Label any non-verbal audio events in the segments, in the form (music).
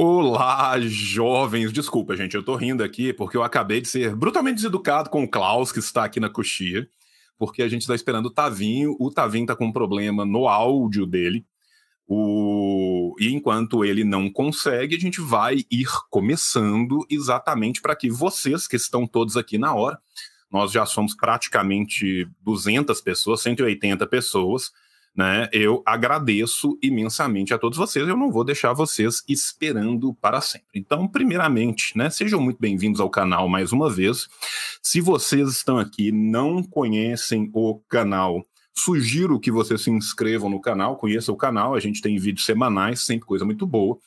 Olá, jovens. Desculpa, gente, eu tô rindo aqui porque eu acabei de ser brutalmente deseducado com o Klaus, que está aqui na coxia, porque a gente está esperando o Tavinho. O Tavinho tá com um problema no áudio dele. O... E enquanto ele não consegue, a gente vai ir começando exatamente para que vocês, que estão todos aqui na hora, nós já somos praticamente 200 pessoas, 180 pessoas, né? Eu agradeço imensamente a todos vocês. Eu não vou deixar vocês esperando para sempre. Então, primeiramente, né, sejam muito bem-vindos ao canal mais uma vez. Se vocês estão aqui não conhecem o canal Sugiro que vocês se inscrevam no canal, conheçam o canal, a gente tem vídeos semanais, sempre coisa muito boa.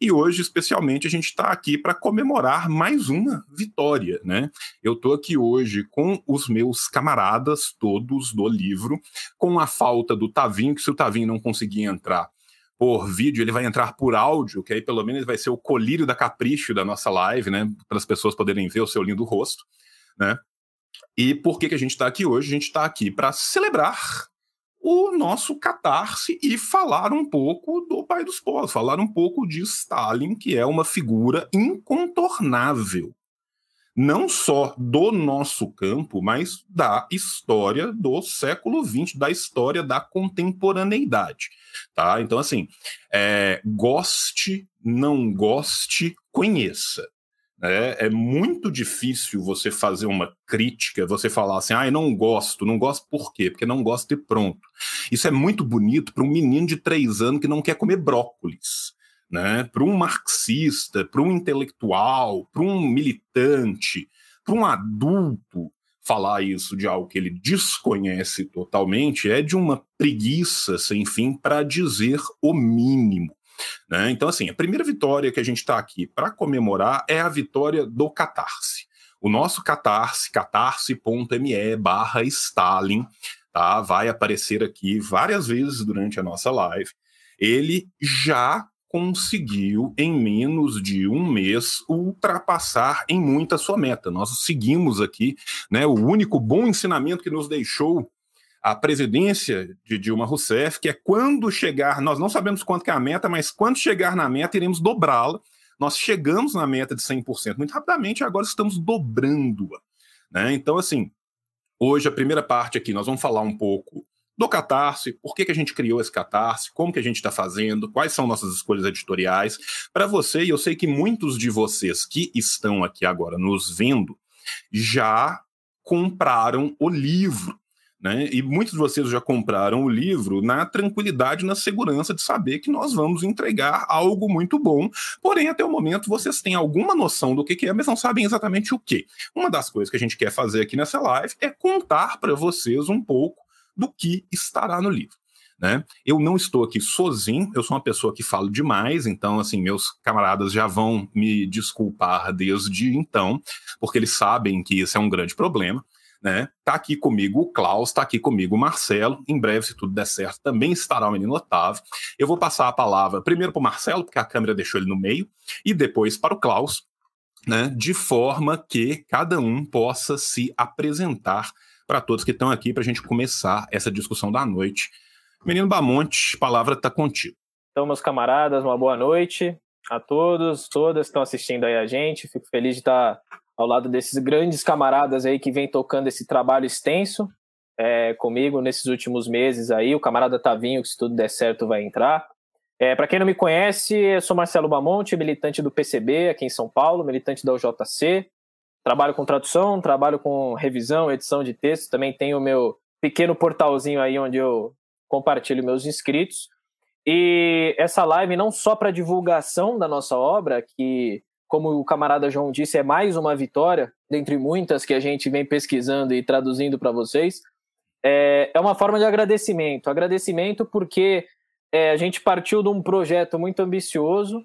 E hoje, especialmente, a gente está aqui para comemorar mais uma vitória, né? Eu estou aqui hoje com os meus camaradas todos do livro, com a falta do Tavinho, que se o Tavinho não conseguir entrar por vídeo, ele vai entrar por áudio, que aí pelo menos vai ser o colírio da capricho da nossa live, né? Para as pessoas poderem ver o seu lindo rosto, né? E por que, que a gente está aqui hoje? A gente está aqui para celebrar o nosso catarse e falar um pouco do pai dos povos, falar um pouco de Stalin, que é uma figura incontornável, não só do nosso campo, mas da história do século XX, da história da contemporaneidade. Tá? Então, assim, é, goste, não goste, conheça. É, é, muito difícil você fazer uma crítica, você falar assim, ah, eu não gosto, não gosto por quê? Porque não gosto e pronto. Isso é muito bonito para um menino de três anos que não quer comer brócolis. Né? Para um marxista, para um intelectual, para um militante, para um adulto, falar isso de algo que ele desconhece totalmente é de uma preguiça sem fim para dizer o mínimo. Né? Então, assim, a primeira vitória que a gente está aqui para comemorar é a vitória do Catarse. O nosso Catarse, catarse.me barra Stalin, tá? vai aparecer aqui várias vezes durante a nossa live. Ele já conseguiu, em menos de um mês, ultrapassar em muita sua meta. Nós seguimos aqui, né? O único bom ensinamento que nos deixou a presidência de Dilma Rousseff, que é quando chegar, nós não sabemos quanto é a meta, mas quando chegar na meta, iremos dobrá-la. Nós chegamos na meta de 100% muito rapidamente, agora estamos dobrando-a. Né? Então, assim, hoje a primeira parte aqui, nós vamos falar um pouco do Catarse, por que, que a gente criou esse Catarse, como que a gente está fazendo, quais são nossas escolhas editoriais. Para você, e eu sei que muitos de vocês que estão aqui agora nos vendo já compraram o livro né? E muitos de vocês já compraram o livro na tranquilidade, na segurança de saber que nós vamos entregar algo muito bom. Porém, até o momento, vocês têm alguma noção do que, que é, mas não sabem exatamente o que. Uma das coisas que a gente quer fazer aqui nessa live é contar para vocês um pouco do que estará no livro. Né? Eu não estou aqui sozinho, eu sou uma pessoa que falo demais, então, assim, meus camaradas já vão me desculpar desde então, porque eles sabem que isso é um grande problema né? Tá aqui comigo o Klaus, tá aqui comigo o Marcelo. Em breve, se tudo der certo, também estará o menino Otávio. Eu vou passar a palavra primeiro para o Marcelo, porque a câmera deixou ele no meio, e depois para o Klaus, né? De forma que cada um possa se apresentar para todos que estão aqui para a gente começar essa discussão da noite. Menino Bamonte, palavra está contigo. Então, meus camaradas, uma boa noite a todos, todas que estão assistindo aí a gente. Fico feliz de estar ao lado desses grandes camaradas aí que vem tocando esse trabalho extenso é, comigo nesses últimos meses aí. O camarada Tavinho, que se tudo der certo, vai entrar. É, Para quem não me conhece, eu sou Marcelo Bamonte, militante do PCB aqui em São Paulo, militante da UJC. Trabalho com tradução, trabalho com revisão, edição de texto. Também tenho o meu pequeno portalzinho aí onde eu compartilho meus inscritos. E essa live não só para divulgação da nossa obra, que como o camarada João disse, é mais uma vitória, dentre muitas que a gente vem pesquisando e traduzindo para vocês. É, é uma forma de agradecimento. Agradecimento porque é, a gente partiu de um projeto muito ambicioso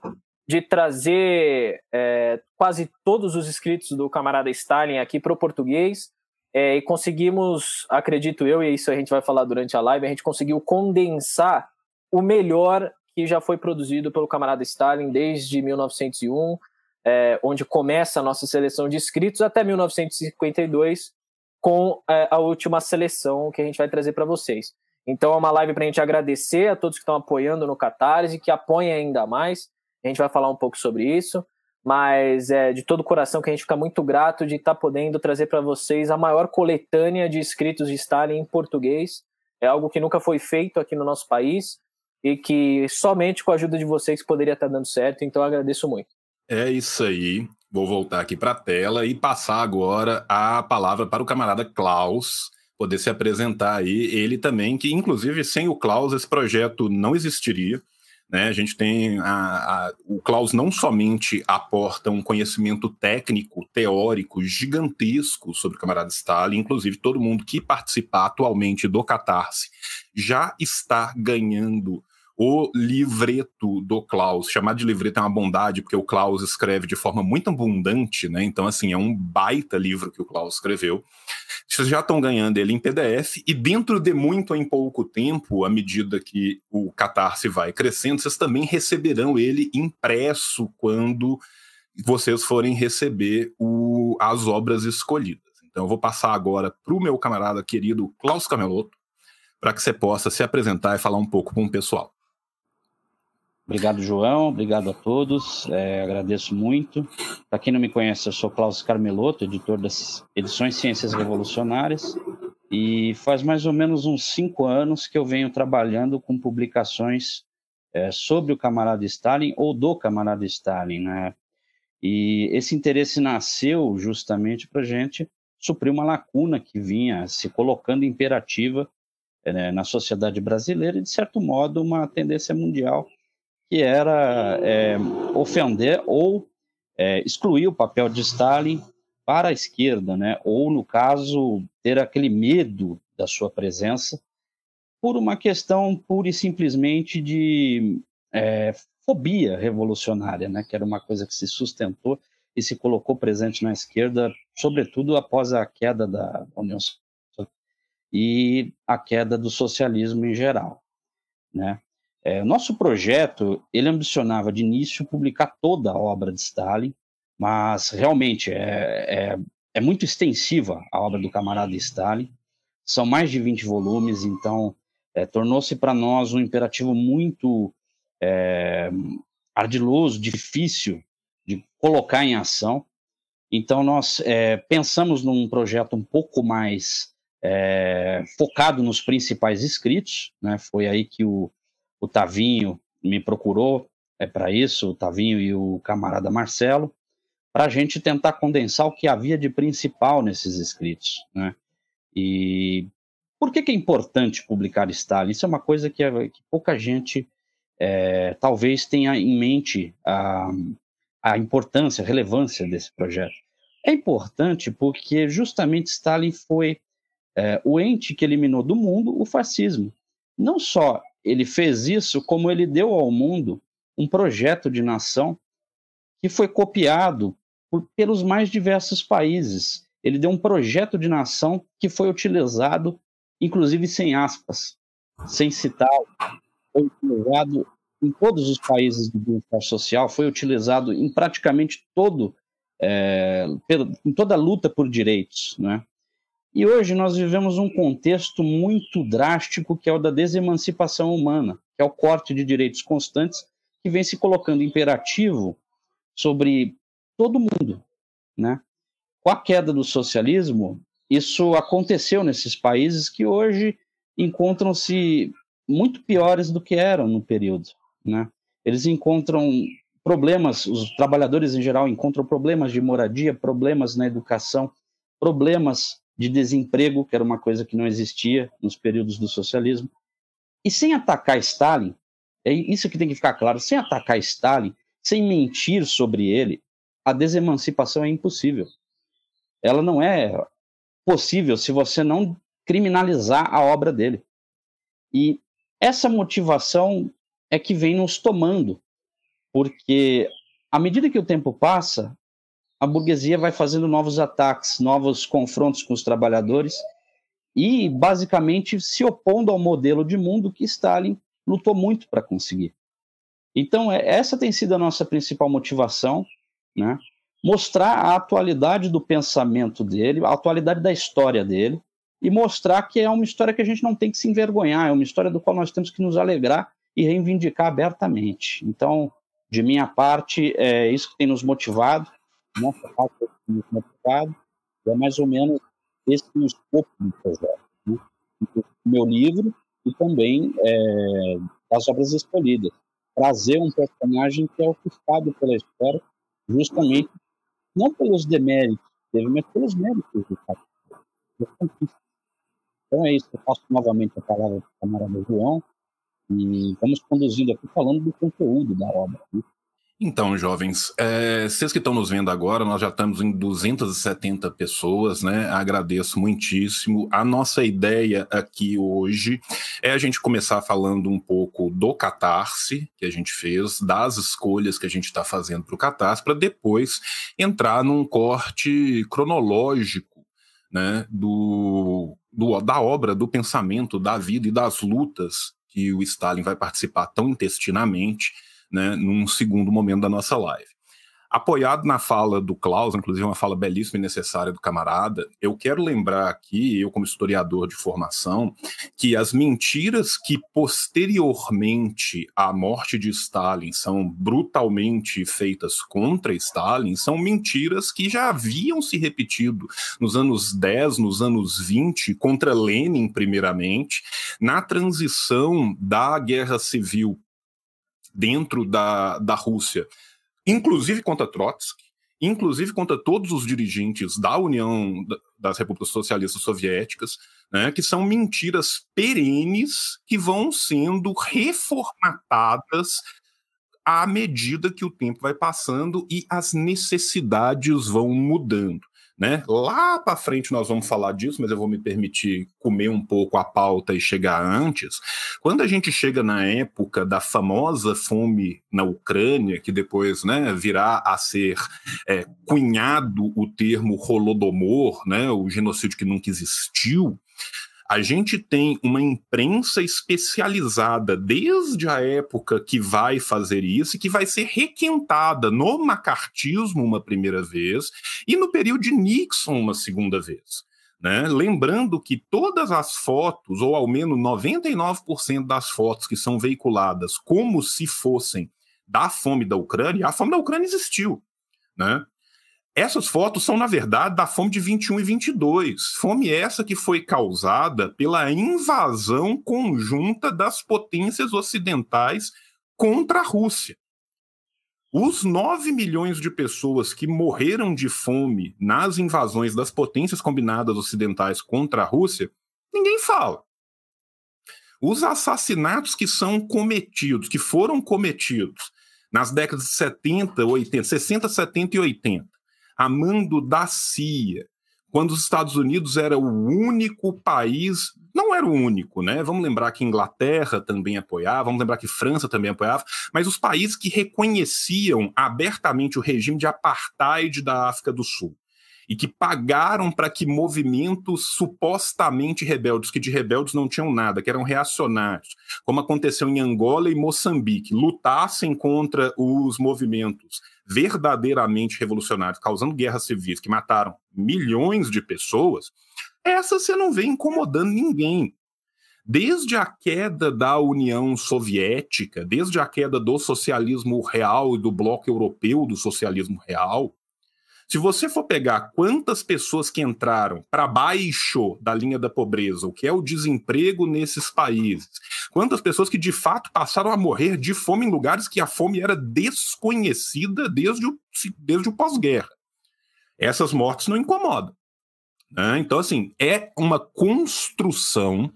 de trazer é, quase todos os escritos do camarada Stalin aqui para o português. É, e conseguimos, acredito eu, e isso a gente vai falar durante a live, a gente conseguiu condensar o melhor que já foi produzido pelo camarada Stalin desde 1901 é, onde começa a nossa seleção de inscritos, até 1952, com é, a última seleção que a gente vai trazer para vocês. Então é uma live para a gente agradecer a todos que estão apoiando no Catarse, que apoiem ainda mais. A gente vai falar um pouco sobre isso, mas é de todo o coração que a gente fica muito grato de estar tá podendo trazer para vocês a maior coletânea de escritos de Stalin em português. É algo que nunca foi feito aqui no nosso país e que somente com a ajuda de vocês poderia estar tá dando certo, então eu agradeço muito. É isso aí. Vou voltar aqui para a tela e passar agora a palavra para o camarada Klaus, poder se apresentar aí. Ele também, que inclusive sem o Klaus esse projeto não existiria. Né? A gente tem a, a, o Klaus não somente aporta um conhecimento técnico, teórico gigantesco sobre o camarada Stalin, inclusive todo mundo que participar atualmente do Catarse já está ganhando o livreto do Klaus. Chamar de livreto é uma bondade, porque o Klaus escreve de forma muito abundante, né? Então, assim, é um baita livro que o Klaus escreveu. Vocês já estão ganhando ele em PDF, e dentro de muito em pouco tempo, à medida que o Catarse vai crescendo, vocês também receberão ele impresso quando vocês forem receber o, as obras escolhidas. Então, eu vou passar agora para o meu camarada querido Klaus Cameloto, para que você possa se apresentar e falar um pouco com o pessoal. Obrigado, João. Obrigado a todos. É, agradeço muito. Para quem não me conhece, eu sou Klaus Carmeloto, editor das edições Ciências Revolucionárias. E faz mais ou menos uns cinco anos que eu venho trabalhando com publicações é, sobre o camarada Stalin ou do camarada Stalin. Né? E esse interesse nasceu justamente para gente suprir uma lacuna que vinha se colocando imperativa é, na sociedade brasileira e, de certo modo, uma tendência mundial que era é, ofender ou é, excluir o papel de Stalin para a esquerda, né? ou, no caso, ter aquele medo da sua presença por uma questão pura e simplesmente de é, fobia revolucionária, né? que era uma coisa que se sustentou e se colocou presente na esquerda, sobretudo após a queda da União Soviética e a queda do socialismo em geral. Né? É, nosso projeto, ele ambicionava de início publicar toda a obra de Stalin, mas realmente é, é, é muito extensiva a obra do camarada Stalin, são mais de 20 volumes, então é, tornou-se para nós um imperativo muito é, ardiloso, difícil de colocar em ação. Então, nós é, pensamos num projeto um pouco mais é, focado nos principais escritos, né? foi aí que o, o Tavinho me procurou é para isso, o Tavinho e o camarada Marcelo, para a gente tentar condensar o que havia de principal nesses escritos, né? E por que, que é importante publicar Stalin? Isso é uma coisa que, que pouca gente é, talvez tenha em mente a, a importância, a relevância desse projeto. É importante porque justamente Stalin foi é, o ente que eliminou do mundo o fascismo. Não só ele fez isso como ele deu ao mundo um projeto de nação que foi copiado por, pelos mais diversos países. Ele deu um projeto de nação que foi utilizado, inclusive sem aspas, sem citar, foi utilizado em todos os países do bem-estar social, foi utilizado em praticamente todo, é, em toda a luta por direitos, né? E hoje nós vivemos um contexto muito drástico que é o da desemancipação humana, que é o corte de direitos constantes que vem se colocando imperativo sobre todo mundo, né? Com a queda do socialismo, isso aconteceu nesses países que hoje encontram-se muito piores do que eram no período, né? Eles encontram problemas, os trabalhadores em geral encontram problemas de moradia, problemas na educação, problemas de desemprego, que era uma coisa que não existia nos períodos do socialismo. E sem atacar Stalin, é isso que tem que ficar claro, sem atacar Stalin, sem mentir sobre ele, a desemancipação é impossível. Ela não é possível se você não criminalizar a obra dele. E essa motivação é que vem nos tomando, porque à medida que o tempo passa, a burguesia vai fazendo novos ataques, novos confrontos com os trabalhadores e basicamente se opondo ao modelo de mundo que Stalin lutou muito para conseguir. Então, é, essa tem sido a nossa principal motivação, né? mostrar a atualidade do pensamento dele, a atualidade da história dele, e mostrar que é uma história que a gente não tem que se envergonhar, é uma história do qual nós temos que nos alegrar e reivindicar abertamente. Então, De minha parte, é isso que tem nos motivado, tem nos motivado, é mais ou menos esse o escopo do projeto. Né? O meu livro e também é, das obras escolhidas. Trazer um personagem que é ofuscado pela história, justamente não pelos deméritos dele, mas pelos méritos do. Então é isso, eu passo novamente a palavra para o camarada João e vamos conduzindo aqui falando do conteúdo da obra. Né? Então, jovens, é, vocês que estão nos vendo agora, nós já estamos em 270 pessoas, né? Agradeço muitíssimo. A nossa ideia aqui hoje é a gente começar falando um pouco do catarse que a gente fez, das escolhas que a gente está fazendo para o catarse, para depois entrar num corte cronológico, né? Do, do, da obra, do pensamento, da vida e das lutas que o Stalin vai participar tão intestinamente né, num segundo momento da nossa live. Apoiado na fala do Klaus, inclusive uma fala belíssima e necessária do camarada, eu quero lembrar aqui, eu como historiador de formação, que as mentiras que posteriormente à morte de Stalin são brutalmente feitas contra Stalin são mentiras que já haviam se repetido nos anos 10, nos anos 20, contra Lenin, primeiramente, na transição da guerra civil dentro da, da Rússia, inclusive contra Trotsky, inclusive contra todos os dirigentes da União das Repúblicas Socialistas Soviéticas, né, que são mentiras perenes que vão sendo reformatadas à medida que o tempo vai passando e as necessidades vão mudando né? Lá para frente nós vamos falar disso, mas eu vou me permitir comer um pouco a pauta e chegar antes. Quando a gente chega na época da famosa fome na Ucrânia, que depois, né, virá a ser é, cunhado o termo Holodomor, né, o genocídio que nunca existiu, a gente tem uma imprensa especializada desde a época que vai fazer isso e que vai ser requentada no macartismo uma primeira vez e no período de Nixon uma segunda vez. Né? Lembrando que todas as fotos, ou ao menos 99% das fotos que são veiculadas como se fossem da fome da Ucrânia, a fome da Ucrânia existiu. Né? Essas fotos são, na verdade, da fome de 21 e 22. Fome essa que foi causada pela invasão conjunta das potências ocidentais contra a Rússia. Os 9 milhões de pessoas que morreram de fome nas invasões das potências combinadas ocidentais contra a Rússia, ninguém fala. Os assassinatos que são cometidos, que foram cometidos nas décadas de 70, 80, 60, 70 e 80, a mando da CIA, quando os Estados Unidos era o único país, não era o único, né? Vamos lembrar que Inglaterra também apoiava, vamos lembrar que França também apoiava, mas os países que reconheciam abertamente o regime de apartheid da África do Sul e que pagaram para que movimentos supostamente rebeldes, que de rebeldes não tinham nada, que eram reacionários, como aconteceu em Angola e Moçambique, lutassem contra os movimentos verdadeiramente revolucionários, causando guerras civis que mataram milhões de pessoas, essa você não vê incomodando ninguém. Desde a queda da União Soviética, desde a queda do socialismo real e do bloco europeu do socialismo real, se você for pegar quantas pessoas que entraram para baixo da linha da pobreza, o que é o desemprego nesses países, quantas pessoas que de fato passaram a morrer de fome em lugares que a fome era desconhecida desde o, desde o pós-guerra. Essas mortes não incomodam. Né? Então, assim, é uma construção,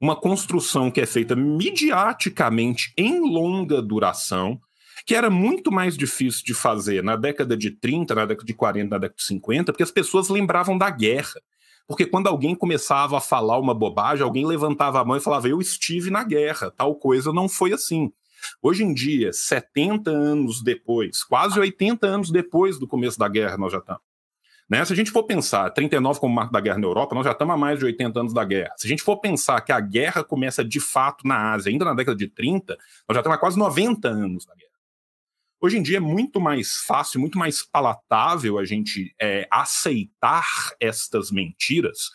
uma construção que é feita midiaticamente em longa duração, que era muito mais difícil de fazer na década de 30, na década de 40, na década de 50, porque as pessoas lembravam da guerra. Porque quando alguém começava a falar uma bobagem, alguém levantava a mão e falava: Eu estive na guerra, tal coisa não foi assim. Hoje em dia, 70 anos depois, quase 80 anos depois do começo da guerra, nós já estamos. Né? Se a gente for pensar 39 como marco da guerra na Europa, nós já estamos há mais de 80 anos da guerra. Se a gente for pensar que a guerra começa de fato na Ásia, ainda na década de 30, nós já estamos há quase 90 anos da guerra. Hoje em dia é muito mais fácil, muito mais palatável a gente é, aceitar estas mentiras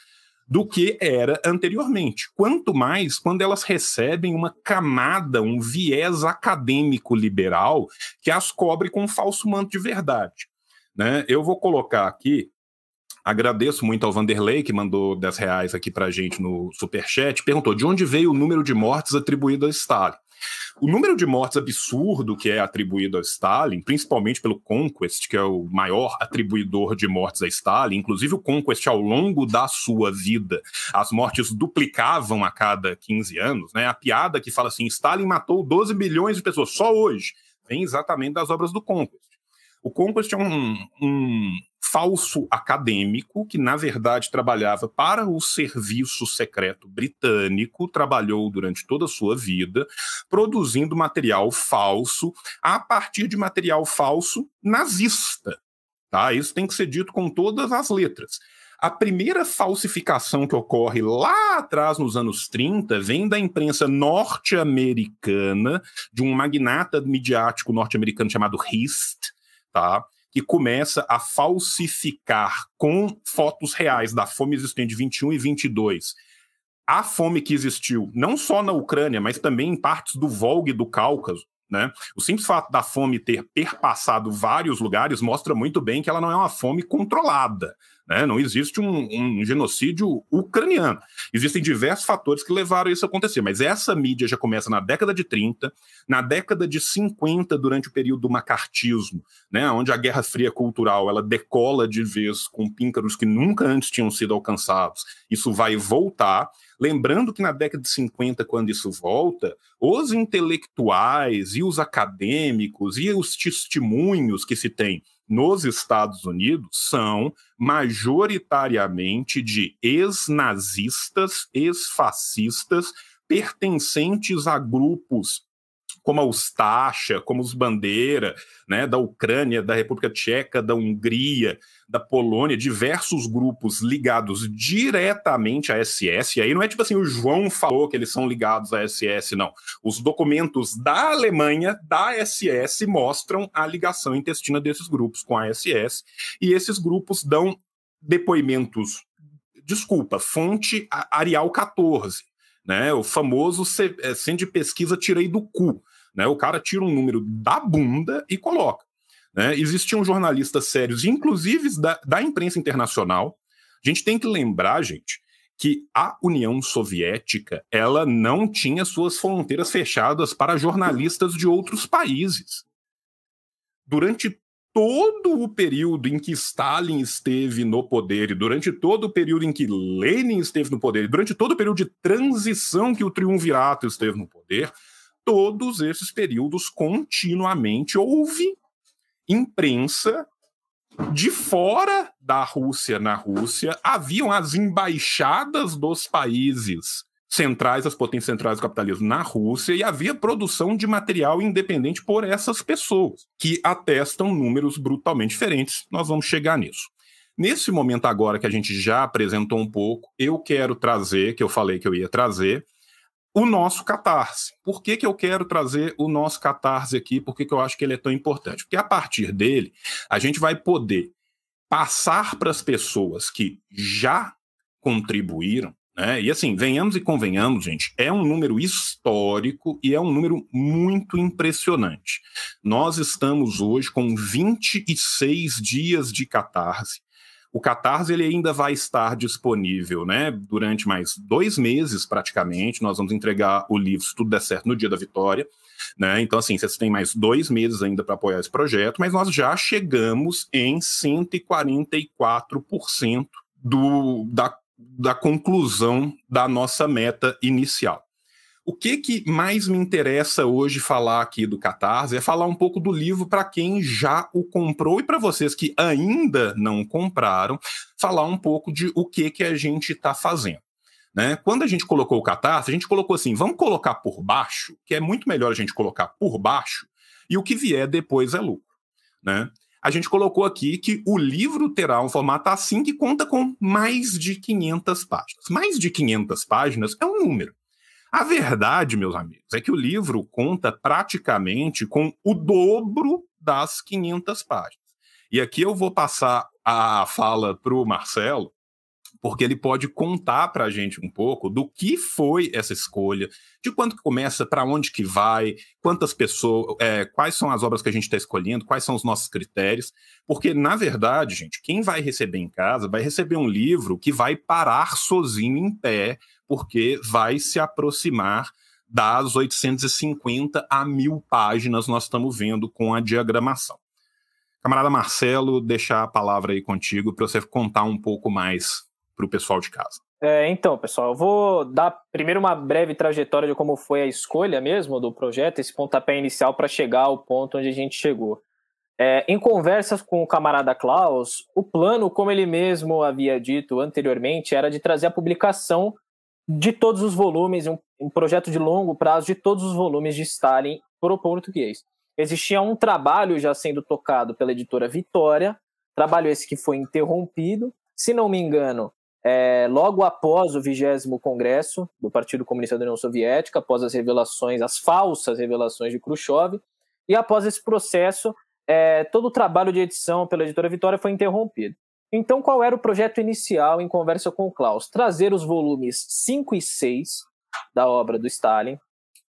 do que era anteriormente. Quanto mais quando elas recebem uma camada, um viés acadêmico liberal que as cobre com um falso manto de verdade. Né? Eu vou colocar aqui Agradeço muito ao Vanderlei, que mandou 10 reais aqui para gente no Superchat. Perguntou de onde veio o número de mortes atribuído a Stalin. O número de mortes absurdo que é atribuído a Stalin, principalmente pelo Conquest, que é o maior atribuidor de mortes a Stalin, inclusive o Conquest, ao longo da sua vida, as mortes duplicavam a cada 15 anos. Né? A piada que fala assim: Stalin matou 12 bilhões de pessoas só hoje, vem exatamente das obras do Conquest. O Conquest é um, um falso acadêmico que, na verdade, trabalhava para o serviço secreto britânico, trabalhou durante toda a sua vida, produzindo material falso a partir de material falso nazista. Tá? Isso tem que ser dito com todas as letras. A primeira falsificação que ocorre lá atrás, nos anos 30, vem da imprensa norte-americana, de um magnata midiático norte-americano chamado Heast, tá? Que começa a falsificar com fotos reais da fome existente de 21 e 22 a fome que existiu, não só na Ucrânia, mas também em partes do Volga e do Cáucaso. Né? O simples fato da fome ter perpassado vários lugares mostra muito bem que ela não é uma fome controlada. Né? Não existe um, um, genocídio ucraniano. Existem diversos fatores que levaram isso a acontecer, mas essa mídia já começa na década de 30, na década de 50, durante o período do macartismo, né? onde a Guerra Fria cultural ela decola de vez com píncaros que nunca antes tinham sido alcançados. Isso vai voltar. Lembrando que na década de 50, quando isso volta, os intelectuais e os acadêmicos e os testemunhos que se tem nos Estados Unidos são majoritariamente de ex-nazistas, ex-fascistas, pertencentes a grupos como a Ustasha, como os Bandeira, né, da Ucrânia, da República Tcheca, da Hungria, da Polônia, diversos grupos ligados diretamente à SS. E aí não é tipo assim, o João falou que eles são ligados à SS, não. Os documentos da Alemanha, da SS, mostram a ligação intestina desses grupos com a SS. E esses grupos dão depoimentos, desculpa, fonte Arial 14. Né, o famoso é, centro de pesquisa tirei do cu. Né? O cara tira um número da bunda e coloca. Né? Existiam jornalistas sérios, inclusive da, da imprensa internacional. A gente tem que lembrar, gente, que a União Soviética ela não tinha suas fronteiras fechadas para jornalistas de outros países. Durante todo o período em que Stalin esteve no poder e durante todo o período em que Lenin esteve no poder, e durante todo o período de transição que o triunvirato esteve no poder, todos esses períodos continuamente houve imprensa de fora da Rússia na Rússia, haviam as embaixadas dos países centrais, as potências centrais do capitalismo na Rússia, e havia produção de material independente por essas pessoas, que atestam números brutalmente diferentes. Nós vamos chegar nisso. Nesse momento agora que a gente já apresentou um pouco, eu quero trazer, que eu falei que eu ia trazer, o nosso catarse. Por que, que eu quero trazer o nosso catarse aqui? Por que, que eu acho que ele é tão importante? Porque a partir dele, a gente vai poder passar para as pessoas que já contribuíram, né? E assim, venhamos e convenhamos, gente, é um número histórico e é um número muito impressionante. Nós estamos hoje com 26 dias de catarse o Catarse ele ainda vai estar disponível né, durante mais dois meses, praticamente. Nós vamos entregar o livro, se tudo der certo, no dia da vitória. Né? Então, assim, vocês têm mais dois meses ainda para apoiar esse projeto, mas nós já chegamos em 144% do, da, da conclusão da nossa meta inicial. O que, que mais me interessa hoje falar aqui do Catarse é falar um pouco do livro para quem já o comprou e para vocês que ainda não compraram, falar um pouco de o que, que a gente está fazendo. Né? Quando a gente colocou o Catarse, a gente colocou assim: vamos colocar por baixo, que é muito melhor a gente colocar por baixo, e o que vier depois é lucro. Né? A gente colocou aqui que o livro terá um formato assim que conta com mais de 500 páginas. Mais de 500 páginas é um número. A verdade, meus amigos, é que o livro conta praticamente com o dobro das 500 páginas. E aqui eu vou passar a fala para o Marcelo, porque ele pode contar para a gente um pouco do que foi essa escolha, de quando que começa, para onde que vai, quantas pessoas, é, quais são as obras que a gente está escolhendo, quais são os nossos critérios, porque na verdade, gente, quem vai receber em casa vai receber um livro que vai parar sozinho em pé, porque vai se aproximar das 850 a mil páginas nós estamos vendo com a diagramação. Camarada Marcelo, deixar a palavra aí contigo para você contar um pouco mais para o pessoal de casa. É, então, pessoal, eu vou dar primeiro uma breve trajetória de como foi a escolha mesmo do projeto, esse pontapé inicial para chegar ao ponto onde a gente chegou. É, em conversas com o camarada Klaus, o plano, como ele mesmo havia dito anteriormente, era de trazer a publicação de todos os volumes, um, um projeto de longo prazo de todos os volumes de Stalin para o português. Existia um trabalho já sendo tocado pela editora Vitória, trabalho esse que foi interrompido, se não me engano, é, logo após o vigésimo congresso do Partido Comunista da União Soviética, após as revelações, as falsas revelações de Khrushchev, e após esse processo, é, todo o trabalho de edição pela editora Vitória foi interrompido. Então, qual era o projeto inicial em conversa com o Klaus? Trazer os volumes 5 e 6 da obra do Stalin.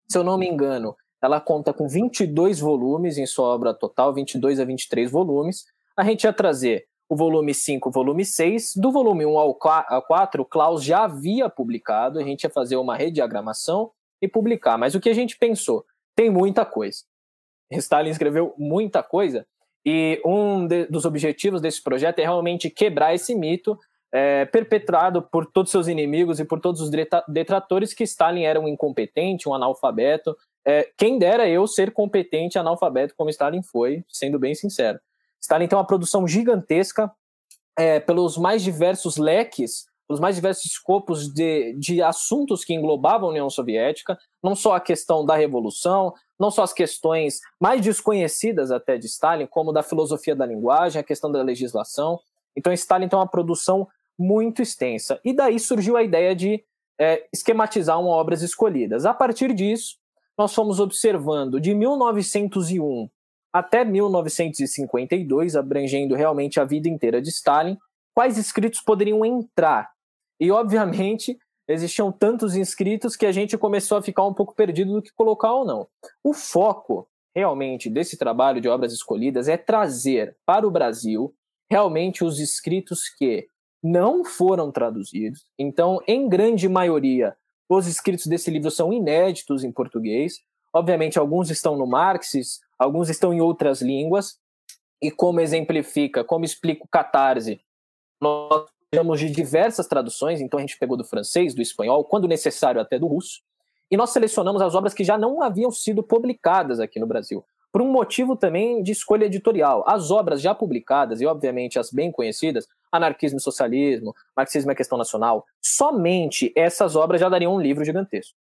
Se eu não me engano, ela conta com 22 volumes em sua obra total, 22 a 23 volumes. A gente ia trazer o volume 5, o volume 6. Do volume 1 ao 4, o Klaus já havia publicado, a gente ia fazer uma rediagramação e publicar. Mas o que a gente pensou? Tem muita coisa. Stalin escreveu muita coisa, e um de, dos objetivos desse projeto é realmente quebrar esse mito é, perpetrado por todos seus inimigos e por todos os detratores que Stalin era um incompetente, um analfabeto. É, quem dera eu ser competente analfabeto como Stalin foi, sendo bem sincero. Stalin tem uma produção gigantesca é, pelos mais diversos leques, pelos mais diversos escopos de, de assuntos que englobavam a União Soviética, não só a questão da revolução, não só as questões mais desconhecidas até de Stalin, como da filosofia da linguagem, a questão da legislação. Então, Stalin tem uma produção muito extensa. E daí surgiu a ideia de é, esquematizar uma obras escolhidas. A partir disso, nós fomos observando de 1901 até 1952, abrangendo realmente a vida inteira de Stalin, quais escritos poderiam entrar. E, obviamente, existiam tantos inscritos que a gente começou a ficar um pouco perdido do que colocar ou não. O foco, realmente, desse trabalho de obras escolhidas é trazer para o Brasil realmente os escritos que não foram traduzidos. Então, em grande maioria, os escritos desse livro são inéditos em português. Obviamente, alguns estão no Marxis, alguns estão em outras línguas, e como exemplifica, como explica o Catarse, nós temos de diversas traduções, então a gente pegou do francês, do espanhol, quando necessário até do russo, e nós selecionamos as obras que já não haviam sido publicadas aqui no Brasil, por um motivo também de escolha editorial. As obras já publicadas, e obviamente as bem conhecidas, Anarquismo e Socialismo, Marxismo e Questão Nacional, somente essas obras já dariam um livro gigantesco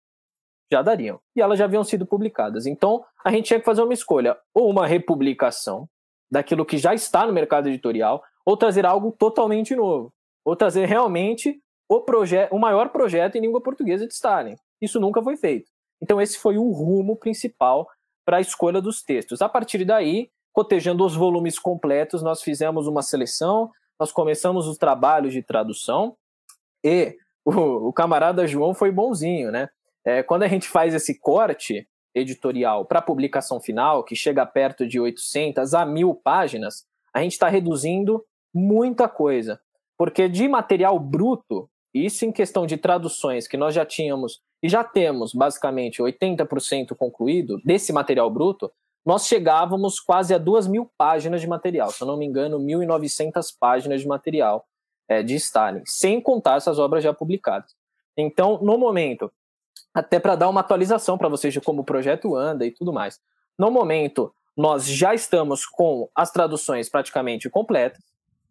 já dariam. E elas já haviam sido publicadas. Então, a gente tinha que fazer uma escolha: ou uma republicação daquilo que já está no mercado editorial, ou trazer algo totalmente novo. Ou trazer realmente o, o maior projeto em língua portuguesa de Stalin. Isso nunca foi feito. Então, esse foi o rumo principal para a escolha dos textos. A partir daí, cotejando os volumes completos, nós fizemos uma seleção, nós começamos os trabalhos de tradução e o, o camarada João foi bonzinho, né? É, quando a gente faz esse corte editorial para publicação final, que chega perto de 800 a 1000 páginas, a gente está reduzindo muita coisa. Porque de material bruto, isso em questão de traduções que nós já tínhamos e já temos basicamente 80% concluído desse material bruto, nós chegávamos quase a 2 mil páginas de material, se eu não me engano, 1.900 páginas de material é, de Stalin, sem contar essas obras já publicadas. Então, no momento até para dar uma atualização para vocês de como o projeto anda e tudo mais. No momento, nós já estamos com as traduções praticamente completas,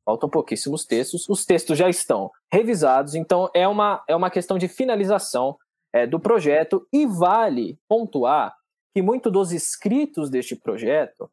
faltam pouquíssimos textos, os textos já estão revisados, então é uma, é uma questão de finalização é, do projeto. E vale pontuar que muito dos escritos deste projeto,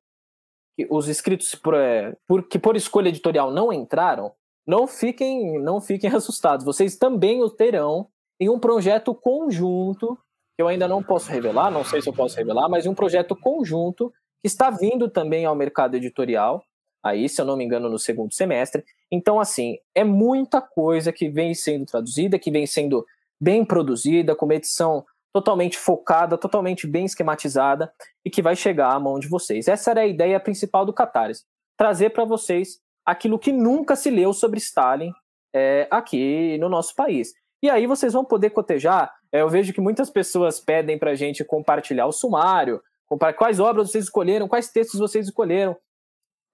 que os escritos por, é, por, que por escolha editorial não entraram, não fiquem, não fiquem (laughs) assustados, vocês também o terão em um projeto conjunto, que eu ainda não posso revelar, não sei se eu posso revelar, mas um projeto conjunto que está vindo também ao mercado editorial. Aí, se eu não me engano, no segundo semestre. Então, assim, é muita coisa que vem sendo traduzida, que vem sendo bem produzida, com uma edição totalmente focada, totalmente bem esquematizada e que vai chegar à mão de vocês. Essa era a ideia principal do Catarse, trazer para vocês aquilo que nunca se leu sobre Stalin é, aqui no nosso país. E aí vocês vão poder cotejar. É, eu vejo que muitas pessoas pedem para a gente compartilhar o sumário, quais obras vocês escolheram, quais textos vocês escolheram.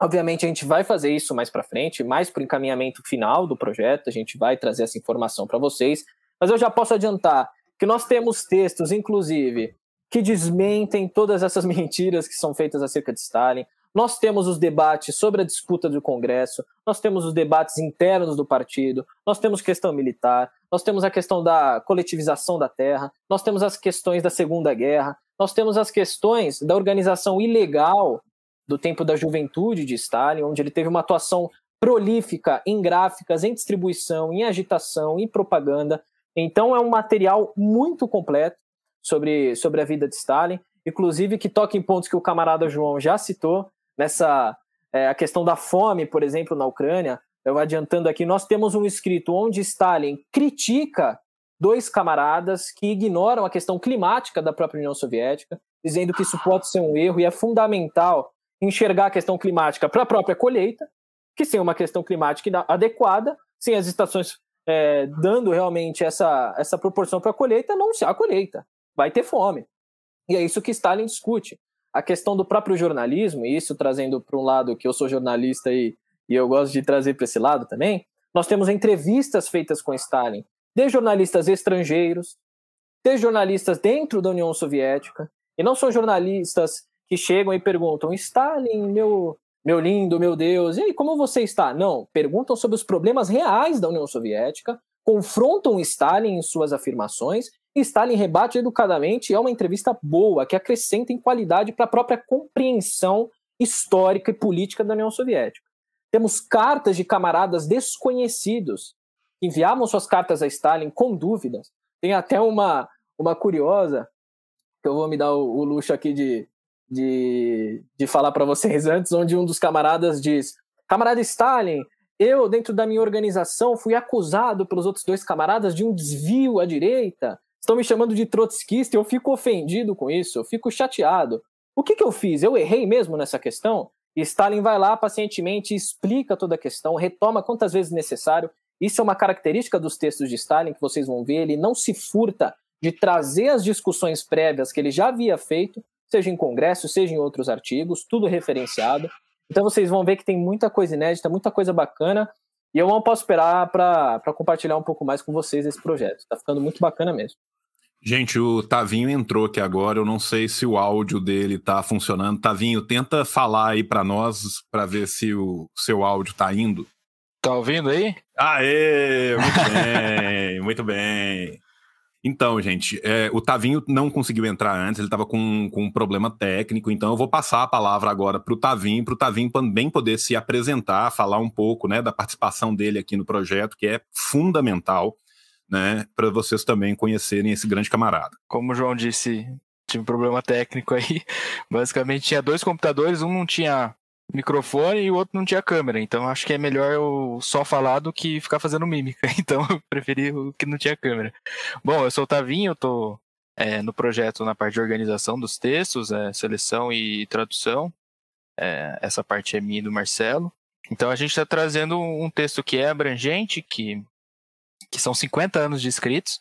Obviamente a gente vai fazer isso mais para frente, mais para o encaminhamento final do projeto, a gente vai trazer essa informação para vocês. Mas eu já posso adiantar que nós temos textos, inclusive, que desmentem todas essas (laughs) mentiras que são feitas acerca de Stalin. Nós temos os debates sobre a disputa do Congresso, nós temos os debates internos do partido, nós temos questão militar, nós temos a questão da coletivização da terra, nós temos as questões da Segunda Guerra, nós temos as questões da organização ilegal do tempo da juventude de Stalin, onde ele teve uma atuação prolífica em gráficas, em distribuição, em agitação, em propaganda. Então é um material muito completo sobre, sobre a vida de Stalin, inclusive que toca em pontos que o camarada João já citou, nessa é, a questão da fome, por exemplo, na Ucrânia. Eu adiantando aqui, nós temos um escrito onde Stalin critica dois camaradas que ignoram a questão climática da própria União Soviética, dizendo que isso pode ser um erro e é fundamental enxergar a questão climática para a própria colheita, que sem uma questão climática adequada, sem as estações é, dando realmente essa, essa proporção para a colheita, não se há colheita, vai ter fome. E é isso que Stalin discute. A questão do próprio jornalismo, e isso trazendo para um lado que eu sou jornalista e, e eu gosto de trazer para esse lado também, nós temos entrevistas feitas com Stalin, de jornalistas estrangeiros, de jornalistas dentro da União Soviética, e não são jornalistas que chegam e perguntam: Stalin, meu, meu lindo, meu Deus, e aí, como você está? Não, perguntam sobre os problemas reais da União Soviética, confrontam Stalin em suas afirmações Stalin rebate educadamente e é uma entrevista boa, que acrescenta em qualidade para a própria compreensão histórica e política da União Soviética. Temos cartas de camaradas desconhecidos que enviavam suas cartas a Stalin com dúvidas. Tem até uma, uma curiosa, que eu vou me dar o, o luxo aqui de, de, de falar para vocês antes, onde um dos camaradas diz: Camarada Stalin, eu, dentro da minha organização, fui acusado pelos outros dois camaradas de um desvio à direita estão me chamando de trotskista, eu fico ofendido com isso, eu fico chateado. O que, que eu fiz? Eu errei mesmo nessa questão? E Stalin vai lá pacientemente, explica toda a questão, retoma quantas vezes necessário. Isso é uma característica dos textos de Stalin que vocês vão ver. Ele não se furta de trazer as discussões prévias que ele já havia feito, seja em congresso, seja em outros artigos, tudo referenciado. Então vocês vão ver que tem muita coisa inédita, muita coisa bacana. E eu não posso esperar para compartilhar um pouco mais com vocês esse projeto. Está ficando muito bacana mesmo. Gente, o Tavinho entrou aqui agora. Eu não sei se o áudio dele tá funcionando. Tavinho, tenta falar aí para nós para ver se o seu áudio tá indo. Tá ouvindo aí? Aê, muito (laughs) bem, muito bem. Então, gente, é, o Tavinho não conseguiu entrar antes, ele estava com, com um problema técnico, então eu vou passar a palavra agora para o Tavinho, para o Tavinho também poder se apresentar, falar um pouco né, da participação dele aqui no projeto, que é fundamental né, para vocês também conhecerem esse grande camarada. Como o João disse, tive um problema técnico aí. (laughs) Basicamente tinha dois computadores, um não tinha microfone e o outro não tinha câmera. Então acho que é melhor eu só falar do que ficar fazendo mímica. (laughs) Então eu preferi o que não tinha câmera. Bom, eu sou o Tavinho, eu tô é, no projeto na parte de organização dos textos, é, seleção e tradução. É, essa parte é minha e do Marcelo. Então a gente está trazendo um texto que é abrangente, que que são 50 anos de escritos,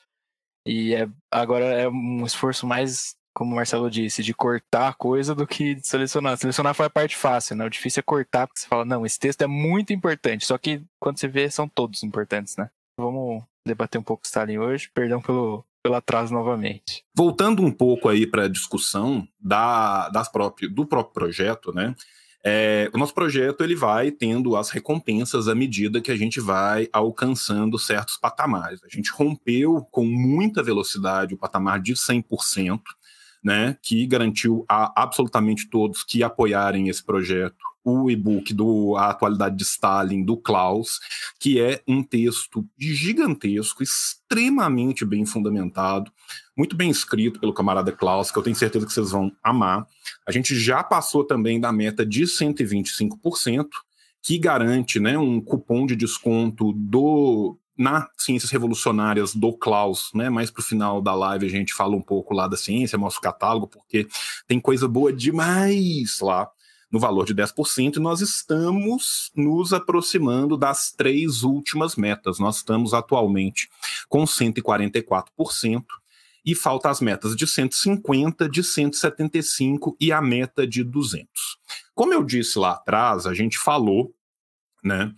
e é, agora é um esforço mais, como o Marcelo disse, de cortar coisa do que de selecionar. Selecionar foi a parte fácil, né? O difícil é cortar, porque você fala, não, esse texto é muito importante, só que quando você vê, são todos importantes, né? Vamos debater um pouco Stalin hoje, perdão pelo, pelo atraso novamente. Voltando um pouco aí para a discussão da, das próprias, do próprio projeto, né? É, o nosso projeto ele vai tendo as recompensas à medida que a gente vai alcançando certos patamares. A gente rompeu com muita velocidade o patamar de 100%, né, que garantiu a absolutamente todos que apoiarem esse projeto o e-book do A Atualidade de Stalin, do Klaus, que é um texto gigantesco, extremamente bem fundamentado, muito bem escrito pelo camarada Klaus, que eu tenho certeza que vocês vão amar. A gente já passou também da meta de 125%, que garante né, um cupom de desconto do na Ciências Revolucionárias do Klaus, né? Mais para o final da live a gente fala um pouco lá da ciência, mostra o catálogo, porque tem coisa boa demais lá no valor de 10%, e nós estamos nos aproximando das três últimas metas. Nós estamos atualmente com 144%, e falta as metas de 150, de 175 e a meta de 200. Como eu disse lá atrás, a gente falou, né,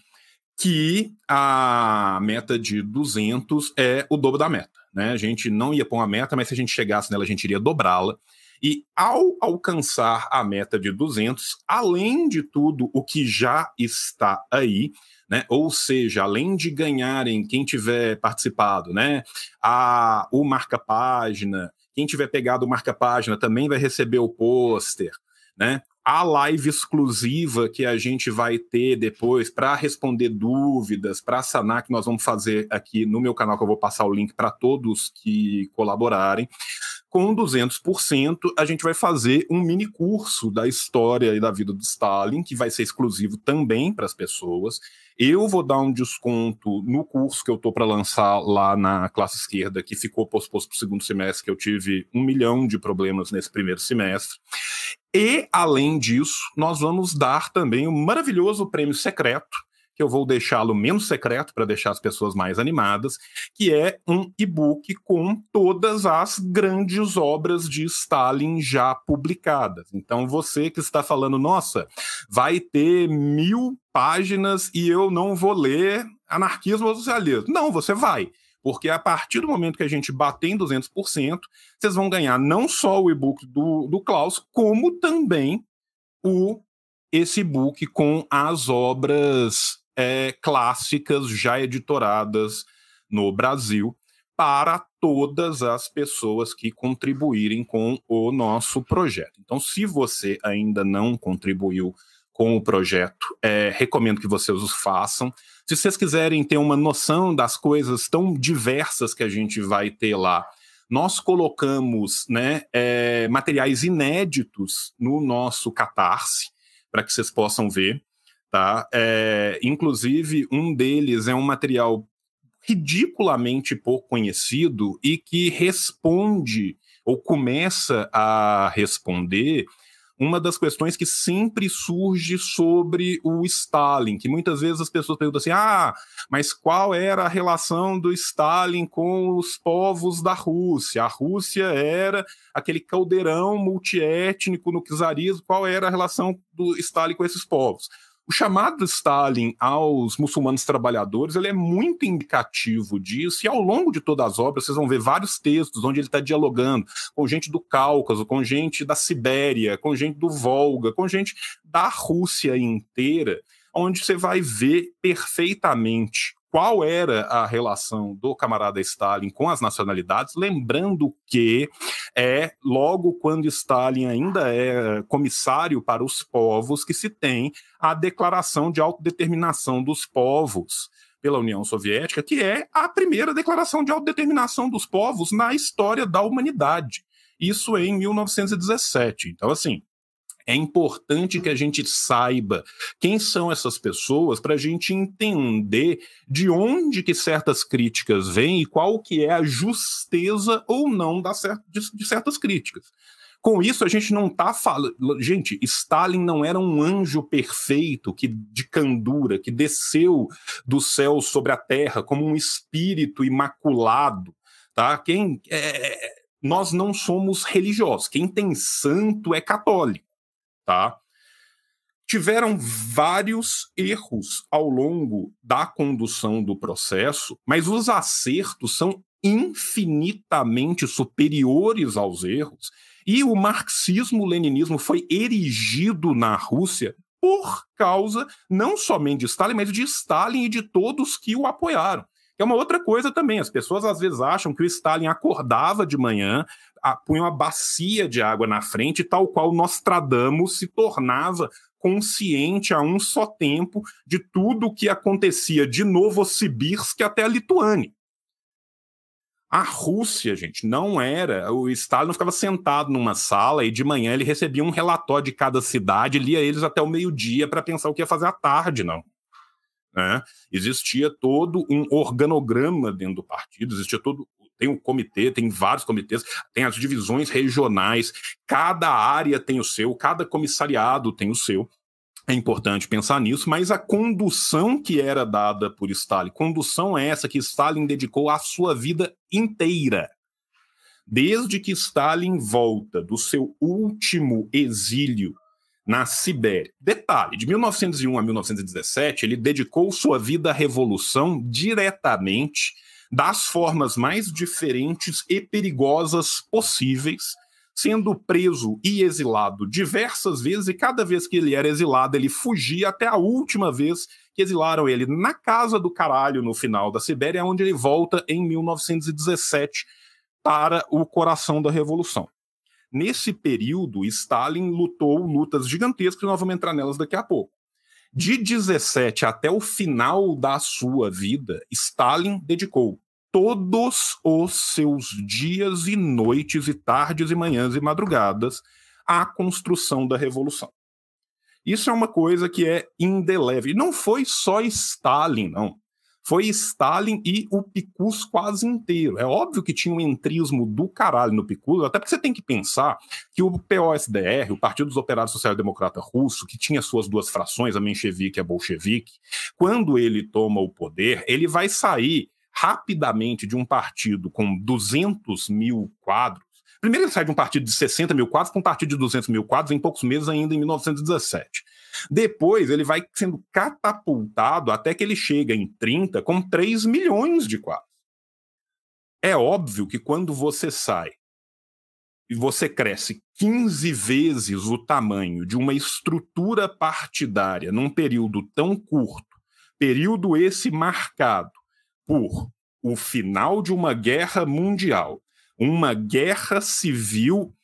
que a meta de 200 é o dobro da meta, né? A gente não ia pôr uma meta, mas se a gente chegasse nela, a gente iria dobrá-la. E ao alcançar a meta de 200, além de tudo o que já está aí, né? Ou seja, além de ganharem quem tiver participado, né? A, o marca-página, quem tiver pegado o marca-página também vai receber o pôster, né? A live exclusiva que a gente vai ter depois para responder dúvidas, para sanar, que nós vamos fazer aqui no meu canal, que eu vou passar o link para todos que colaborarem com 200%, a gente vai fazer um mini curso da história e da vida do Stalin, que vai ser exclusivo também para as pessoas. Eu vou dar um desconto no curso que eu estou para lançar lá na classe esquerda, que ficou posposto para o segundo semestre, que eu tive um milhão de problemas nesse primeiro semestre. E, além disso, nós vamos dar também um maravilhoso prêmio secreto que eu vou deixá-lo menos secreto para deixar as pessoas mais animadas, que é um e-book com todas as grandes obras de Stalin já publicadas. Então, você que está falando, nossa, vai ter mil páginas e eu não vou ler anarquismo ou socialismo. Não, você vai. Porque a partir do momento que a gente bater em 200%, vocês vão ganhar não só o e-book do, do Klaus, como também o esse e-book com as obras é, clássicas já editoradas no Brasil para todas as pessoas que contribuírem com o nosso projeto. Então, se você ainda não contribuiu com o projeto, é, recomendo que vocês o façam. Se vocês quiserem ter uma noção das coisas tão diversas que a gente vai ter lá, nós colocamos né, é, materiais inéditos no nosso Catarse, para que vocês possam ver tá? É, inclusive, um deles é um material ridiculamente pouco conhecido e que responde ou começa a responder uma das questões que sempre surge sobre o Stalin, que muitas vezes as pessoas perguntam assim: ah, mas qual era a relação do Stalin com os povos da Rússia? A Rússia era aquele caldeirão multiétnico no czarismo, qual era a relação do Stalin com esses povos? O chamado Stalin aos muçulmanos trabalhadores ele é muito indicativo disso, e ao longo de todas as obras vocês vão ver vários textos onde ele está dialogando com gente do Cáucaso, com gente da Sibéria, com gente do Volga, com gente da Rússia inteira, onde você vai ver perfeitamente qual era a relação do camarada Stalin com as nacionalidades, lembrando que é logo quando Stalin ainda é comissário para os povos que se tem a declaração de autodeterminação dos povos pela União Soviética, que é a primeira declaração de autodeterminação dos povos na história da humanidade. Isso em 1917. Então, assim, é importante que a gente saiba quem são essas pessoas para a gente entender de onde que certas críticas vêm e qual que é a justeza ou não de certas críticas. Com isso, a gente não está falando. Gente, Stalin não era um anjo perfeito que de candura, que desceu do céu sobre a terra como um espírito imaculado. Tá? Quem é... Nós não somos religiosos. Quem tem santo é católico tá? Tiveram vários erros ao longo da condução do processo, mas os acertos são infinitamente superiores aos erros. E o marxismo-leninismo foi erigido na Rússia por causa não somente de Stalin, mas de Stalin e de todos que o apoiaram. É uma outra coisa também. As pessoas às vezes acham que o Stalin acordava de manhã, punha uma bacia de água na frente, tal qual Nostradamus se tornava consciente a um só tempo de tudo o que acontecia de Novosibirsk até a Lituânia. A Rússia, gente, não era. O Stalin ficava sentado numa sala e de manhã ele recebia um relatório de cada cidade, lia eles até o meio-dia para pensar o que ia fazer à tarde, não. Né? Existia todo um organograma dentro do partido, existia todo. Tem um comitê, tem vários comitês, tem as divisões regionais, cada área tem o seu, cada comissariado tem o seu. É importante pensar nisso, mas a condução que era dada por Stalin, condução é essa que Stalin dedicou a sua vida inteira. Desde que Stalin volta do seu último exílio na Sibéria. Detalhe: de 1901 a 1917, ele dedicou sua vida à revolução diretamente, das formas mais diferentes e perigosas possíveis sendo preso e exilado diversas vezes, e cada vez que ele era exilado, ele fugia até a última vez que exilaram ele na casa do caralho no final da Sibéria, onde ele volta em 1917 para o coração da revolução. Nesse período, Stalin lutou lutas gigantescas, e nós vamos entrar nelas daqui a pouco. De 17 até o final da sua vida, Stalin dedicou todos os seus dias e noites e tardes e manhãs e madrugadas à construção da revolução. Isso é uma coisa que é indelével. Não foi só Stalin, não. Foi Stalin e o Picus quase inteiro. É óbvio que tinha um entrismo do caralho no Picus, até porque você tem que pensar que o POSDR, o Partido dos Operários Social Democrata Russo, que tinha suas duas frações, a menchevique e a bolchevique, quando ele toma o poder, ele vai sair rapidamente de um partido com 200 mil quadros. Primeiro, ele sai de um partido de 60 mil quadros para um partido de 200 mil quadros em poucos meses, ainda em 1917. Depois, ele vai sendo catapultado até que ele chega em 30 com 3 milhões de quadros. É óbvio que quando você sai e você cresce 15 vezes o tamanho de uma estrutura partidária num período tão curto, período esse marcado por o final de uma guerra mundial, uma guerra civil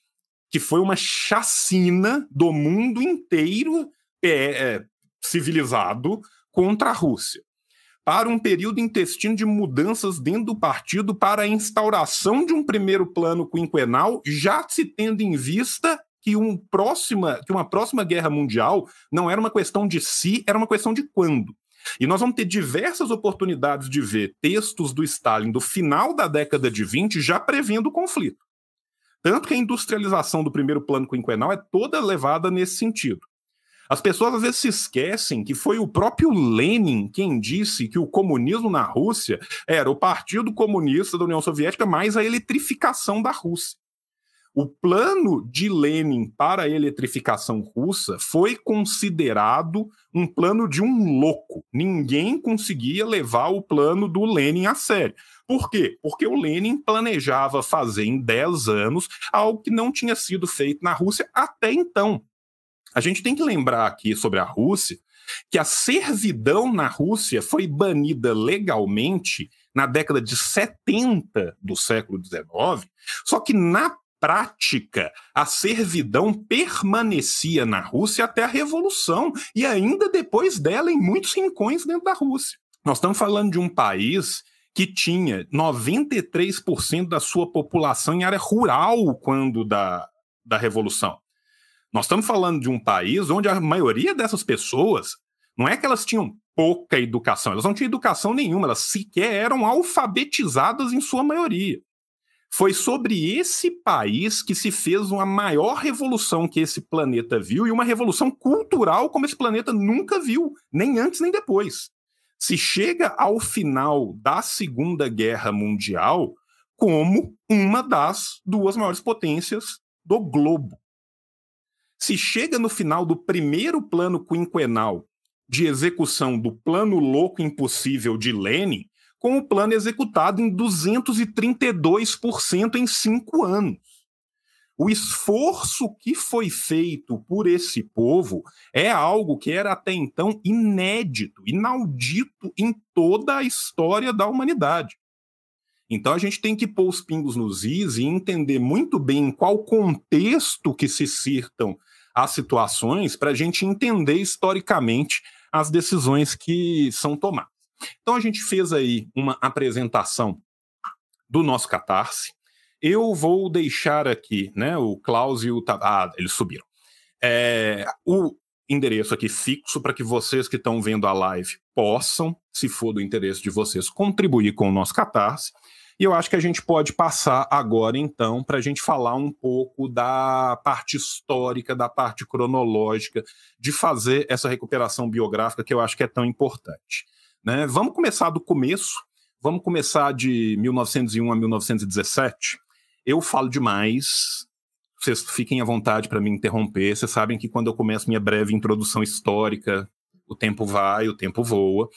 que foi uma chacina do mundo inteiro é, civilizado contra a Rússia. Para um período intestino de mudanças dentro do partido para a instauração de um primeiro plano quinquenal, já se tendo em vista que, um próxima, que uma próxima guerra mundial não era uma questão de si, era uma questão de quando. E nós vamos ter diversas oportunidades de ver textos do Stalin do final da década de 20 já prevendo o conflito. Tanto que a industrialização do primeiro plano quinquenal é toda levada nesse sentido. As pessoas às vezes se esquecem que foi o próprio Lenin quem disse que o comunismo na Rússia era o Partido Comunista da União Soviética mais a eletrificação da Rússia. O plano de Lenin para a eletrificação russa foi considerado um plano de um louco. Ninguém conseguia levar o plano do Lenin a sério. Por quê? Porque o Lenin planejava fazer em 10 anos algo que não tinha sido feito na Rússia até então. A gente tem que lembrar aqui sobre a Rússia que a servidão na Rússia foi banida legalmente na década de 70 do século XIX, só que na prática, a servidão permanecia na Rússia até a Revolução e ainda depois dela em muitos rincões dentro da Rússia. Nós estamos falando de um país que tinha 93% da sua população em área rural quando da, da Revolução. Nós estamos falando de um país onde a maioria dessas pessoas não é que elas tinham pouca educação, elas não tinham educação nenhuma, elas sequer eram alfabetizadas em sua maioria. Foi sobre esse país que se fez uma maior revolução que esse planeta viu e uma revolução cultural como esse planeta nunca viu, nem antes nem depois. Se chega ao final da Segunda Guerra Mundial como uma das duas maiores potências do globo. Se chega no final do primeiro plano quinquenal de execução do plano louco impossível de Lenin, com o plano executado em 232% em cinco anos. O esforço que foi feito por esse povo é algo que era até então inédito, inaudito em toda a história da humanidade. Então a gente tem que pôr os pingos nos is e entender muito bem em qual contexto que se cirtam as situações para a gente entender historicamente as decisões que são tomadas. Então a gente fez aí uma apresentação do nosso Catarse. Eu vou deixar aqui, né? O Klaus e o. Ah, eles subiram. É, o endereço aqui fixo para que vocês que estão vendo a live possam, se for do interesse de vocês, contribuir com o nosso Catarse. E eu acho que a gente pode passar agora, então, para a gente falar um pouco da parte histórica, da parte cronológica, de fazer essa recuperação biográfica que eu acho que é tão importante. Né? Vamos começar do começo, vamos começar de 1901 a 1917. Eu falo demais, vocês fiquem à vontade para me interromper. Vocês sabem que quando eu começo minha breve introdução histórica, o tempo vai, o tempo voa.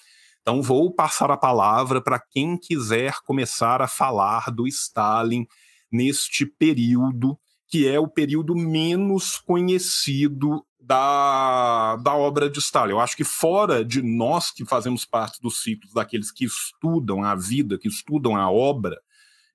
Então, vou passar a palavra para quem quiser começar a falar do Stalin neste período, que é o período menos conhecido da, da obra de Stalin. Eu acho que, fora de nós que fazemos parte dos ciclos daqueles que estudam a vida, que estudam a obra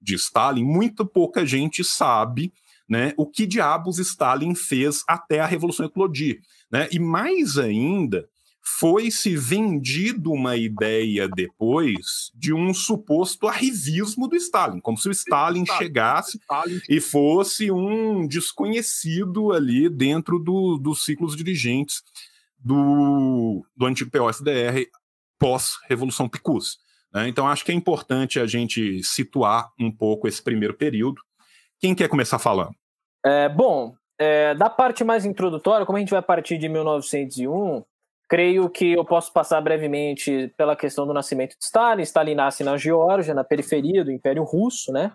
de Stalin, muito pouca gente sabe né, o que diabos Stalin fez até a Revolução eclodir. Né? E mais ainda, foi-se vendido uma ideia depois de um suposto arrivismo do Stalin, como se o Stalin chegasse e fosse um desconhecido ali dentro do, dos ciclos dirigentes do, do antigo POSDR pós-Revolução Picus. Né? Então, acho que é importante a gente situar um pouco esse primeiro período. Quem quer começar falando? É, bom, é, da parte mais introdutória, como a gente vai partir de 1901, Creio que eu posso passar brevemente pela questão do nascimento de Stalin. Stalin nasce na Geórgia, na periferia do Império Russo, né?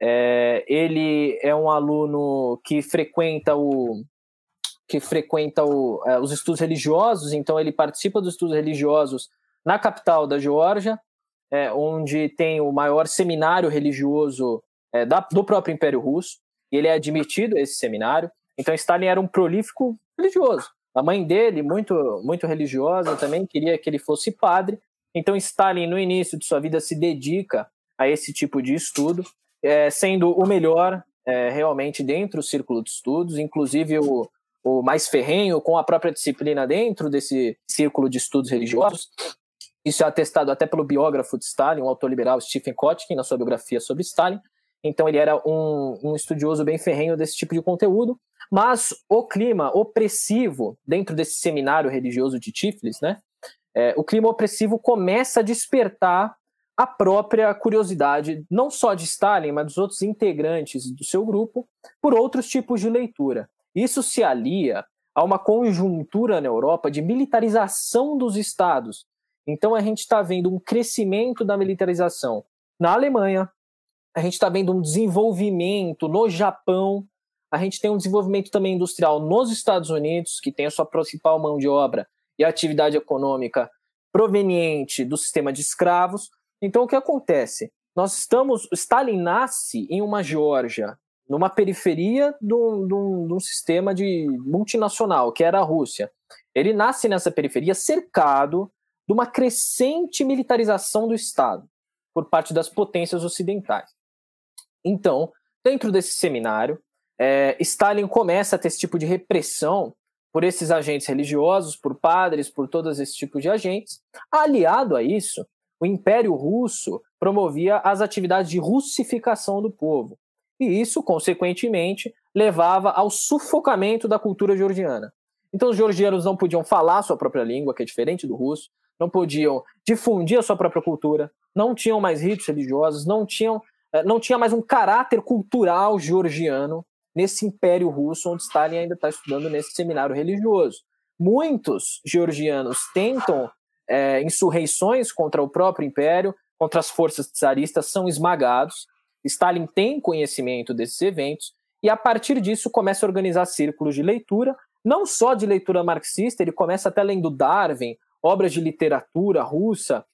É, ele é um aluno que frequenta o que frequenta o, é, os estudos religiosos, então ele participa dos estudos religiosos na capital da Geórgia, é, onde tem o maior seminário religioso é, da, do próprio Império Russo. E ele é admitido a esse seminário. Então Stalin era um prolífico religioso. A mãe dele, muito, muito religiosa também, queria que ele fosse padre. Então, Stalin, no início de sua vida, se dedica a esse tipo de estudo, é, sendo o melhor é, realmente dentro do círculo de estudos, inclusive o, o mais ferrenho, com a própria disciplina dentro desse círculo de estudos religiosos. Isso é atestado até pelo biógrafo de Stalin, o autor liberal Stephen Kotkin, na sua biografia sobre Stalin. Então, ele era um, um estudioso bem ferrenho desse tipo de conteúdo. Mas o clima opressivo dentro desse seminário religioso de Tiflis, né? É, o clima opressivo começa a despertar a própria curiosidade, não só de Stalin, mas dos outros integrantes do seu grupo, por outros tipos de leitura. Isso se alia a uma conjuntura na Europa de militarização dos estados. Então a gente está vendo um crescimento da militarização na Alemanha, a gente está vendo um desenvolvimento no Japão a gente tem um desenvolvimento também industrial nos Estados Unidos, que tem a sua principal mão de obra e atividade econômica proveniente do sistema de escravos. Então, o que acontece? Nós estamos. Stalin nasce em uma Geórgia, numa periferia de um, sistema de multinacional, que era a Rússia. Ele nasce nessa periferia cercado de uma crescente militarização do Estado por parte das potências ocidentais. Então, dentro desse seminário, é, Stalin começa a ter esse tipo de repressão por esses agentes religiosos, por padres, por todos esses tipos de agentes. Aliado a isso, o Império Russo promovia as atividades de russificação do povo. E isso, consequentemente, levava ao sufocamento da cultura georgiana. Então, os georgianos não podiam falar a sua própria língua, que é diferente do russo, não podiam difundir a sua própria cultura, não tinham mais ritos religiosos, não tinham, eh, não tinha mais um caráter cultural georgiano nesse império russo onde Stalin ainda está estudando nesse seminário religioso. Muitos georgianos tentam é, insurreições contra o próprio império, contra as forças tsaristas, são esmagados. Stalin tem conhecimento desses eventos e, a partir disso, começa a organizar círculos de leitura, não só de leitura marxista, ele começa até lendo Darwin, obras de literatura russa,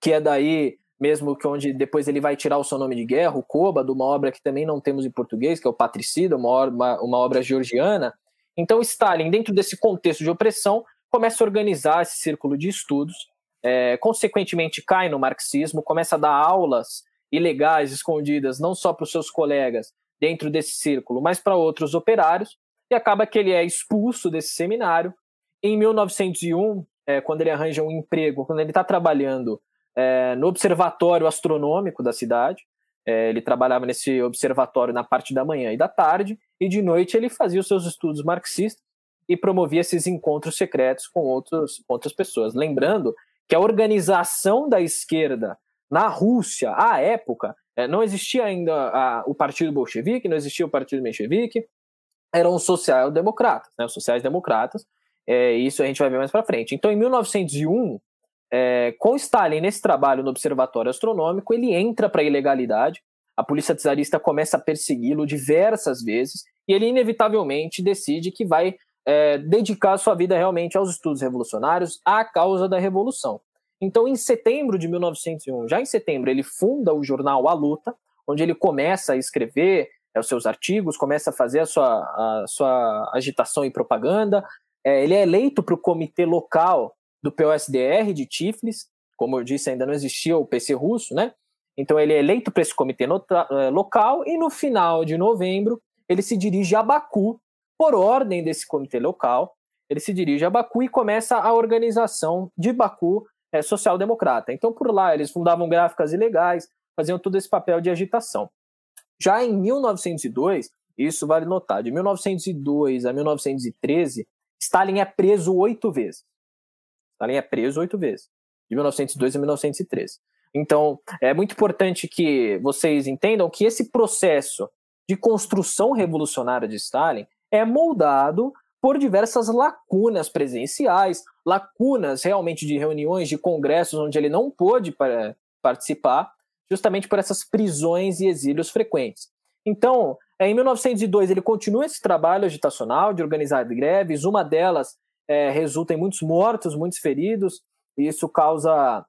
que é daí mesmo que onde depois ele vai tirar o seu nome de guerra, o Koba, de uma obra que também não temos em português, que é o Patricida, uma, uma, uma obra georgiana. Então, Stalin, dentro desse contexto de opressão, começa a organizar esse círculo de estudos, é, consequentemente cai no marxismo, começa a dar aulas ilegais, escondidas, não só para os seus colegas dentro desse círculo, mas para outros operários, e acaba que ele é expulso desse seminário. Em 1901, é, quando ele arranja um emprego, quando ele está trabalhando é, no observatório astronômico da cidade. É, ele trabalhava nesse observatório na parte da manhã e da tarde, e de noite ele fazia os seus estudos marxistas e promovia esses encontros secretos com, outros, outras pessoas. Lembrando que a organização da esquerda na Rússia, à época, é, não existia ainda a, o Partido Bolchevique, não existia o Partido Menchevique, eram social-democratas, né, os sociais-democratas, é, isso a gente vai ver mais para frente. Então, em 1901, é, com Stalin nesse trabalho no Observatório Astronômico, ele entra para a ilegalidade, a polícia czarista começa a persegui-lo diversas vezes, e ele inevitavelmente decide que vai é, dedicar sua vida realmente aos estudos revolucionários, à causa da revolução. Então, em setembro de 1901, já em setembro, ele funda o jornal A Luta, onde ele começa a escrever é, os seus artigos, começa a fazer a sua, a sua agitação e propaganda. É, ele é eleito para o comitê local do POSDR de Tiflis, como eu disse, ainda não existia o PC russo, né? Então ele é eleito para esse comitê é, local e no final de novembro ele se dirige a Baku, por ordem desse comitê local, ele se dirige a Baku e começa a organização de Baku é, social-democrata. Então, por lá, eles fundavam gráficas ilegais, faziam todo esse papel de agitação. Já em 1902, isso vale notar, de 1902 a 1913, Stalin é preso oito vezes. Stalin é preso oito vezes, de 1902 a 1913. Então, é muito importante que vocês entendam que esse processo de construção revolucionária de Stalin é moldado por diversas lacunas presenciais, lacunas realmente de reuniões, de congressos onde ele não pôde participar, justamente por essas prisões e exílios frequentes. Então, é, em 1902, ele continua esse trabalho agitacional de organizar greves, uma delas é, resulta em muitos mortos, muitos feridos, e isso causa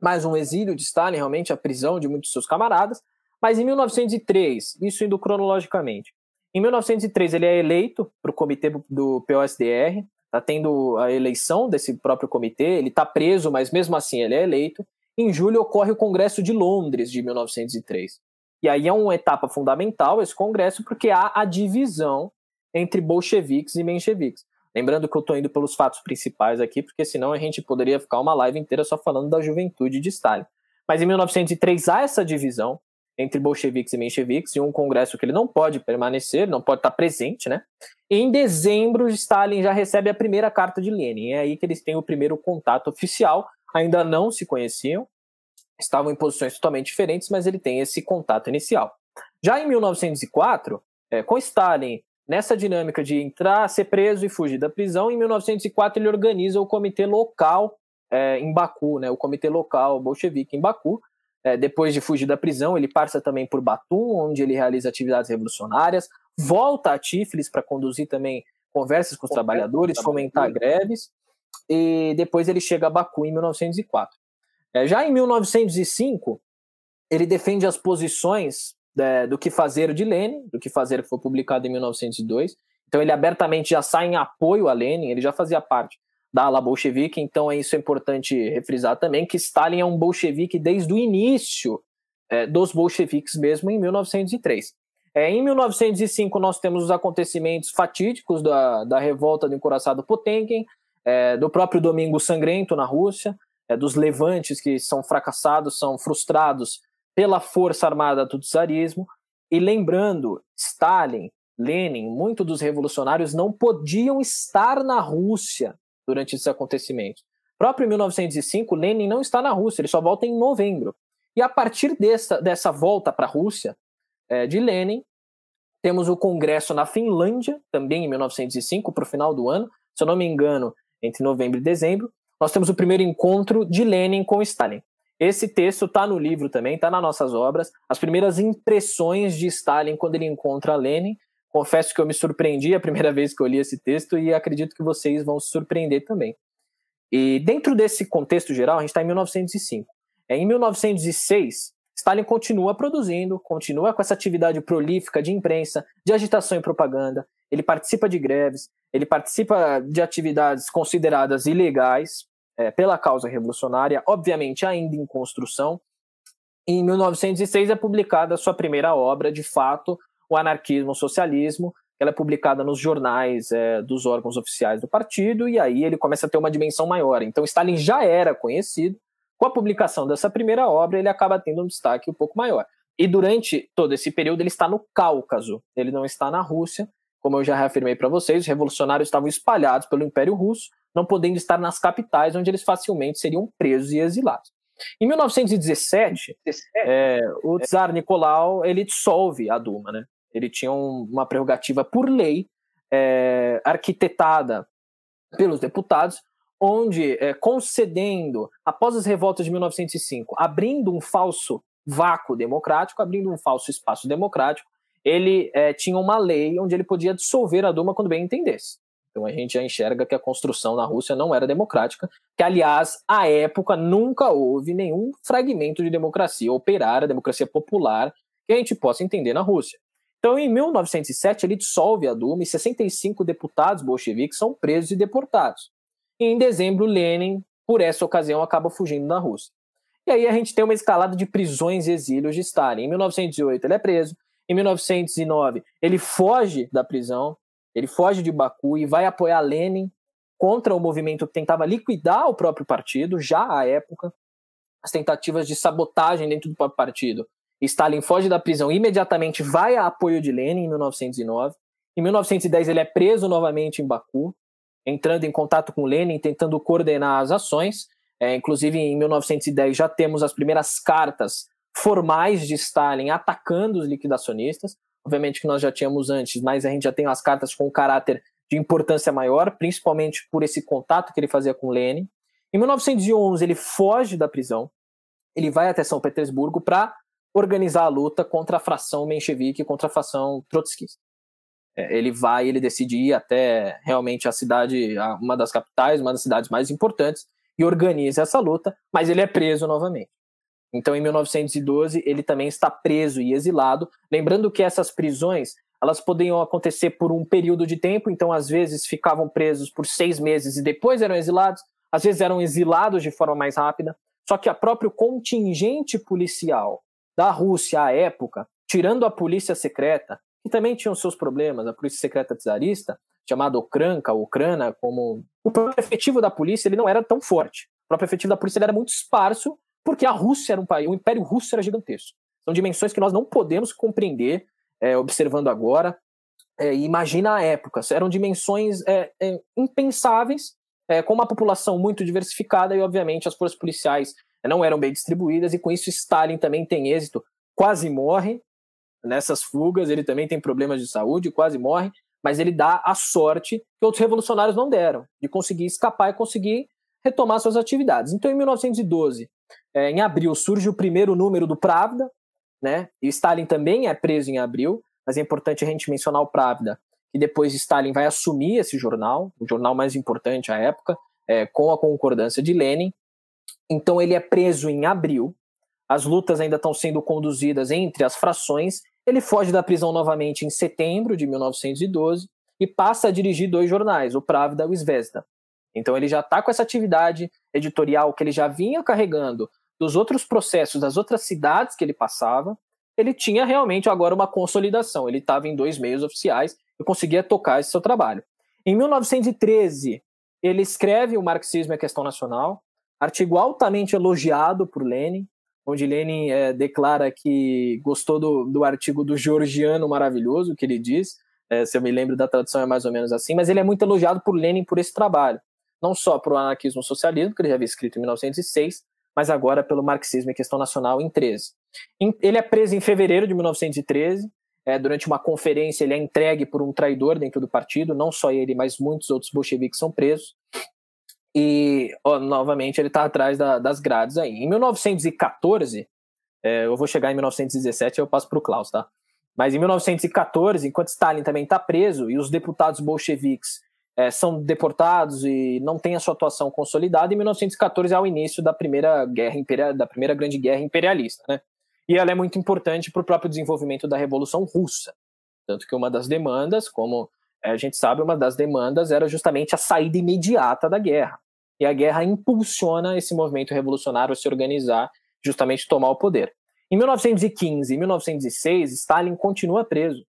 mais um exílio de Stalin, realmente a prisão de muitos de seus camaradas. Mas em 1903, isso indo cronologicamente, em 1903, ele é eleito para o comitê do POSDR, está tendo a eleição desse próprio comitê, ele está preso, mas mesmo assim ele é eleito. Em julho ocorre o Congresso de Londres de 1903. E aí é uma etapa fundamental esse congresso, porque há a divisão entre bolcheviques e mencheviques. Lembrando que eu estou indo pelos fatos principais aqui, porque senão a gente poderia ficar uma live inteira só falando da juventude de Stalin. Mas em 1903 há essa divisão, entre bolcheviques e mencheviques, e um congresso que ele não pode permanecer, não pode estar presente, né? E em dezembro, Stalin já recebe a primeira carta de Lenin. É aí que eles têm o primeiro contato oficial. Ainda não se conheciam, estavam em posições totalmente diferentes, mas ele tem esse contato inicial. Já em 1904, é, com Stalin nessa dinâmica de entrar, ser preso e fugir da prisão, em 1904 ele organiza o comitê local é, em Baku, né, o comitê local bolchevique em Baku, é, depois de fugir da prisão, ele passa também por Batum, onde ele realiza atividades revolucionárias, volta a Tiflis para conduzir também conversas com os trabalhadores, fomentar greves, e depois ele chega a Baku em 1904. É, já em 1905, ele defende as posições é, do que fazer de Lenin, do que fazer que foi publicado em 1902. Então ele abertamente já sai em apoio a Lenin, ele já fazia parte da ala bolchevique, então é isso é importante refrisar também, que Stalin é um bolchevique desde o início é, dos bolcheviques mesmo, em 1903. É, em 1905 nós temos os acontecimentos fatídicos da, da revolta do encoraçado Potemkin, é, do próprio Domingo Sangrento na Rússia, é, dos levantes que são fracassados, são frustrados pela força armada do czarismo, e lembrando, Stalin, Lenin, muitos dos revolucionários não podiam estar na Rússia durante esses acontecimentos. Próprio em 1905, Lenin não está na Rússia, ele só volta em novembro. E a partir dessa, dessa volta para a Rússia é, de Lenin, temos o congresso na Finlândia, também em 1905, para o final do ano, se eu não me engano, entre novembro e dezembro. Nós temos o primeiro encontro de Lenin com Stalin. Esse texto está no livro também, está nas nossas obras. As primeiras impressões de Stalin quando ele encontra Lenin Confesso que eu me surpreendi a primeira (laughs) vez que eu li esse texto e acredito que vocês vão se surpreender também. E dentro desse contexto geral, a gente está em 1905. É, em 1906, Stalin continua produzindo, continua com essa atividade prolífica de imprensa, de agitação e propaganda. Ele participa de greves, ele participa de atividades consideradas ilegais é, pela causa revolucionária, obviamente ainda em construção. E em 1906 é publicada a sua primeira obra, de fato, o Anarquismo o Socialismo, ela é publicada nos jornais é, dos órgãos oficiais do partido, e aí ele começa a ter uma dimensão maior. Então, Stalin já era conhecido, com a publicação dessa primeira obra, ele acaba tendo um destaque um pouco maior. e durante todo esse período ele está no Cáucaso, ele não está na Rússia. Como eu já reafirmei para vocês, os revolucionários estavam espalhados pelo Império Russo, não podendo estar nas capitais, onde eles facilmente seriam presos e exilados. Em 1917, é, o czar Nicolau ele dissolve a Duma, né? Ele tinha um, uma prerrogativa por lei é, arquitetada pelos deputados, onde é, concedendo, após as revoltas de 1905, abrindo um falso vácuo democrático, abrindo um falso espaço democrático, ele é, tinha uma lei onde ele podia dissolver a Duma quando bem entendesse. Então a gente já enxerga que a construção na Rússia não era democrática, que aliás, à época nunca houve nenhum fragmento de democracia operária, democracia popular, que a gente possa entender na Rússia. Então, em 1907, ele dissolve a Duma e 65 deputados bolcheviques são presos e deportados. E em dezembro, Lenin, por essa ocasião, acaba fugindo da Rússia. E aí a gente tem uma escalada de prisões e exílios de Stalin. Em 1908, ele é preso. Em 1909, ele foge da prisão, ele foge de Baku e vai apoiar Lenin contra o movimento que tentava liquidar o próprio partido, já à época, as tentativas de sabotagem dentro do próprio partido. Stalin foge da prisão imediatamente vai a apoio de Lenin em 1909. Em 1910 ele é preso novamente em Baku, entrando em contato com Lenin, tentando coordenar as ações. É, inclusive em 1910 já temos as primeiras cartas formais de Stalin atacando os liquidacionistas. Obviamente que nós já tínhamos antes, mas a gente já tem as cartas com um caráter de importância maior, principalmente por esse contato que ele fazia com Lenin. Em 1911, ele foge da prisão, ele vai até São Petersburgo para organizar a luta contra a fração menchevique, contra a fração trotskista. É, ele vai, ele decide ir até realmente a cidade, uma das capitais, uma das cidades mais importantes, e organiza essa luta, mas ele é preso novamente. Então, em 1912, ele também está preso e exilado. Lembrando que essas prisões elas podiam acontecer por um período de tempo, então às vezes ficavam presos por seis meses e depois eram exilados, às vezes eram exilados de forma mais rápida. Só que a próprio contingente policial da Rússia à época, tirando a polícia secreta, que também tinham seus problemas, a polícia secreta czarista, chamada Okranka, Ucrana, como o próprio efetivo da polícia ele não era tão forte. O próprio efetivo da polícia era muito esparso porque a Rússia era um país, o Império Russo era gigantesco. São dimensões que nós não podemos compreender é, observando agora. É, imagina a época, eram dimensões é, é impensáveis, é, com uma população muito diversificada e, obviamente, as forças policiais não eram bem distribuídas, e com isso Stalin também tem êxito, quase morre nessas fugas, ele também tem problemas de saúde, quase morre, mas ele dá a sorte que outros revolucionários não deram, de conseguir escapar e conseguir retomar suas atividades. Então, em 1912, é, em abril surge o primeiro número do Pravda, né? E Stalin também é preso em abril, mas é importante a gente mencionar o Pravda, que depois Stalin vai assumir esse jornal, o jornal mais importante à época, é, com a concordância de Lenin. Então ele é preso em abril, as lutas ainda estão sendo conduzidas entre as frações. Ele foge da prisão novamente em setembro de 1912 e passa a dirigir dois jornais, o Pravda e o Zvezda. Então ele já está com essa atividade editorial que ele já vinha carregando dos outros processos, das outras cidades que ele passava, ele tinha realmente agora uma consolidação. Ele estava em dois meios oficiais e conseguia tocar esse seu trabalho. Em 1913, ele escreve o Marxismo e a Questão Nacional, artigo altamente elogiado por Lenin, onde Lenin é, declara que gostou do, do artigo do Georgiano maravilhoso, que ele diz, é, se eu me lembro da tradução é mais ou menos assim, mas ele é muito elogiado por Lenin por esse trabalho não só para o anarquismo socialismo, que ele já havia escrito em 1906, mas agora pelo marxismo e questão nacional em 13. Ele é preso em fevereiro de 1913, é, durante uma conferência ele é entregue por um traidor dentro do partido, não só ele, mas muitos outros bolcheviques são presos. E, ó, novamente, ele está atrás da, das grades aí. Em 1914, é, eu vou chegar em 1917 eu passo para o Klaus, tá? Mas em 1914, enquanto Stalin também está preso e os deputados bolcheviques é, são deportados e não têm a sua atuação consolidada. Em 1914 é o início da primeira guerra imperial, da primeira grande guerra imperialista, né? E ela é muito importante para o próprio desenvolvimento da Revolução Russa, tanto que uma das demandas, como é, a gente sabe, uma das demandas era justamente a saída imediata da guerra. E a guerra impulsiona esse movimento revolucionário a se organizar, justamente tomar o poder. Em 1915 e 1906, Stalin continua preso,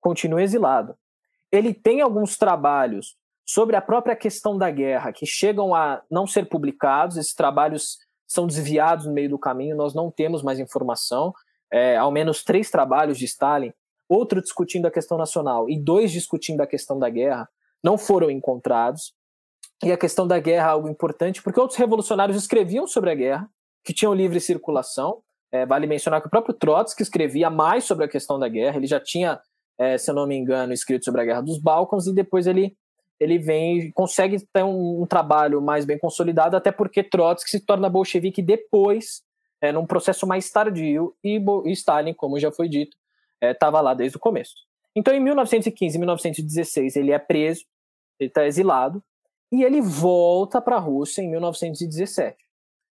continua exilado. Ele tem alguns trabalhos sobre a própria questão da guerra, que chegam a não ser publicados, esses trabalhos são desviados no meio do caminho, nós não temos mais informação. é, ao menos três trabalhos de Stalin, outro discutindo a questão nacional e dois discutindo a questão da guerra, não foram encontrados. E a questão da guerra é algo importante, porque outros revolucionários escreviam sobre a guerra, que tinham livre circulação. É, vale mencionar que o próprio Trotsky escrevia mais sobre a questão da guerra, ele já tinha, é, se eu não me engano, escrito sobre a guerra dos Balcãs, e depois ele, ele vem consegue ter um, um, trabalho mais bem consolidado, até porque Trotsky se torna bolchevique depois, é, num processo mais tardio, e, e Stalin, como já foi dito, estava é, lá desde o começo. Então, em 1915 e 1916, ele é preso, ele está exilado, e ele volta para a Rússia em 1917.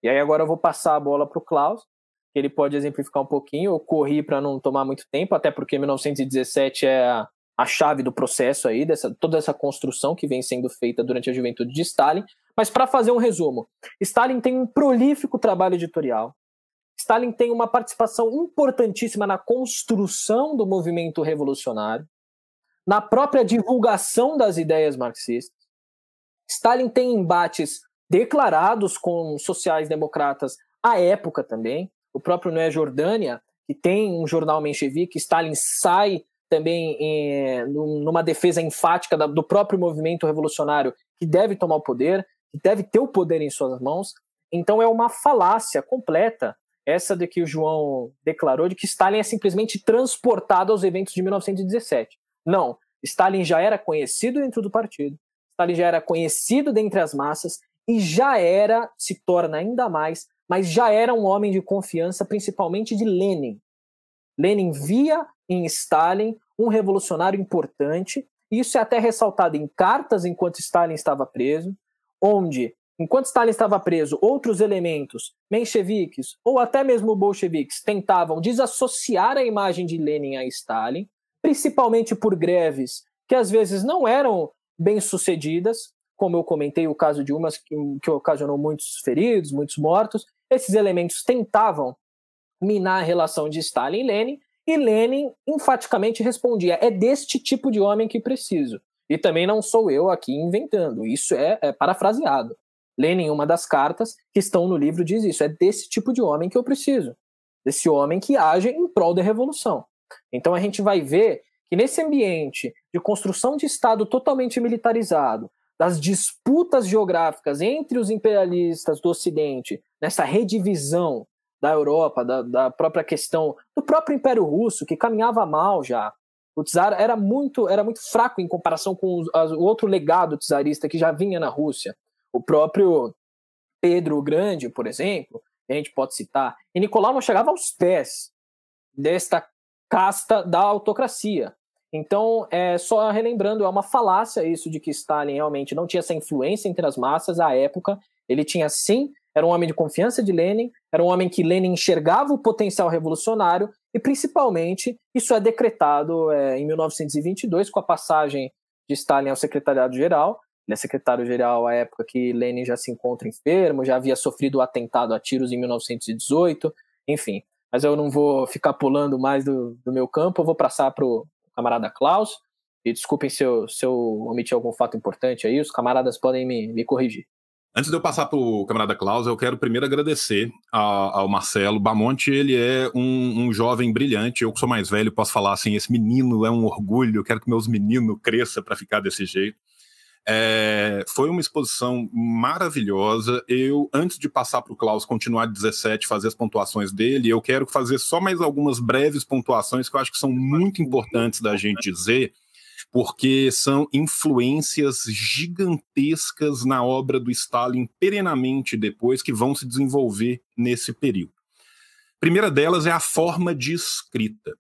E aí agora eu vou passar a bola para o Klaus, que ele pode exemplificar um pouquinho. Eu corri para não tomar muito tempo, até porque 1917 é a, a chave do processo aí, dessa, toda essa construção que vem sendo feita durante a juventude de Stalin. Mas para fazer um resumo, Stalin tem um prolífico trabalho editorial. Stalin tem uma participação importantíssima na construção do movimento revolucionário, na própria divulgação das ideias marxistas. Stalin tem embates declarados com sociais-democratas à época também. O próprio Noé Jordânia, que tem um jornal menchevique, Stalin sai também em, numa defesa enfática do próprio movimento revolucionário que deve tomar o poder, que deve ter o poder em suas mãos. Então é uma falácia completa essa de que o João declarou de que Stalin é simplesmente transportado aos eventos de 1917. Não, Stalin já era conhecido dentro do partido, Stalin já era conhecido dentre as massas e já era, se torna ainda mais, mas já era um homem de confiança, principalmente de Lenin. Lenin via em Stalin um revolucionário importante, isso é até ressaltado em cartas enquanto Stalin estava preso, onde, enquanto Stalin estava preso, outros elementos, mencheviques ou até mesmo bolcheviques, tentavam desassociar a imagem de Lenin a Stalin, principalmente por greves que às vezes não eram bem-sucedidas, como eu comentei o caso de umas que, que ocasionou muitos feridos, muitos mortos. Esses elementos tentavam minar a relação de Stalin e Lenin, e Lenin enfaticamente respondia: é deste tipo de homem que preciso. E também não sou eu aqui inventando, isso é, é parafraseado. Lenin, uma das cartas que estão no livro, diz isso: é desse tipo de homem que eu preciso. Desse homem que age em prol da revolução. Então a gente vai ver que nesse ambiente de construção de Estado totalmente militarizado, das disputas geográficas entre os imperialistas do Ocidente, nessa redivisão da Europa, da, da própria questão do próprio Império Russo, que caminhava mal já. O czar era muito, era muito fraco em comparação com o outro legado czarista que já vinha na Rússia. O próprio Pedro o Grande, por exemplo, a gente pode citar, e Nicolau não chegava aos pés desta casta da autocracia. Então, é, só relembrando, é uma falácia isso de que Stalin realmente não tinha essa influência entre as massas à época. Ele tinha sim, era um homem de confiança de Lenin, era um homem que Lenin enxergava o potencial revolucionário e, principalmente, isso é decretado é, em 1922 com a passagem de Stalin ao secretariado-geral. Ele é secretário-geral à época que Lenin já se encontra enfermo, já havia sofrido o atentado a tiros em 1918, enfim. Mas eu não vou ficar pulando mais do, do meu campo, eu vou passar para o camarada Klaus. E desculpem se eu, se eu omiti algum fato importante aí, os camaradas podem me, me corrigir. Antes de eu passar para o camarada Klaus, eu quero primeiro agradecer ao, ao Marcelo. Bamonte, ele é um, um, jovem brilhante. Eu que sou mais velho, posso falar assim: esse menino é um orgulho. Quero que meus meninos cresçam para ficar desse jeito. É, foi uma exposição maravilhosa. Eu, antes de passar para o Klaus continuar de 17, fazer as pontuações dele, eu quero fazer só mais algumas breves pontuações que eu acho que são muito importantes da gente dizer, porque são influências gigantescas na obra do Stalin perenamente depois que vão se desenvolver nesse período. A primeira delas é a forma de escrita.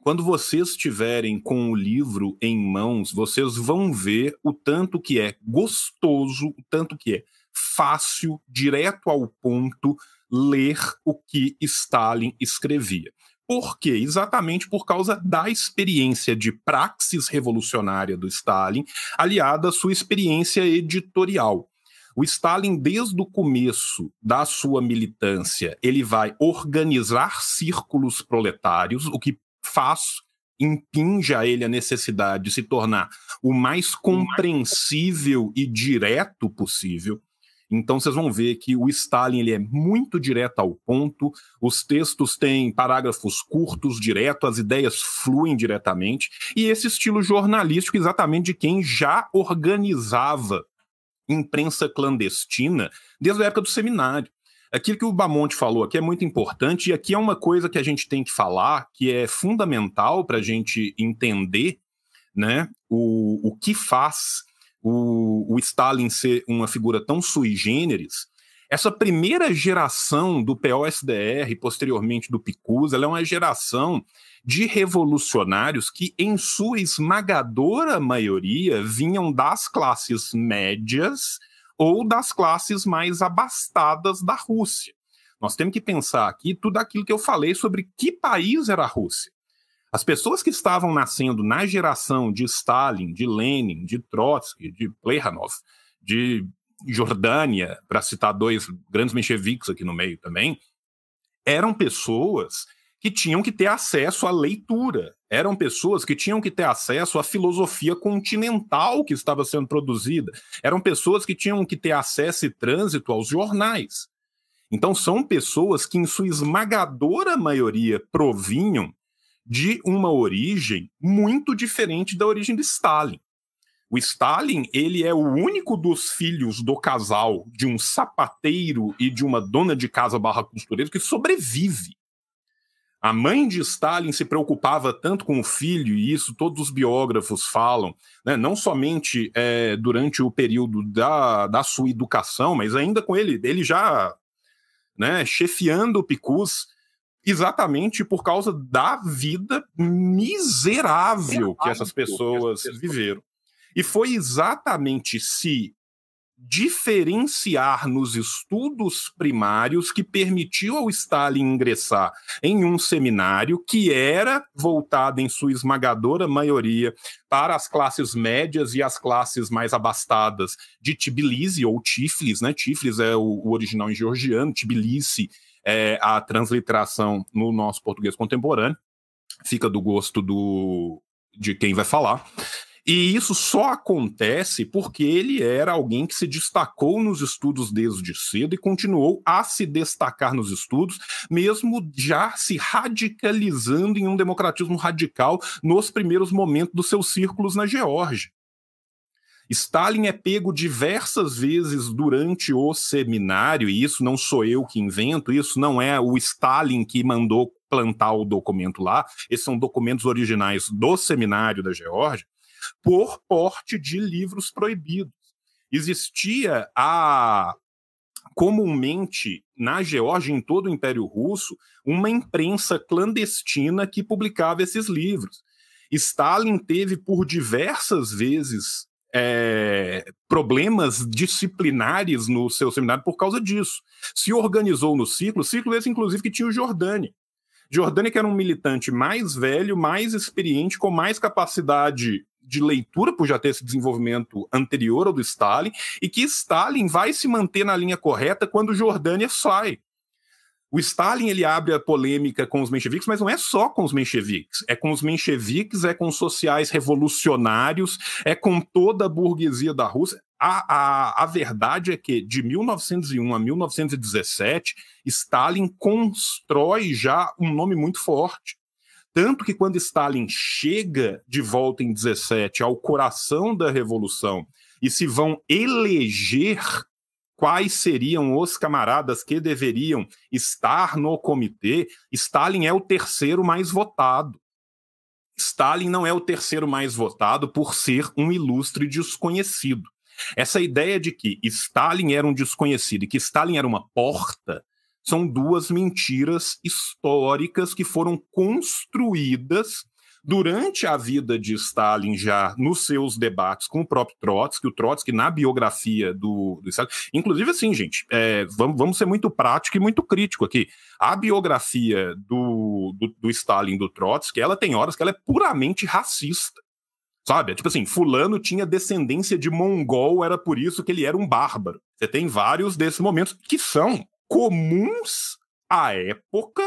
Quando vocês estiverem com o livro em mãos, vocês vão ver o tanto que é gostoso, o tanto que é fácil, direto ao ponto, ler o que Stalin escrevia. Por quê? Exatamente por causa da experiência de praxis revolucionária do Stalin, aliada à sua experiência editorial. O Stalin, desde o começo da sua militância, ele vai organizar círculos proletários, o que faz, impinge a ele a necessidade de se tornar o mais compreensível e direto possível. Então vocês vão ver que o Stalin ele é muito direto ao ponto, os textos têm parágrafos curtos, direto, as ideias fluem diretamente, e esse estilo jornalístico exatamente de quem já organizava imprensa clandestina desde a época do seminário. Aquilo que o Bamonte falou aqui é muito importante, e aqui é uma coisa que a gente tem que falar, que é fundamental para a gente entender né, o, o que faz o, o Stalin ser uma figura tão sui generis. Essa primeira geração do POSDR, posteriormente do PICUS, ela é uma geração de revolucionários que, em sua esmagadora maioria, vinham das classes médias ou das classes mais abastadas da Rússia. Nós temos que pensar aqui tudo aquilo que eu falei sobre que país era a Rússia. As pessoas que estavam nascendo na geração de Stalin, de Lenin, de Trotsky, de Plekhanov, de Jordânia, para citar dois grandes mencheviques aqui no meio também, eram pessoas que tinham que ter acesso à leitura, eram pessoas que tinham que ter acesso à filosofia continental que estava sendo produzida, eram pessoas que tinham que ter acesso e trânsito aos jornais. Então, são pessoas que, em sua esmagadora maioria, provinham de uma origem muito diferente da origem de Stalin. O Stalin, ele é o único dos filhos do casal de um sapateiro e de uma dona de casa barra costureira que sobrevive. A mãe de Stalin se preocupava tanto com o filho, e isso todos os biógrafos falam, né, não somente é, durante o período da, da sua educação, mas ainda com ele, ele já né, chefiando o Picus, exatamente por causa da vida miserável que essas pessoas viveram. E foi exatamente se diferenciar nos estudos primários que permitiu ao Stalin ingressar em um seminário que era voltado em sua esmagadora maioria para as classes médias e as classes mais abastadas de Tbilisi ou Tiflis, né? Tiflis é o, o original em georgiano, Tbilisi é a transliteração no nosso português contemporâneo. Fica do gosto do de quem vai falar. E isso só acontece porque ele era alguém que se destacou nos estudos desde cedo e continuou a se destacar nos estudos, mesmo já se radicalizando em um democratismo radical nos primeiros momentos dos seus círculos na Geórgia. Stalin é pego diversas vezes durante o seminário, e isso não sou eu que invento, isso não é o Stalin que mandou plantar o documento lá, esses são documentos originais do seminário da Geórgia por porte de livros proibidos. Existia a comumente na Geórgia, em todo o Império Russo, uma imprensa clandestina que publicava esses livros. Stalin teve por diversas vezes é, problemas disciplinares no seu seminário por causa disso. Se organizou no ciclo, ciclo esse inclusive que tinha o Jordani. Jordani que era um militante mais velho, mais experiente, com mais capacidade de leitura, por já ter esse desenvolvimento anterior ao do Stalin, e que Stalin vai se manter na linha correta quando Jordânia sai. O Stalin ele abre a polêmica com os mencheviques, mas não é só com os mencheviques. É com os mencheviques, é com os sociais revolucionários, é com toda a burguesia da Rússia. A, a, a verdade é que de 1901 a 1917, Stalin constrói já um nome muito forte. Tanto que quando Stalin chega de volta em 17 ao coração da revolução e se vão eleger quais seriam os camaradas que deveriam estar no comitê, Stalin é o terceiro mais votado. Stalin não é o terceiro mais votado por ser um ilustre desconhecido. Essa ideia de que Stalin era um desconhecido e que Stalin era uma porta são duas mentiras históricas que foram construídas durante a vida de Stalin, já nos seus debates com o próprio Trotsky, o Trotsky na biografia do, do Stalin. Inclusive, assim, gente, é, vamos, vamos ser muito prático e muito crítico aqui. A biografia do, do, do Stalin, do Trotsky, ela tem horas que ela é puramente racista. Sabe? É tipo assim, fulano tinha descendência de mongol, era por isso que ele era um bárbaro. Você tem vários desses momentos que são comuns à época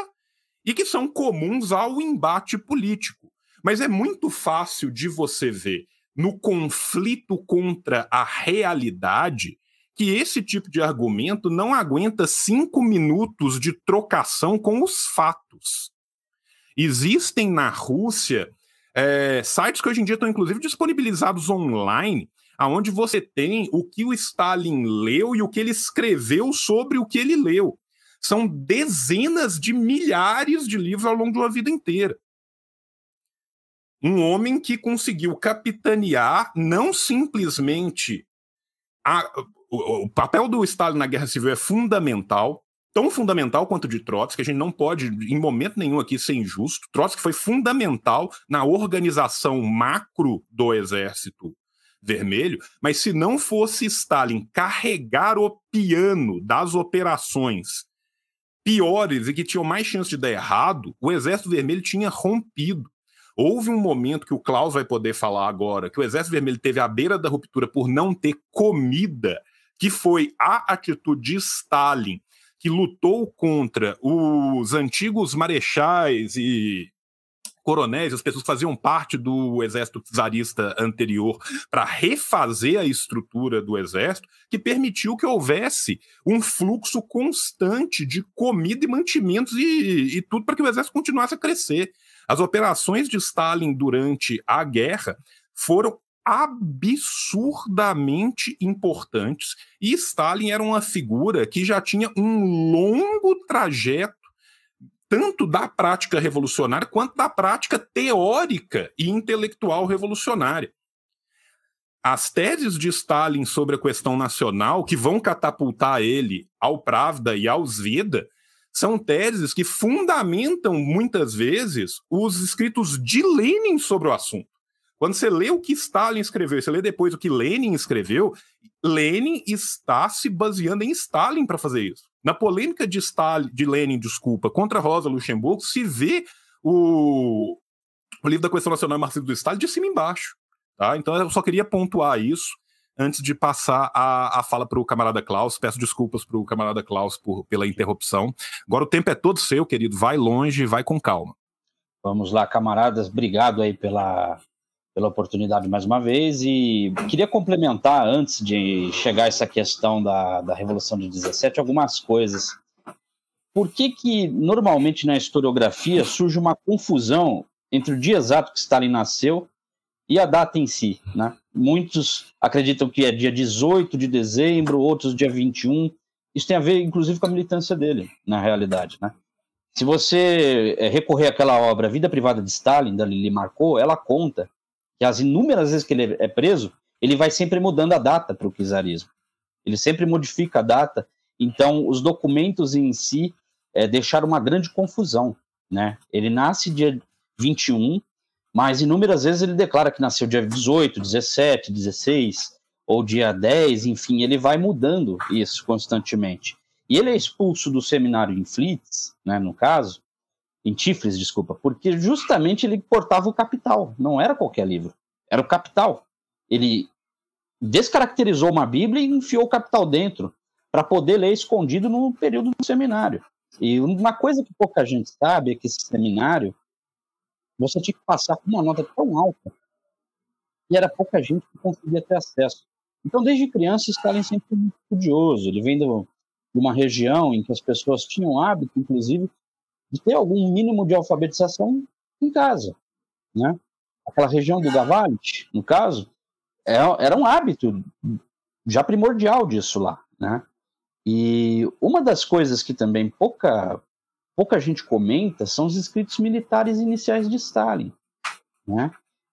e que são comuns ao embate político. Mas é muito fácil de você ver no conflito contra a realidade que esse tipo de argumento não aguenta cinco minutos de trocação com os fatos. Existem na Rússia é, sites que hoje em dia estão inclusive disponibilizados online, aonde você tem o que o Stalin leu e o que ele escreveu sobre o que ele leu. São dezenas de milhares de livros ao longo de uma vida inteira. Um homem que conseguiu capitanear não simplesmente a, o, o, papel do Stalin na Guerra Civil é fundamental, tão fundamental quanto o de Trotsky, a gente não pode, em momento nenhum aqui, ser injusto. Trotsky foi fundamental na organização macro do exército vermelho, mas se não fosse Stalin carregar o piano das operações piores e que tinham mais chance de dar errado, o exército vermelho tinha rompido. Houve um momento que o Klaus vai poder falar agora, que o Exército Vermelho teve à beira da ruptura por não ter comida, que foi a atitude de Stalin, que lutou contra os antigos marechais e coronéis, as pessoas que faziam parte do exército czarista anterior, para refazer a estrutura do exército, que permitiu que houvesse um fluxo constante de comida e mantimentos e, e tudo para que o exército continuasse a crescer. As operações de Stalin durante a guerra foram absurdamente importantes e Stalin era uma figura que já tinha um longo trajeto tanto da prática revolucionária quanto da prática teórica e intelectual revolucionária. As teses de Stalin sobre a questão nacional, que vão catapultar ele ao Pravda e ao Zveda, são teses que fundamentam muitas vezes os escritos de Lenin sobre o assunto. Quando você lê o que Stalin escreveu, você lê depois o que Lenin escreveu, Lenin está se baseando em Stalin para fazer isso. Na polêmica de Stalin, de Lenin, desculpa, contra Rosa Luxemburgo, se vê o, o livro da questão nacional marxismo do Stalin de cima embaixo. Tá? Então eu só queria pontuar isso antes de passar a, a fala para o camarada Klaus. Peço desculpas para o camarada Klaus por, pela interrupção. Agora o tempo é todo seu, querido. Vai longe, vai com calma. Vamos lá, camaradas. Obrigado aí pela, pela oportunidade mais uma vez. E queria complementar, antes de chegar a essa questão da, da Revolução de 17, algumas coisas. Por que, que normalmente na historiografia surge uma confusão entre o dia exato que Stalin nasceu e a data em si, né? Muitos acreditam que é dia 18 de dezembro, outros dia 21. Isso tem a ver, inclusive, com a militância dele, na realidade, né? Se você eh, recorrer àquela obra Vida Privada de Stalin, da Lili Marcou, ela conta que as inúmeras vezes que ele é preso, ele vai sempre mudando a data para o czarismo. Ele sempre modifica a data. Então, os documentos em si é, deixaram uma grande confusão. Né? Ele nasce dia 21, mas inúmeras vezes ele declara que nasceu dia 18, 17, 16 ou dia 10, enfim, ele vai mudando isso constantemente. E ele é expulso do seminário em Flitz, né, no caso, em Tiflis, desculpa, porque justamente ele portava o capital, não era qualquer livro, era o capital. Ele descaracterizou uma Bíblia e enfiou o capital dentro para poder ler escondido no período do seminário. E uma coisa que pouca gente sabe é que esse seminário você tinha que passar com uma nota tão alta e era pouca gente que conseguia ter acesso. Então, desde criança, Stalin sempre foi muito estudioso. Ele vem de uma região em que as pessoas tinham hábito, inclusive, de ter algum mínimo de alfabetização em casa. Né? Aquela região do Gavalit, no caso, é, era um hábito já primordial disso lá. Né? E uma das coisas que também pouca pouca gente comenta são os escritos militares iniciais de Stalin, né?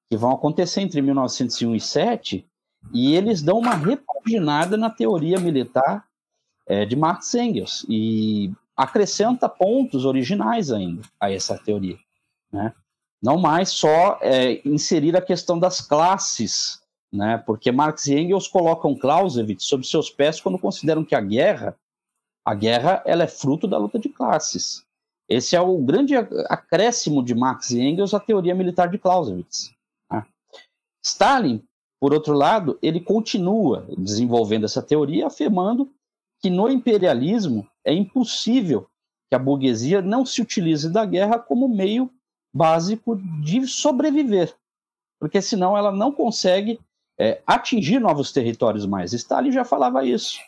que vão acontecer entre 1901 e 7, e eles dão uma repaginada na teoria militar é, de Marx Engels, e acrescenta pontos originais ainda a essa teoria. Né? Não mais só é, inserir a questão das classes, né? porque Marx e Engels colocam Clausewitz sob seus pés quando consideram que a guerra, a guerra ela é fruto da luta de classes. Esse é o grande acréscimo de Marx e Engels à teoria militar de Clausewitz. Né? Stalin, por outro lado, ele continua desenvolvendo essa teoria, afirmando que no imperialismo é impossível que a burguesia não se utilize da guerra como meio básico de sobreviver, porque senão ela não consegue é, atingir novos territórios mais. Stalin já falava isso.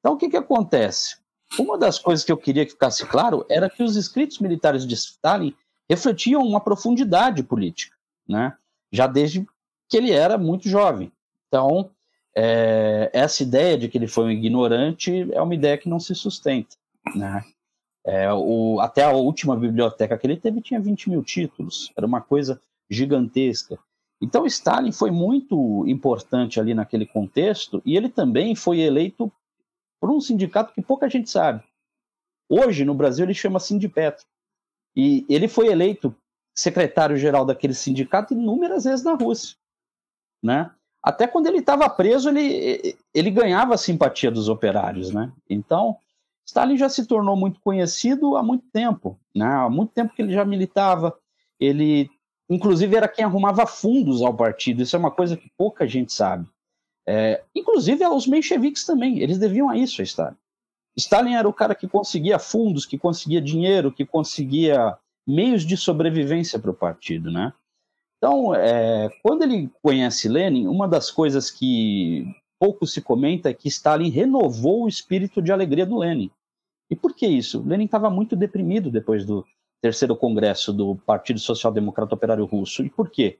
Então, o que, que acontece? Uma das coisas que eu queria que ficasse claro era que os escritos militares de Stalin refletiam uma profundidade política, né? já desde que ele era muito jovem. Então, é, essa ideia de que ele foi um ignorante é uma ideia que não se sustenta. Né? É, o, até a última biblioteca que ele teve tinha 20 mil títulos, era uma coisa gigantesca. Então, Stalin foi muito importante ali naquele contexto e ele também foi eleito por um sindicato que pouca gente sabe. Hoje, no Brasil, ele chama Sindipetro. E ele foi eleito secretário-geral daquele sindicato inúmeras vezes na Rússia. Né? Até quando ele estava preso, ele, ele ganhava a simpatia dos operários. Né? Então, Stalin já se tornou muito conhecido há muito tempo. Né? Há muito tempo que ele já militava. Ele, inclusive, era quem arrumava fundos ao partido. Isso é uma coisa que pouca gente sabe. É, inclusive, os mencheviques também. Eles deviam a isso a Stalin. Stalin era o cara que conseguia fundos, que conseguia dinheiro, que conseguia meios de sobrevivência para o partido, né? Então, é, quando ele conhece Lenin, uma das coisas que pouco se comenta é que Stalin renovou o espírito de alegria do Lenin. E por que isso? Lenin estava muito deprimido depois do terceiro congresso do Partido Social Democrata Operário Russo. E por quê?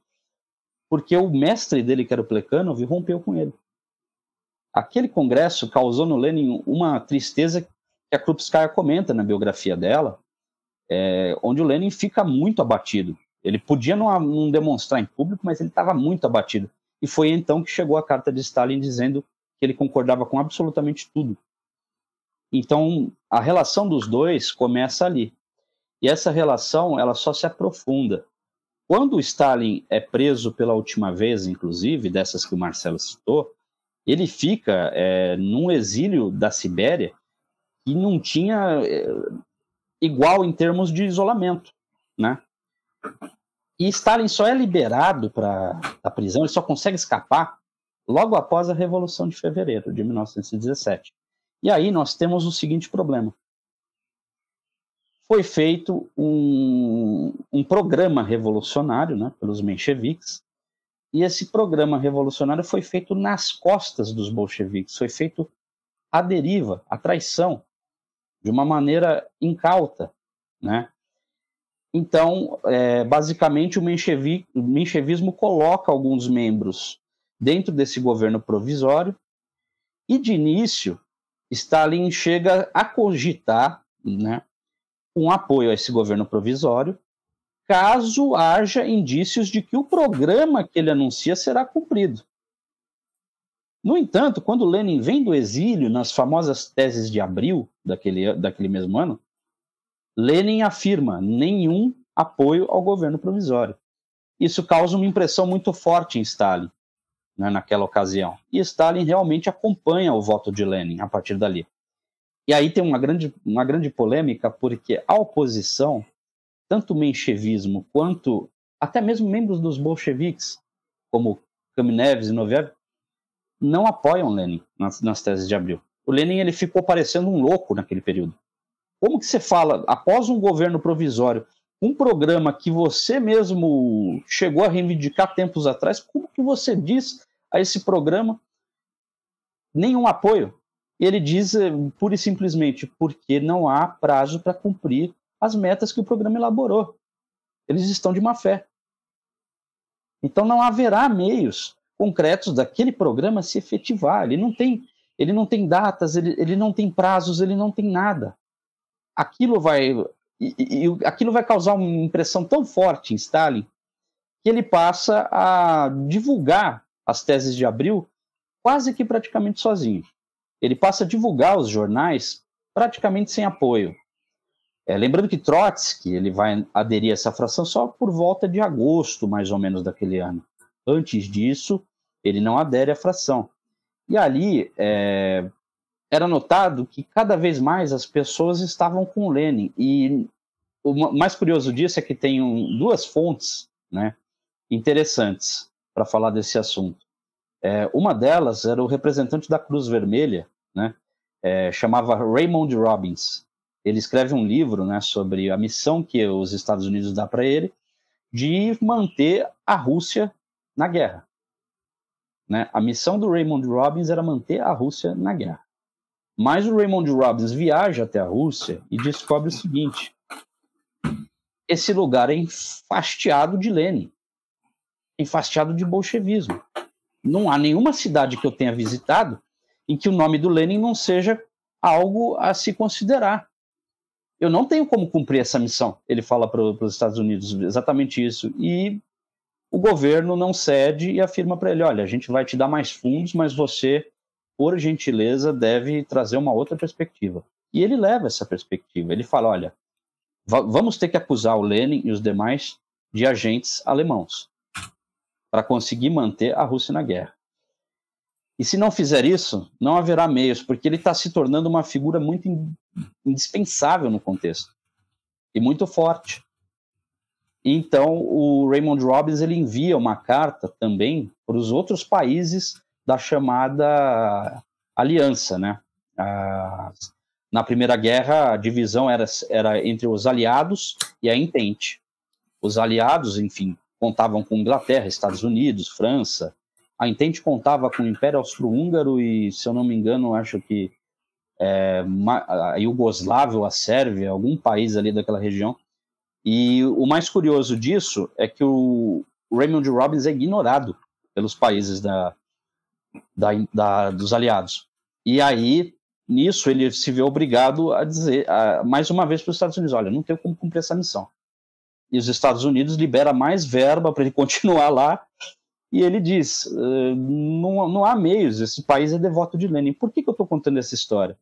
Porque o mestre dele, que era o Plekhanov, rompeu com ele. Aquele congresso causou no Lenin uma tristeza que a Krupskaya comenta na biografia dela, é, onde o Lenin fica muito abatido. Ele podia não, não demonstrar em público, mas ele estava muito abatido. E foi então que chegou a carta de Stalin dizendo que ele concordava com absolutamente tudo. Então, a relação dos dois começa ali. E essa relação, ela só se aprofunda. Quando o Stalin é preso pela última vez, inclusive, dessas que o Marcelo citou, ele fica é, num exílio da Sibéria e não tinha é, igual em termos de isolamento, né? E Stalin só é liberado para a prisão, ele só consegue escapar logo após a Revolução de Fevereiro de 1917. E aí nós temos o seguinte problema. Foi feito um, um programa revolucionário né, pelos mencheviques, e esse programa revolucionário foi feito nas costas dos bolcheviques, foi feito à deriva, à traição, de uma maneira incauta, né? Então, é, basicamente, o, menchevi, o menchevismo coloca alguns membros dentro desse governo provisório e, de início, Stalin chega a cogitar né, um apoio a esse governo provisório caso haja indícios de que o programa que ele anuncia será cumprido. No entanto, quando Lenin vem do exílio, nas famosas teses de abril daquele, daquele mesmo ano, Lenin afirma nenhum apoio ao governo provisório. Isso causa uma impressão muito forte em Stalin, né, naquela ocasião. E Stalin realmente acompanha o voto de Lenin a partir dali. E aí tem uma grande, uma grande polêmica, porque a oposição tanto o menchevismo quanto até mesmo membros dos bolcheviques, como Kamenev e Noviev, não apoiam Lenin nas, nas teses de abril. O Lenin ele ficou parecendo um louco naquele período. Como que você fala, após um governo provisório, um programa que você mesmo chegou a reivindicar tempos atrás, como que você diz a esse programa nenhum apoio? Ele diz eh, pura e simplesmente porque não há prazo para cumprir as metas que o programa elaborou. Eles estão de má fé. Então não haverá meios concretos daquele programa se efetivar. Ele não tem, ele não tem datas, ele, ele não tem prazos, ele não tem nada. Aquilo vai e, e, aquilo vai causar uma impressão tão forte em Stalin que ele passa a divulgar as teses de abril quase que praticamente sozinho. Ele passa a divulgar os jornais praticamente sem apoio. É, lembrando que Trotsky ele vai aderir a essa fração só por volta de agosto, mais ou menos, daquele ano. Antes disso, ele não adere à fração. E ali é, era notado que cada vez mais as pessoas estavam com Lenin. E o mais curioso disso é que tem um, duas fontes né, interessantes para falar desse assunto. É, uma delas era o representante da Cruz Vermelha, né, é, chamava Raymond Robbins ele escreve um livro né, sobre a missão que os Estados Unidos dá para ele de manter a Rússia na guerra. Né? A missão do Raymond Robbins era manter a Rússia na guerra. Mas o Raymond Robbins viaja até a Rússia e descobre o seguinte: esse lugar é enfastiado de Lenin, enfastiado de bolchevismo. Não há nenhuma cidade que eu tenha visitado em que o nome do Lenin não seja algo a se considerar. Eu não tenho como cumprir essa missão, ele fala para os Estados Unidos exatamente isso. E o governo não cede e afirma para ele: olha, a gente vai te dar mais fundos, mas você, por gentileza, deve trazer uma outra perspectiva. E ele leva essa perspectiva. Ele fala: olha, vamos ter que acusar o Lenin e os demais de agentes alemãos para conseguir manter a Rússia na guerra. E se não fizer isso, não haverá meios, porque ele está se tornando uma figura muito indispensável no contexto e muito forte. Então, o Raymond Robbins ele envia uma carta também para os outros países da chamada aliança, né? na Primeira Guerra, a divisão era, era entre os aliados e a Entente. Os aliados, enfim, contavam com Inglaterra, Estados Unidos, França. A Entente contava com o Império Austro-Húngaro e, se eu não me engano, acho que é, a Iugoslávia, a Sérvia, algum país ali daquela região. E o mais curioso disso é que o Raymond Robbins é ignorado pelos países da, da, da, dos aliados. E aí, nisso, ele se vê obrigado a dizer, a, mais uma vez para os Estados Unidos: olha, não tenho como cumprir essa missão. E os Estados Unidos libera mais verba para ele (laughs) continuar lá. E ele diz: uh, não, não há meios, esse país é devoto de Lenin. Por que, que eu estou contando essa história?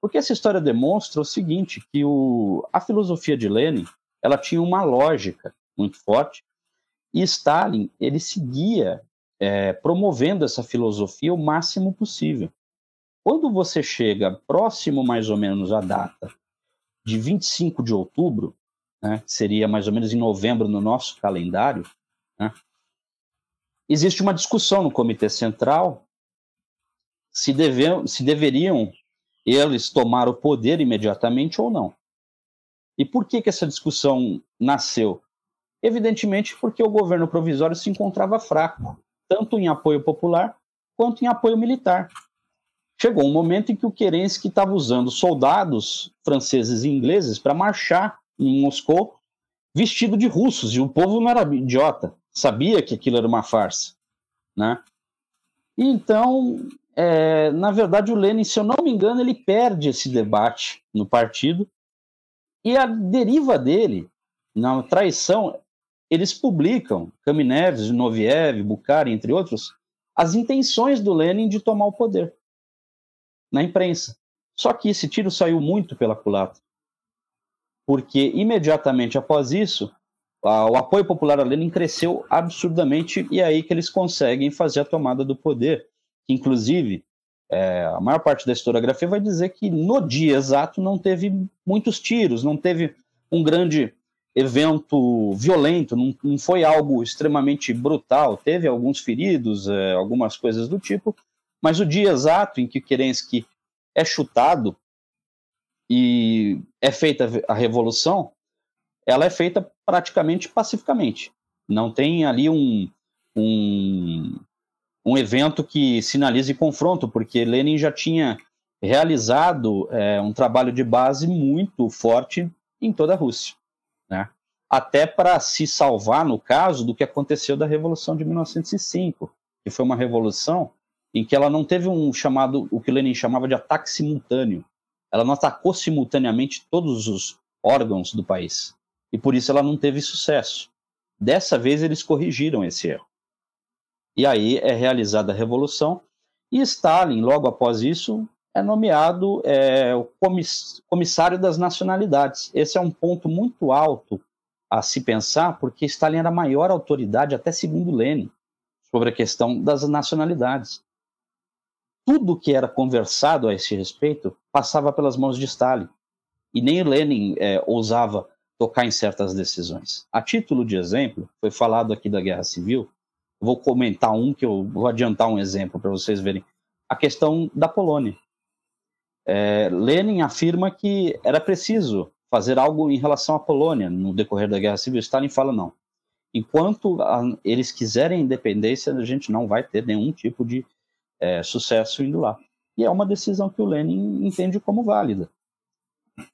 Porque essa história demonstra o seguinte: que o, a filosofia de Lenin ela tinha uma lógica muito forte, e Stalin ele seguia é, promovendo essa filosofia o máximo possível. Quando você chega próximo mais ou menos à data de 25 de outubro, né, seria mais ou menos em novembro no nosso calendário, né, existe uma discussão no Comitê Central se, deve, se deveriam eles tomar o poder imediatamente ou não. E por que, que essa discussão nasceu? Evidentemente porque o governo provisório se encontrava fraco, tanto em apoio popular quanto em apoio militar. Chegou um momento em que o Kerensky estava usando soldados franceses e ingleses para marchar em Moscou vestido de russos, e o povo não era idiota, sabia que aquilo era uma farsa. Né? Então, é, na verdade, o Lenin, se eu não me engano, ele perde esse debate no partido e a deriva dele, na traição, eles publicam, Kamenev, Noviev, Bukhari, entre outros, as intenções do Lenin de tomar o poder na imprensa. Só que esse tiro saiu muito pela culatra, porque imediatamente após isso, o apoio popular a Lenin cresceu absurdamente e é aí que eles conseguem fazer a tomada do poder. Inclusive, é, a maior parte da historiografia vai dizer que no dia exato não teve muitos tiros, não teve um grande evento violento, não, não foi algo extremamente brutal. Teve alguns feridos, é, algumas coisas do tipo, mas o dia exato em que Kerensky é chutado e é feita a revolução, ela é feita praticamente pacificamente. Não tem ali um, um, um evento que sinalize confronto, porque Lenin já tinha realizado é, um trabalho de base muito forte em toda a Rússia, né? até para se salvar, no caso, do que aconteceu da Revolução de 1905, que foi uma revolução em que ela não teve um chamado, o que Lenin chamava de ataque simultâneo. Ela não atacou simultaneamente todos os órgãos do país. E por isso ela não teve sucesso. Dessa vez eles corrigiram esse erro. E aí é realizada a revolução e Stalin, logo após isso, é nomeado é, o comissário das nacionalidades. Esse é um ponto muito alto a se pensar, porque Stalin era a maior autoridade, até segundo Lenin, sobre a questão das nacionalidades. Tudo que era conversado a esse respeito passava pelas mãos de Stalin. E nem Lenin é, ousava tocar em certas decisões. A título de exemplo, foi falado aqui da Guerra Civil, Vou comentar um que eu vou adiantar um exemplo para vocês verem. A questão da Polônia. É, Lenin afirma que era preciso fazer algo em relação à Polônia no decorrer da Guerra Civil. Stalin fala não. Enquanto a, eles quiserem independência, a gente não vai ter nenhum tipo de é, sucesso indo lá. e é uma decisão que o Lenin entende como válida.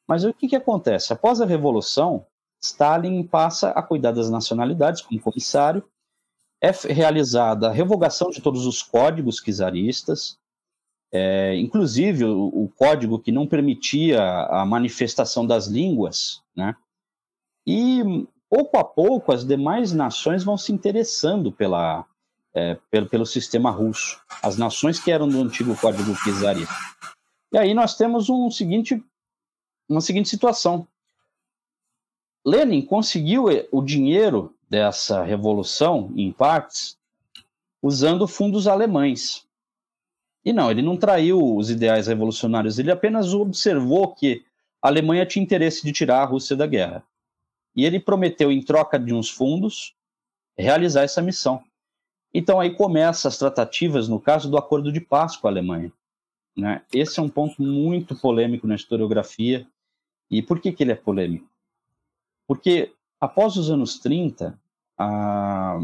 Mas o que, que acontece? Após a Revolução, Stalin passa a cuidar das nacionalidades como comissário, é realizada a revogação de todos os códigos czaristas, é, inclusive o, o, código que não permitia a manifestação das línguas, né? E pouco a pouco as demais nações vão se interessando pela, é, pelo, pelo sistema russo, as nações que eram do antigo código czarista. E aí nós temos um seguinte, uma seguinte situação. Lenin conseguiu eh, o dinheiro dessa revolução, em partes, usando fundos alemães. E não, ele não traiu os ideais revolucionários, ele apenas observou que a Alemanha tinha interesse de tirar a Rússia da guerra. E ele prometeu, em troca de uns fundos, realizar essa missão. Então aí começam as tratativas, no caso do acordo de paz com a Alemanha. Né? Esse é um ponto muito polêmico na historiografia. E por que, que ele é polêmico? Porque após os anos 30, a...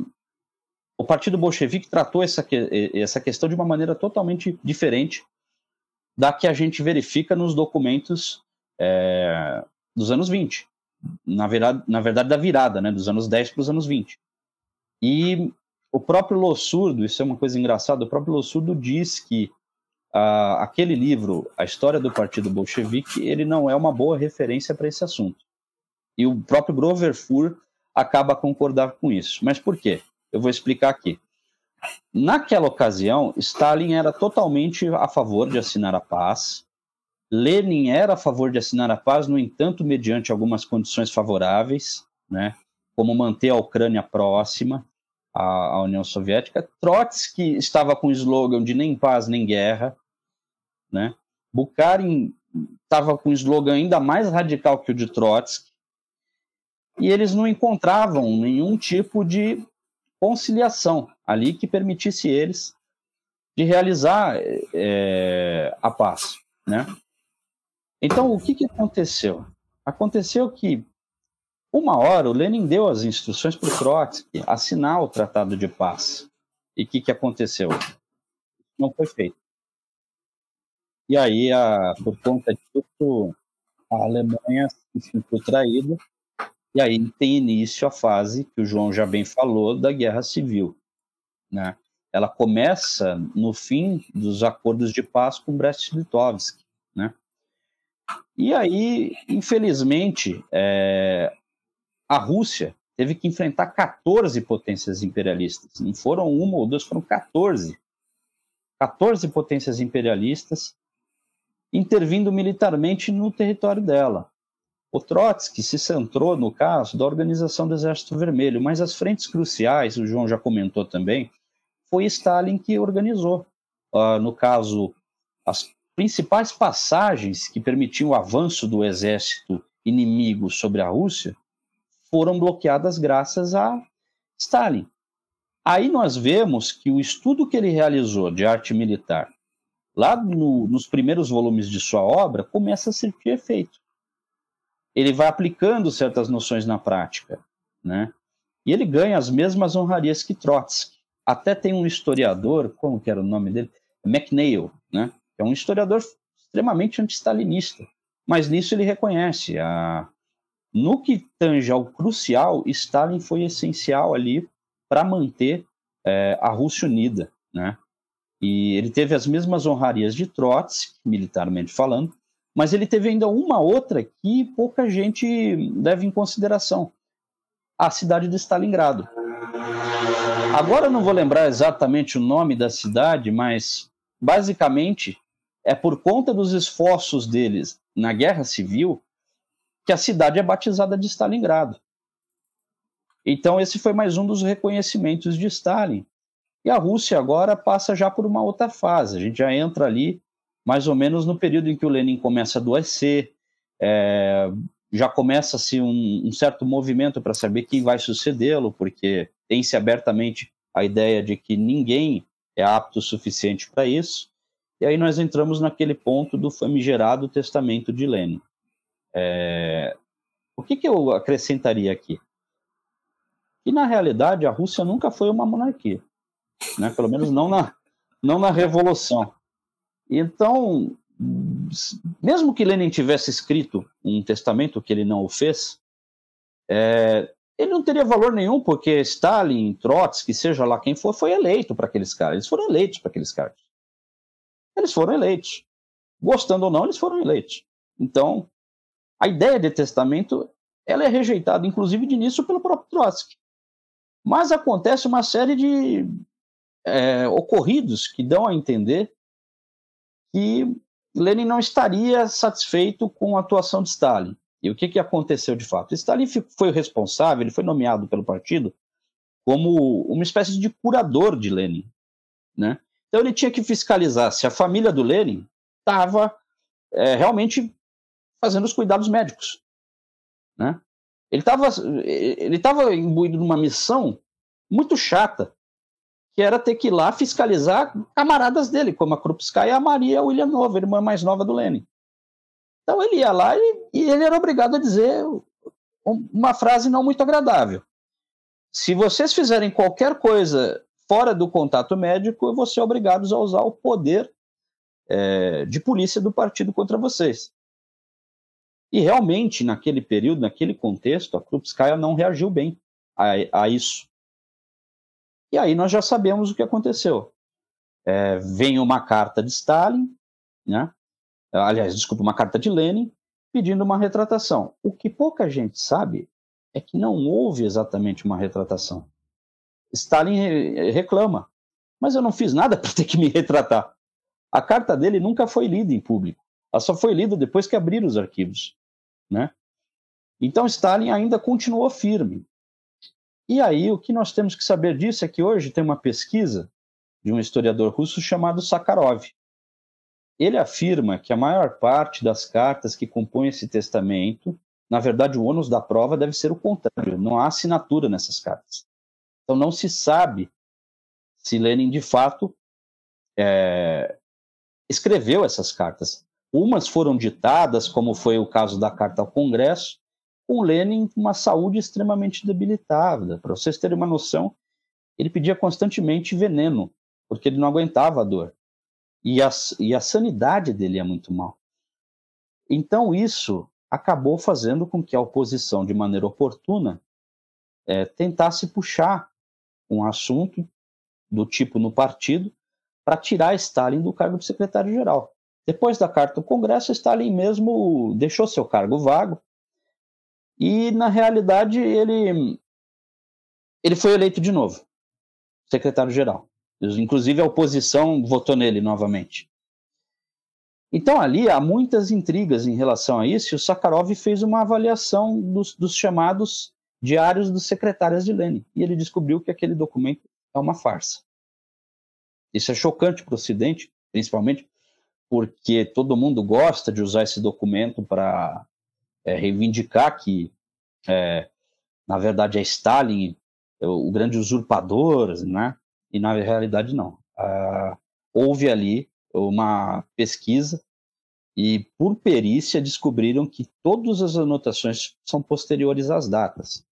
o Partido Bolchevique tratou essa, essa questão de uma maneira totalmente diferente da que a gente verifica nos documentos é, dos anos 20. Na verdade, na verdade, da virada, né, dos anos 10 para os anos 20. E o próprio Lossurdo, isso é uma coisa engraçada, o próprio Lossurdo diz que uh, aquele livro, A História do Partido Bolchevique, ele não é uma boa referência para esse assunto. E o próprio Grover Fur acaba concordar com isso. Mas por quê? Eu vou explicar aqui. Naquela ocasião, Stalin era totalmente a favor de assinar a paz. Lenin era a favor de assinar a paz, no entanto, mediante algumas condições favoráveis, né, como manter a Ucrânia próxima à União Soviética. Trotsky estava com o slogan de nem paz nem guerra, né? Bukharin estava com um slogan ainda mais radical que o de Trotsky, e eles não encontravam nenhum tipo de conciliação ali que permitisse eles de realizar é, a paz, né? Então, o que, que aconteceu? Aconteceu que uma hora, o Lenin deu as instruções para o Trotsky assinar o Tratado de Paz. E o que, que aconteceu? Não foi feito. E aí, a, por conta disso, a Alemanha se sentiu traída. E aí tem início a fase que o João já bem falou da Guerra Civil. Né? Ela começa no fim dos acordos de paz com Brest-Litovsk. Né? E aí, infelizmente, é, a Rússia teve que enfrentar 14 potências imperialistas. Não foram uma ou duas, foram 14. 14 potências imperialistas intervindo militarmente no território dela. O Trotsky se centrou no caso da organização do Exército Vermelho, mas as frentes cruciais, o João já comentou também, foi Stalin que organizou. Uh, no caso, as principais passagens que permitiam o avanço do exército inimigo sobre a Rússia foram bloqueadas graças a Stalin. Aí nós vemos que o estudo que ele realizou de arte militar, lá no, nos primeiros volumes de sua obra, começa a surtir efeito. Ele vai aplicando certas noções na prática, né? E ele ganha as mesmas honrarias que Trotsky. Até tem um historiador, como que era o nome dele? McNeil, né? É um historiador extremamente anti-stalinista. Mas nisso ele reconhece a, no que tange ao crucial, Stalin foi essencial ali para manter é, a Rússia unida, né? E ele teve as mesmas honrarias de Trotsky, militarmente falando, mas ele teve ainda uma outra que pouca gente leva em consideração: a cidade de Stalingrado. Agora eu não vou lembrar exatamente o nome da cidade, mas basicamente é por conta dos esforços deles na Guerra Civil que a cidade é batizada de Stalingrado. Então, esse foi mais um dos reconhecimentos de Stalin. E a Rússia agora passa já por uma outra fase. A gente já entra ali, mais ou menos no período em que o Lenin começa a adoecer, é, já começa-se um, um certo movimento para saber quem vai sucedê-lo, porque tem-se abertamente a ideia de que ninguém é apto o suficiente para isso. E aí nós entramos naquele ponto do famigerado testamento de Lenin. É... O que, que eu acrescentaria aqui? Que na realidade a Rússia nunca foi uma monarquia, né? pelo menos não na, não na Revolução. Então, mesmo que Lenin tivesse escrito um testamento que ele não o fez, é, ele não teria valor nenhum, porque Stalin, Trotsky, seja lá quem for, foi eleito para aqueles caras. Eles foram eleitos para aqueles caras. Eles foram eleitos. Gostando ou não, eles foram eleitos. Então, a ideia de testamento ela é rejeitada, inclusive de início, pelo próprio Trotsky. Mas acontece uma série de é, ocorridos que dão a entender que Lenin não estaria satisfeito com a atuação de Stalin. E o que, que aconteceu de fato? Stalin foi o responsável, ele foi nomeado pelo partido como uma espécie de curador de Lenin. Né? Então ele tinha que fiscalizar se a família do Lenin estava é, realmente fazendo os cuidados médicos. Né? Ele estava ele tava imbuído numa missão muito chata, que era ter que ir lá fiscalizar camaradas dele, como a Krupskaya e a Maria Williamova, irmã mais nova do Lenin. Então ele ia lá e, e ele era obrigado a dizer uma frase não muito agradável. Se vocês fizerem qualquer coisa fora do contato médico, eu vou ser obrigado a usar o poder é, de polícia do partido contra vocês. E realmente, naquele período, naquele contexto, a Krupskaya não reagiu bem a, a isso. E aí nós já sabemos o que aconteceu. É, vem uma carta de Stalin, né? aliás, desculpa, uma carta de Lenin, pedindo uma retratação. O que pouca gente sabe é que não houve exatamente uma retratação. Stalin reclama, mas eu não fiz nada para ter que me retratar. A carta dele nunca foi lida em público. Ela só foi lida depois que abriram os arquivos. Né? Então Stalin ainda continuou firme. E aí o que nós temos que saber disso é que hoje tem uma pesquisa de um historiador russo chamado Sakharov. Ele afirma que a maior parte das cartas que compõem esse testamento, na verdade o ônus da prova deve ser o contrário, não há assinatura nessas cartas. Então não se sabe se Lenin de fato é, escreveu essas cartas. Umas foram ditadas, como foi o caso da carta ao Congresso, com Lenin com uma saúde extremamente debilitada. Para vocês terem uma noção, ele pedia constantemente veneno, porque ele não aguentava a dor. E a, e a sanidade dele é muito mal. Então, isso acabou fazendo com que a oposição, de maneira oportuna, é, tentasse puxar um assunto do tipo no partido para tirar Stalin do cargo de secretário-geral. Depois da carta do Congresso, Stalin mesmo deixou seu cargo vago e, na realidade, ele, ele foi eleito de novo, secretário-geral. Inclusive, a oposição votou nele novamente. Então, ali há muitas intrigas em relação a isso, e o Sakharov fez uma avaliação dos, dos chamados diários dos secretários de Lenin, e ele descobriu que aquele documento é uma farsa. Isso é chocante para o Ocidente, principalmente porque todo mundo gosta de usar esse documento para é, reivindicar que, é, na verdade, é Stalin o grande usurpador, né? E na realidade não. Ah, houve ali uma pesquisa e, por perícia, descobriram que todas as anotações são posteriores às datas.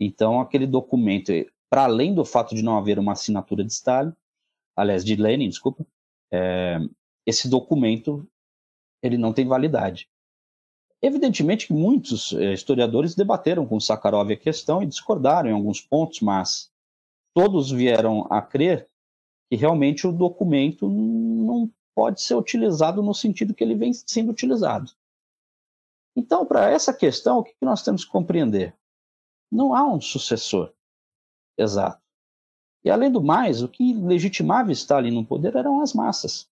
Então, aquele documento, para além do fato de não haver uma assinatura de Stalin, aliás, de Lenin, desculpa, é, esse documento ele não tem validade. Evidentemente que muitos é, historiadores debateram com Sakharov a questão e discordaram em alguns pontos, mas todos vieram a crer que realmente o documento não pode ser utilizado no sentido que ele vem sendo utilizado. Então, para essa questão, o que nós temos que compreender? Não há um sucessor exato. E, além do mais, o que legitimava Stalin no poder eram as massas.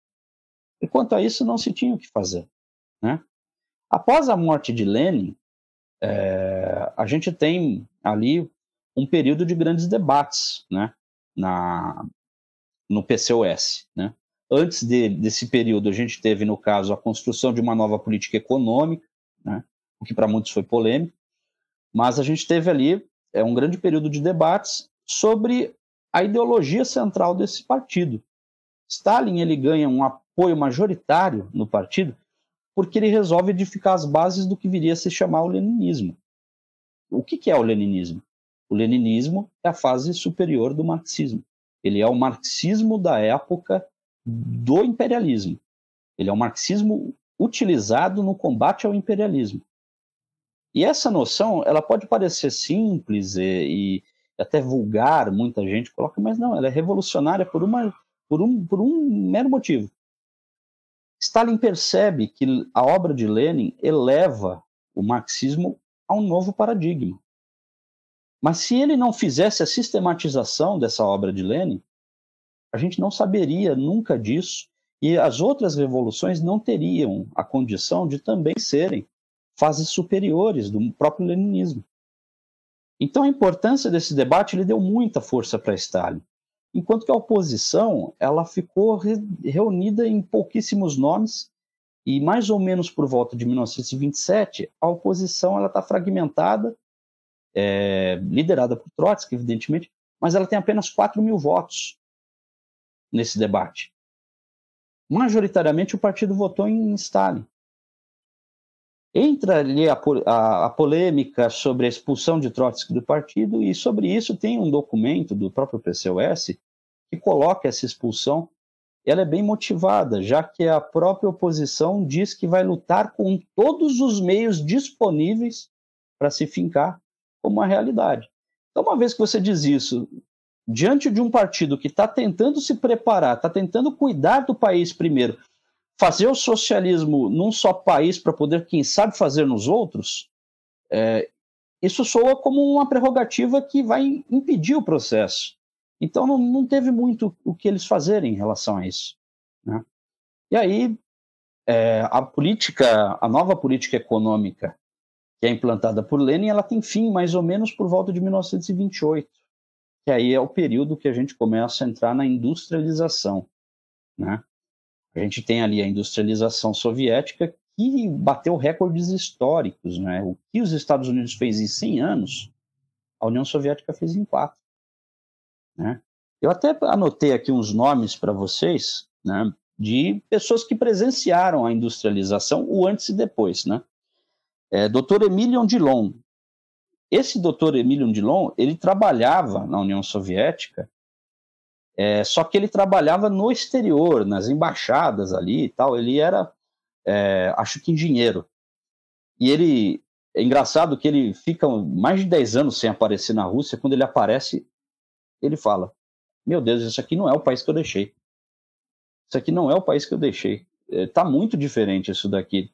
E quanto a isso, não se tinha o que fazer. Né? Após a morte de Lenin, é, a gente tem ali um período de grandes debates né? Na, no PCOS. Né? Antes de, desse período, a gente teve, no caso, a construção de uma nova política econômica, né? o que para muitos foi polêmico, mas a gente teve ali é, um grande período de debates sobre a ideologia central desse partido. Stalin ele ganha um apoio majoritário no partido porque ele resolve edificar as bases do que viria a se chamar o leninismo. O que, que é o leninismo? O leninismo é a fase superior do marxismo. Ele é o marxismo da época do imperialismo. Ele é um marxismo utilizado no combate ao imperialismo. E essa noção, ela pode parecer simples e, e até vulgar, muita gente coloca, mas não, ela é revolucionária por, uma, por, um, por um mero motivo. Stalin percebe que a obra de Lenin eleva o marxismo a um novo paradigma. Mas se ele não fizesse a sistematização dessa obra de Lenin, a gente não saberia nunca disso e as outras revoluções não teriam a condição de também serem fases superiores do próprio leninismo. Então a importância desse debate ele deu muita força para Stalin, enquanto que a oposição ela ficou re reunida em pouquíssimos nomes e mais ou menos por volta de 1927 a oposição ela está fragmentada, é, liderada por Trotsky evidentemente, mas ela tem apenas 4 mil votos nesse debate. Majoritariamente o partido votou em Stalin. Entra ali a, a, a, polêmica sobre a expulsão de Trotsky do partido, e sobre isso tem um documento do próprio PCOS que coloca essa expulsão. Ela é bem motivada, já que a própria oposição diz que vai lutar com todos os meios disponíveis para se fincar como uma realidade. Então, uma vez que você diz isso, diante de um partido que está tentando se preparar, está tentando cuidar do país primeiro, fazer o socialismo num só país para poder, quem sabe, fazer nos outros, é, isso soa como uma prerrogativa que vai impedir o processo. Então não, não teve muito o que eles fazerem em relação a isso. Né? E aí é, a política, a nova política econômica que é implantada por Lenin, ela tem fim mais ou menos por volta de 1928, que aí é o período que a gente começa a entrar na industrialização, né? A gente tem ali a industrialização soviética que bateu recordes históricos. Né? O que os Estados Unidos fez em 100 anos, a União Soviética fez em 4. Né? Eu até anotei aqui uns nomes para vocês né, de pessoas que presenciaram a industrialização, o antes e depois. Né? É, Dr. Emilion Dillon. Esse Dr. Emilion Dillon, ele trabalhava na União Soviética é, só que ele trabalhava no exterior, nas embaixadas ali e tal. Ele era, é, acho que engenheiro. E ele, é engraçado que ele fica mais de 10 anos sem aparecer na Rússia. Quando ele aparece, ele fala: Meu Deus, isso aqui não é o país que eu deixei. Isso aqui não é o país que eu deixei. Está é, muito diferente isso daqui.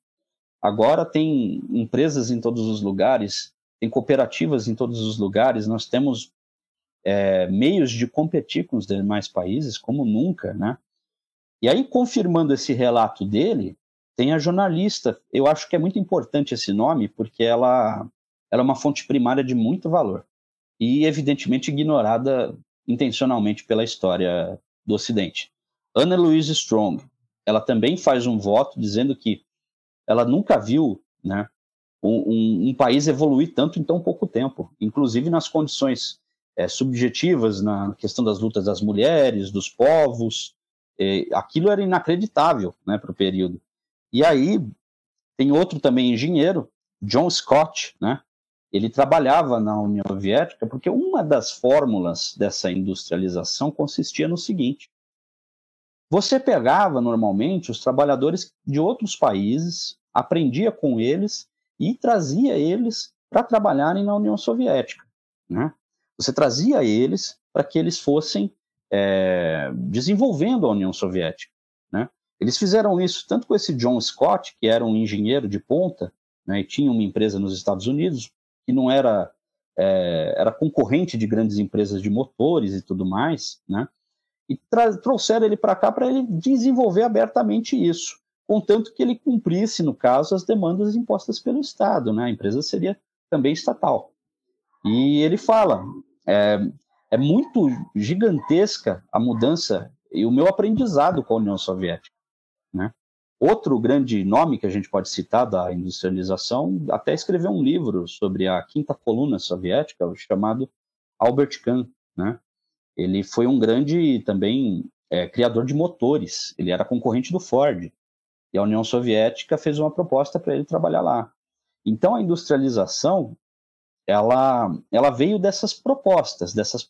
Agora tem empresas em todos os lugares, tem cooperativas em todos os lugares, nós temos é, meios de competir com os demais países como nunca, né? E aí, confirmando esse relato dele, tem a jornalista. Eu acho que é muito importante esse nome, porque ela, ela é uma fonte primária de muito valor. E, evidentemente, ignorada intencionalmente pela história do Ocidente. Anna Louise Strong, ela também faz um voto dizendo que ela nunca viu né, um, um, um país evoluir tanto em tão pouco tempo, inclusive nas condições é, subjetivas na questão das lutas das mulheres, dos povos. É, aquilo era inacreditável né, para o período. E aí tem outro também engenheiro, John Scott, né? Ele trabalhava na União Soviética porque uma das fórmulas dessa industrialização consistia no seguinte: você pegava normalmente os trabalhadores de outros países, aprendia com eles e trazia eles para trabalharem na União Soviética, né? Você trazia eles para que eles fossem é, desenvolvendo a União Soviética. Né? Eles fizeram isso tanto com esse John Scott, que era um engenheiro de ponta, né, e tinha uma empresa nos Estados Unidos, que não era, é, era concorrente de grandes empresas de motores e tudo mais, né? e trouxeram ele para cá para ele desenvolver abertamente isso, contanto que ele cumprisse, no caso, as demandas impostas pelo Estado. Né? A empresa seria também estatal. E ele fala: é, é muito gigantesca a mudança e o meu aprendizado com a União Soviética. Né? Outro grande nome que a gente pode citar da industrialização até escreveu um livro sobre a quinta coluna soviética, chamado Albert Kahn. Né? Ele foi um grande também é, criador de motores, ele era concorrente do Ford. E a União Soviética fez uma proposta para ele trabalhar lá. Então a industrialização ela, ela veio dessas propostas, dessas,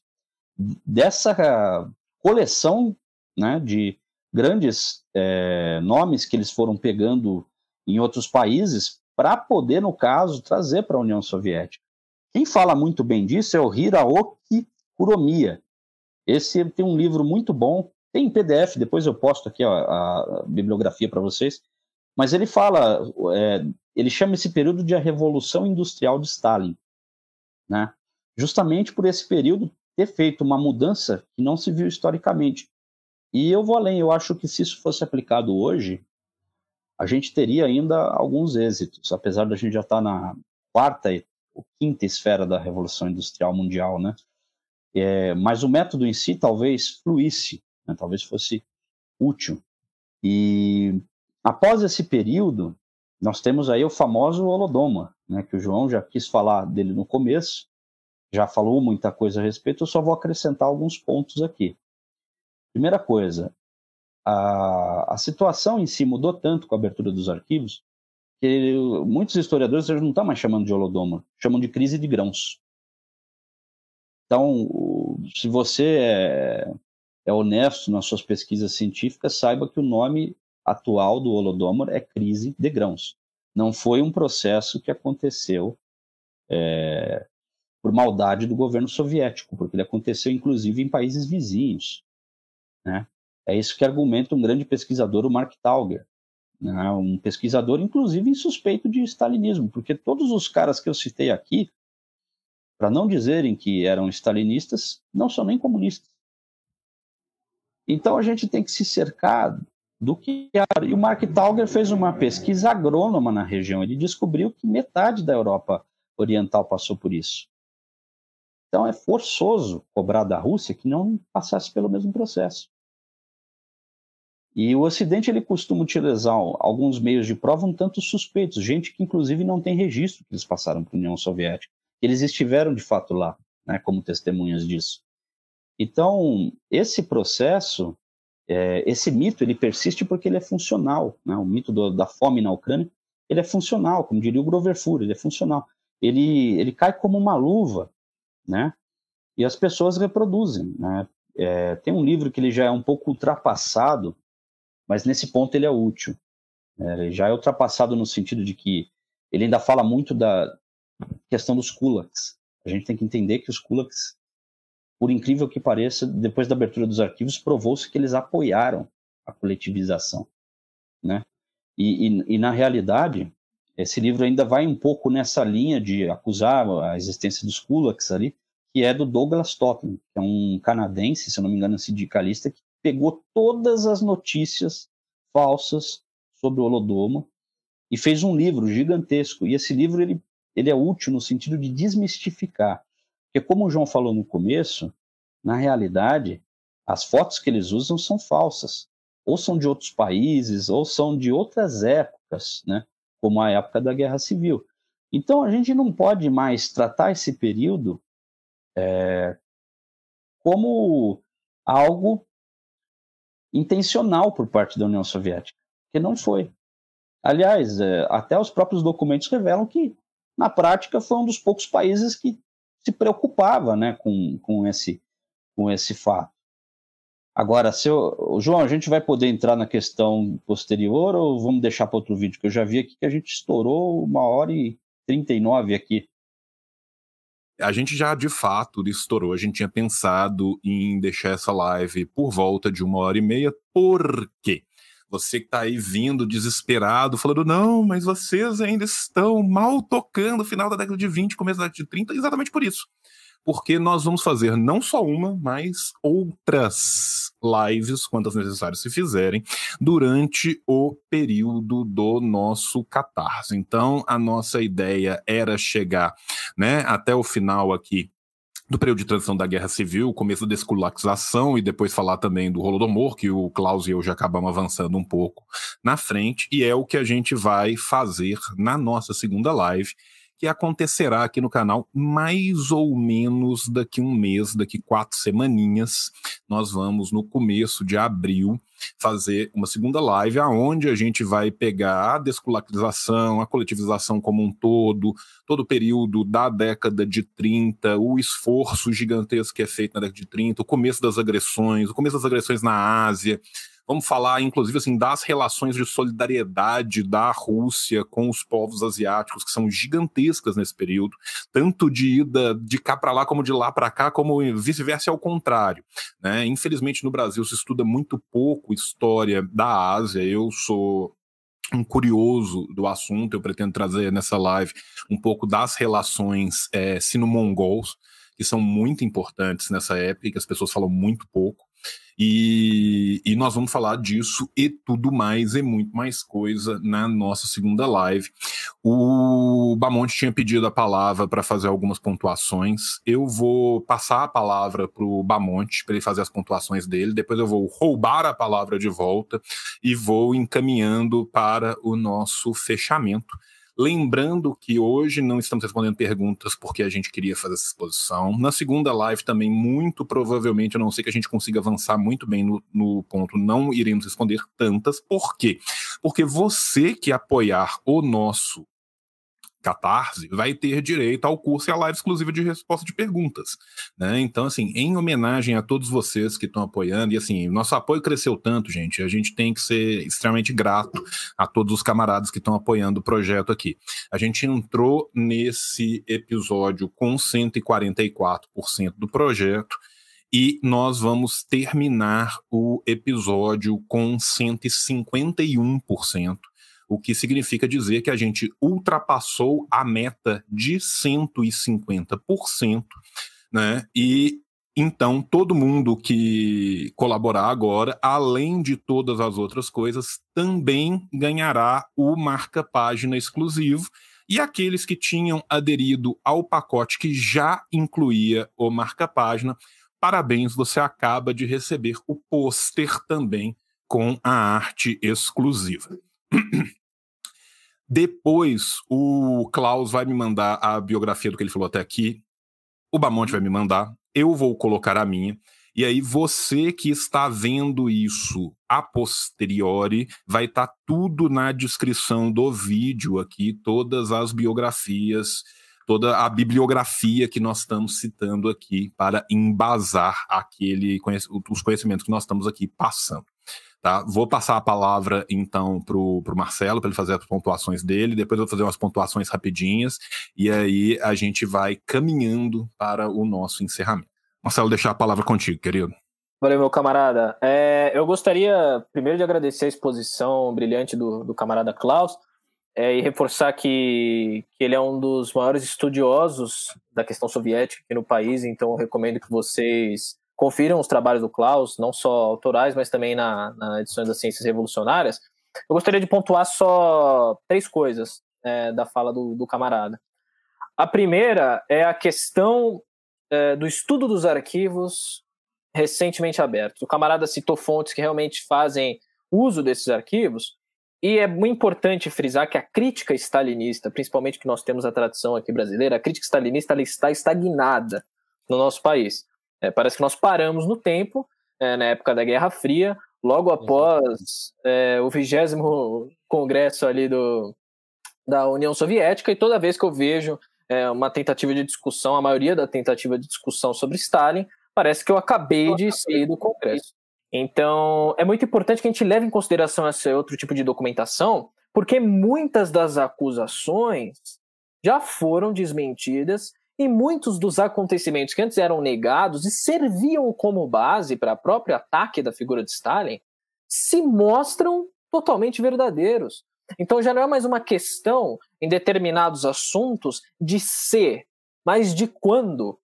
dessa coleção né, de, grandes é, nomes que eles foram pegando em outros países para poder, no caso, trazer para a União Soviética. Quem fala muito bem disso é o Hiraoki Kuromiya. Esse tem um livro muito bom, tem em PDF, depois eu posto aqui a, a bibliografia para vocês. Mas ele fala, é, ele chama esse período de a Revolução Industrial de Stalin, né? Justamente por esse período ter feito uma mudança que não se viu historicamente. E eu vou além, eu acho que se isso fosse aplicado hoje, a gente teria ainda alguns êxitos, apesar da gente já estar tá na quarta ou quinta esfera da Revolução Industrial Mundial, né? É, mas o método em si talvez fluísse, né? talvez fosse útil. E após esse período, nós temos aí o famoso Holodoma, né? que o João já quis falar dele no começo, já falou muita coisa a respeito, eu só vou acrescentar alguns pontos aqui. Primeira coisa, a, a situação em si mudou tanto com a abertura dos arquivos que muitos historiadores já não estão mais chamando de holodoma, chamam de crise de grãos. Então, se você é, é honesto nas suas pesquisas científicas, saiba que o nome atual do Holodomor é crise de grãos. Não foi um processo que aconteceu é, por maldade do governo soviético, porque ele aconteceu inclusive em países vizinhos. Né? É isso que argumenta um grande pesquisador, o Mark Tauger, né? um pesquisador inclusive insuspeito de stalinismo, porque todos os caras que eu citei aqui para não dizerem que eram stalinistas, não são nem comunistas. Então a gente tem que se cercar do que. E o Mark Tauger fez uma pesquisa agrônoma na região. Ele descobriu que metade da Europa Oriental passou por isso. Então é forçoso cobrar da Rússia que não passasse pelo mesmo processo. E o Ocidente ele costuma utilizar alguns meios de prova um tanto suspeitos, gente que inclusive não tem registro que eles passaram para a União Soviética eles estiveram de fato lá, né, como testemunhas disso. Então, esse processo, é, esse mito, ele persiste porque ele é funcional. Né? O mito do, da fome na Ucrânia, ele é funcional, como diria o Grover Fuhr, ele é funcional. Ele, ele cai como uma luva, né? E as pessoas reproduzem, né? É, tem um livro que ele já é um pouco ultrapassado, mas nesse ponto ele é útil. É, ele já é ultrapassado no sentido de que ele ainda fala muito da, questão dos kulaks. A gente tem que entender que os kulaks, por incrível que pareça, depois da abertura dos arquivos, provou-se que eles apoiaram a coletivização, né? E, e, e, na realidade, esse livro ainda vai um pouco nessa linha de acusar a existência dos kulaks ali, que é do Douglas Totten, que é um canadense, se não me engano, sindicalista, que pegou todas as notícias falsas sobre o Holodomor e fez um livro gigantesco. E esse livro ele ele é útil no sentido de desmistificar. Porque, como o João falou no começo, na realidade, as fotos que eles usam são falsas. Ou são de outros países, ou são de outras épocas, né? como a época da Guerra Civil. Então, a gente não pode mais tratar esse período é, como algo intencional por parte da União Soviética, que não foi. Aliás, é, até os próprios documentos revelam que na prática foi um dos poucos países que se preocupava né, com, com, esse, com esse fato. Agora, eu, João, a gente vai poder entrar na questão posterior ou vamos deixar para outro vídeo? Que eu já vi aqui que a gente estourou uma hora e 39 aqui. A gente já de fato estourou. A gente tinha pensado em deixar essa live por volta de uma hora e meia. Por quê? Você que está aí vindo desesperado, falando, não, mas vocês ainda estão mal tocando o final da década de 20, começo da década de 30, exatamente por isso. Porque nós vamos fazer não só uma, mas outras lives, quantas necessárias se fizerem, durante o período do nosso catarse. Então, a nossa ideia era chegar né, até o final aqui do período de transição da Guerra Civil, começo da descolonização e depois falar também do Holodomor, que o Klaus e eu já acabamos avançando um pouco na frente, e é o que a gente vai fazer na nossa segunda live, que acontecerá aqui no canal mais ou menos daqui um mês, daqui quatro semaninhas. Nós vamos no começo de abril fazer uma segunda live aonde a gente vai pegar a descolonização, a coletivização como um todo, todo o período da década de 30, o esforço gigantesco que é feito na década de 30, o começo das agressões, o começo das agressões na Ásia, Vamos falar, inclusive, assim, das relações de solidariedade da Rússia com os povos asiáticos, que são gigantescas nesse período, tanto de ida de cá para lá, como de lá para cá, como vice-versa ao contrário. Né? Infelizmente, no Brasil se estuda muito pouco história da Ásia. Eu sou um curioso do assunto, eu pretendo trazer nessa live um pouco das relações é, sino-mongols, que são muito importantes nessa época, que as pessoas falam muito pouco. E, e, nós vamos falar disso e tudo mais e muito mais coisa na nossa segunda live. O Bamonte tinha pedido a palavra para fazer algumas pontuações. Eu vou passar a palavra para o Bamonte para ele fazer as pontuações dele. Depois eu vou roubar a palavra de volta e vou encaminhando para o nosso fechamento. Lembrando que hoje não estamos respondendo perguntas porque a gente queria fazer essa exposição. Na segunda live também, muito provavelmente, a não ser que a gente consiga avançar muito bem no, no ponto, não iremos responder tantas. Por quê? Porque você que apoiar o nosso Catarse, vai ter direito ao curso e à live exclusiva de resposta de perguntas. Né? Então, assim, em homenagem a todos vocês que estão apoiando, e assim, nosso apoio cresceu tanto, gente, a gente tem que ser extremamente grato a todos os camaradas que estão apoiando o projeto aqui. A gente entrou nesse episódio com 144% do projeto. E nós vamos terminar o episódio com 151% o que significa dizer que a gente ultrapassou a meta de 150%, né? E então todo mundo que colaborar agora, além de todas as outras coisas, também ganhará o marca página exclusivo. E aqueles que tinham aderido ao pacote que já incluía o marca página, parabéns, você acaba de receber o pôster também com a arte exclusiva. (clears throat) Depois, o Klaus vai me mandar a biografia do que ele falou até aqui. O Bamonte vai me mandar. Eu vou colocar a minha. E aí, você que está vendo isso a posteriori, vai estar tá tudo na descrição do vídeo aqui, todas as biografias, toda a bibliografia que nós estamos citando aqui para embasar aquele, os conhecimentos que nós estamos aqui passando. Tá? Vou passar a palavra, então, para o Marcelo, para ele fazer as pontuações dele, depois eu vou fazer umas pontuações rapidinhas, e aí a gente vai caminhando para o nosso encerramento. Marcelo, deixar a palavra contigo, querido. Valeu, meu camarada. É, eu gostaria primeiro de agradecer a exposição brilhante do, do camarada Klaus é, e reforçar que, que ele é um dos maiores estudiosos da questão soviética aqui no país, então eu recomendo que vocês confiram os trabalhos do Klaus, não só autorais, mas também na, na edição das Ciências Revolucionárias. Eu gostaria de pontuar só três coisas é, da fala do, do, camarada. A primeira é a questão é, do estudo dos arquivos recentemente abertos. O camarada citou fontes que realmente fazem uso desses arquivos, e é muito importante frisar que a crítica stalinista, principalmente que nós temos a tradição aqui brasileira, a crítica stalinista está estagnada no nosso país. É, parece que nós paramos no tempo, é, na época da Guerra Fria, logo após é, o vigésimo congresso ali do, da União Soviética, e toda vez que eu vejo é, uma tentativa de discussão, a maioria da tentativa de discussão sobre Stalin, parece que eu acabei de sair do congresso. Então, é muito importante que a gente leve em consideração esse outro tipo de documentação, porque muitas das acusações já foram desmentidas e muitos dos acontecimentos que antes eram negados e serviam como base para o próprio ataque da figura de Stalin se mostram totalmente verdadeiros. Então já não é mais uma questão em determinados assuntos de ser, mas de quando.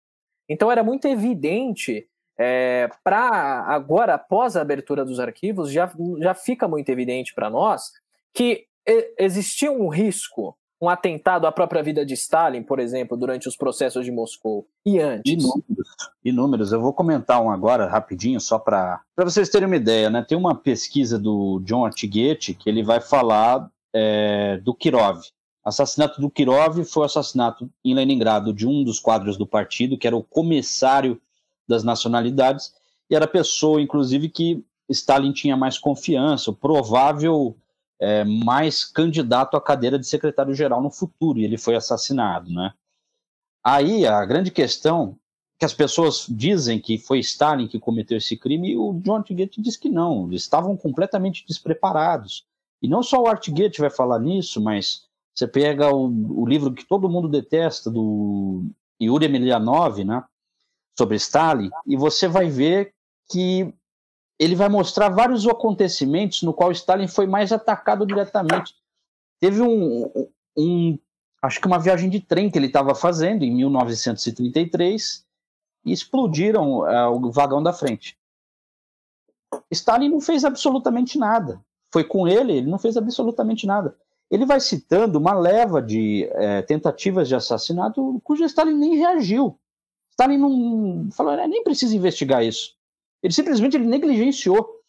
Então era muito evidente é, para agora, após a abertura dos arquivos, já, já fica muito evidente para nós que existia um risco um atentado à própria vida de Stalin, por exemplo, durante os processos de Moscou e antes? Inúmeros, inúmeros. Eu vou comentar um agora rapidinho, só para vocês terem uma ideia, né? Tem uma pesquisa do John Artighetti que ele vai falar é, do Kirov. Assassinato do Kirov foi o assassinato em Leningrado de um dos quadros do partido, que era o comissário das nacionalidades, e era a pessoa, inclusive, que Stalin tinha mais confiança, o provável é, mais candidato à cadeira de secretário-geral no futuro, e ele foi assassinado, né? Aí a grande questão que as pessoas dizem que foi Stalin que cometeu esse crime, e o John Artgate diz que não, eles estavam completamente despreparados. E não só o Artgate vai falar nisso, mas você pega o, o livro que todo mundo detesta, do Yuri Emelianov, né, sobre Stalin, e você vai ver que ele vai mostrar vários acontecimentos no qual Stalin foi mais atacado diretamente. Teve um, um acho que uma viagem de trem que ele estava fazendo em 1933 e explodiram uh, o vagão da frente. Stalin não fez absolutamente nada. Foi com ele, ele não fez absolutamente nada. Ele vai citando uma leva de é, tentativas de assassinato cujo Stalin nem reagiu. Stalin não falou, é, nem precisa investigar isso. Ele simplesmente ele negligenciou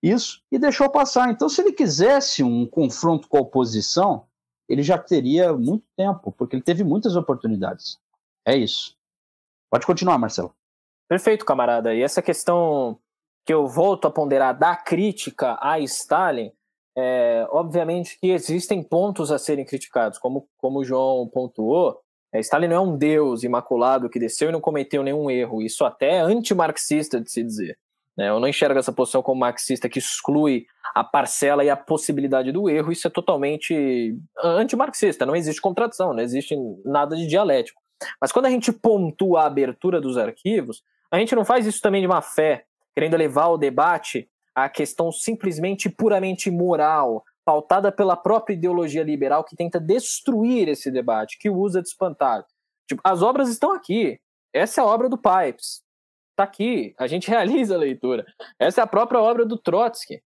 isso e deixou passar. Então, se ele quisesse um confronto com a oposição, ele já teria muito tempo, porque ele teve muitas oportunidades. É isso. Pode continuar, Marcelo. Perfeito, camarada. E essa questão que eu volto a ponderar da crítica a Stalin, é, obviamente que existem pontos a serem criticados, como, como o João pontuou. É, Stalin não é um deus imaculado que desceu e não cometeu nenhum erro. Isso até é antimarxista de se dizer. Né? Eu não enxergo essa posição como marxista que exclui a parcela e a possibilidade do erro. Isso é totalmente antimarxista. Não existe contradição, não existe nada de dialético. Mas quando a gente pontua a abertura dos arquivos, a gente não faz isso também de má fé, querendo levar o debate à questão simplesmente puramente moral, pautada pela própria ideologia liberal que tenta destruir esse debate, que usa de espantalho. Tipo, as obras estão aqui. Essa é a obra do Pipes. Está aqui. A gente (laughs) realiza a leitura. Essa é a própria obra do Trotsky.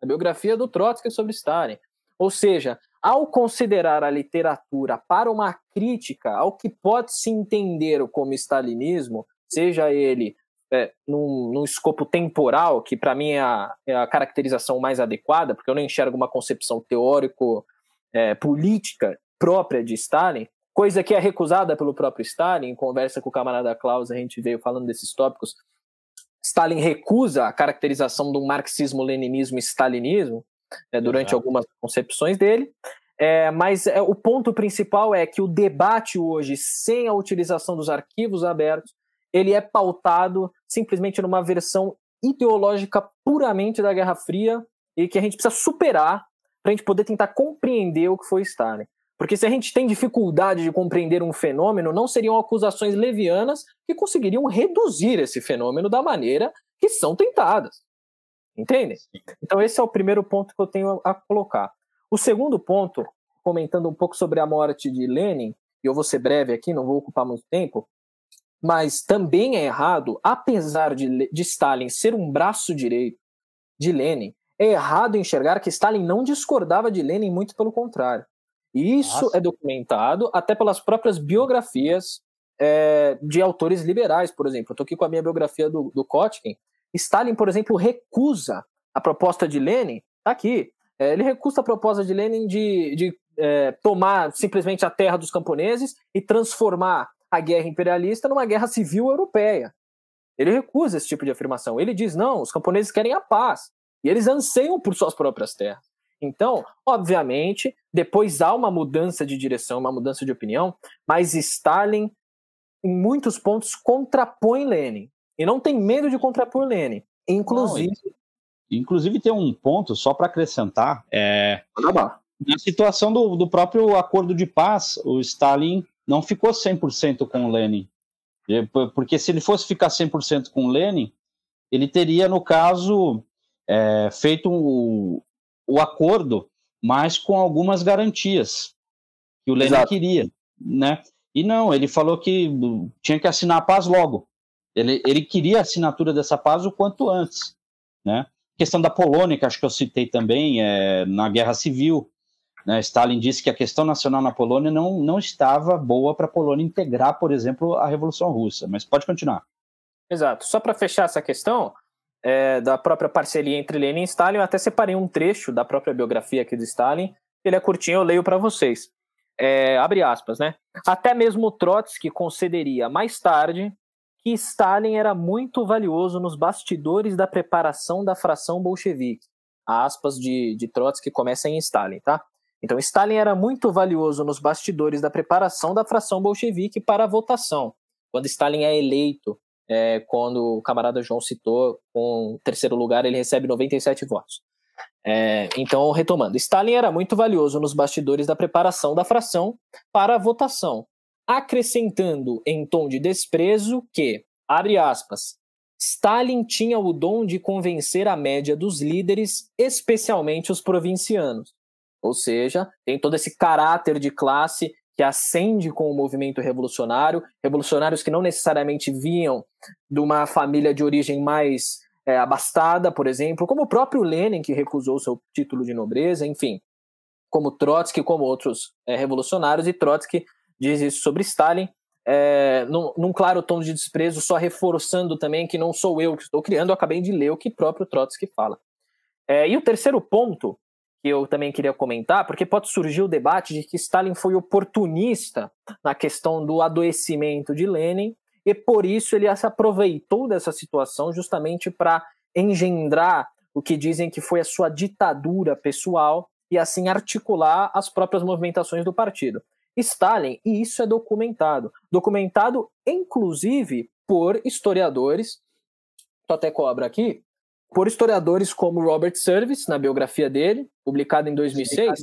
A biografia do Trotsky sobre Stalin. Ou seja, ao considerar a literatura para uma crítica ao que pode se entender como stalinismo, seja ele é, num, num, escopo temporal, que para mim é a, é a, caracterização mais adequada, porque eu não enxergo uma concepção teórico-política é, própria de Stalin, coisa que é recusada pelo próprio Stalin. Em conversa com o camarada Klaus, a gente veio falando desses tópicos. Stalin recusa a caracterização do marxismo-leninismo-stalinismo, é, durante Exato. algumas concepções dele. É, mas é, o ponto principal é que o debate hoje, sem a utilização dos arquivos abertos, ele é pautado simplesmente numa versão ideológica puramente da Guerra Fria e que a gente precisa superar para a gente poder tentar compreender o que foi Stalin. Porque se a gente tem dificuldade de compreender um fenômeno, não seriam acusações levianas que conseguiriam reduzir esse fenômeno da maneira que são tentadas. Entende? Então, esse é o primeiro ponto que eu tenho a colocar. O segundo ponto, comentando um pouco sobre a morte de Lenin, e eu vou ser breve aqui, não vou ocupar muito tempo, mas também é errado, apesar de, de Stalin ser um braço direito de Lenin, é errado enxergar que Stalin não discordava de Lenin, muito pelo contrário. E isso Nossa. é documentado até pelas próprias biografias é, de autores liberais, por exemplo. Eu estou aqui com a minha biografia do, do Kotkin, Stalin, por exemplo, recusa a proposta de Lenin, tá aqui, é, ele recusa a proposta de Lenin de, de é, tomar simplesmente a terra dos camponeses e transformar a guerra imperialista numa guerra civil europeia. Ele recusa esse tipo de afirmação. Ele diz: não, os camponeses querem a paz e eles anseiam por suas próprias terras. Então, obviamente, depois há uma mudança de direção, uma mudança de opinião, mas Stalin, em muitos pontos, contrapõe Lenin. E não tem medo de contrapor Lenin. Inclusive. Não, inclusive, tem um ponto, só para acrescentar. É, na situação do, do próprio acordo de paz, o Stalin não ficou 100% com o Lenin. Porque se ele fosse ficar 100% com o Lenin, ele teria, no caso, é, feito o, o acordo, mas com algumas garantias que o Lenin Exato. queria. Né? E não, ele falou que tinha que assinar a paz logo. Ele, ele queria a assinatura dessa paz o quanto antes. Né? A questão da Polônia, que acho que eu citei também, é, na Guerra Civil. Né? Stalin disse que a questão nacional na Polônia não, não estava boa para a Polônia integrar, por exemplo, a Revolução Russa. Mas pode continuar. Exato. Só para fechar essa questão é, da própria parceria entre Lenin e Stalin, eu até separei um trecho da própria biografia aqui de Stalin. Ele é curtinho, eu leio para vocês. É, abre aspas, né? Até mesmo Trotsky concederia mais tarde que Stalin era muito valioso nos bastidores da preparação da fração bolchevique. Aspas de, de Trotsky começam em Stalin, tá? Então, Stalin era muito valioso nos bastidores da preparação da fração bolchevique para a votação. quando Stalin é eleito, é, quando o camarada João citou, com terceiro lugar, ele recebe 97 votos. É, então, retomando, Stalin era muito valioso nos bastidores da preparação da fração para a votação, acrescentando em tom de desprezo que, abre aspas, Stalin tinha o dom de convencer a média dos líderes, especialmente os provincianos. Ou seja, tem todo esse caráter de classe que ascende com o movimento revolucionário, revolucionários que não necessariamente vinham de uma família de origem mais é, abastada, por exemplo, como o próprio Lenin, que recusou seu título de nobreza, enfim, como Trotsky, como outros é, revolucionários, e Trotsky diz isso sobre Stalin, é, num, num, claro tom de desprezo, só reforçando também que não sou eu que estou criando, eu acabei de ler o que próprio Trotsky fala. É, e o terceiro ponto que eu também queria comentar, porque pode surgir o debate de que Stalin foi oportunista na questão do adoecimento de Lenin, e por isso ele se aproveitou dessa situação justamente para engendrar o que dizem que foi a sua ditadura pessoal e assim articular as próprias movimentações do partido. Stalin, e isso é documentado, documentado inclusive por historiadores, tô até cobra aqui, por historiadores como Robert Service, na biografia dele, publicada em 2006,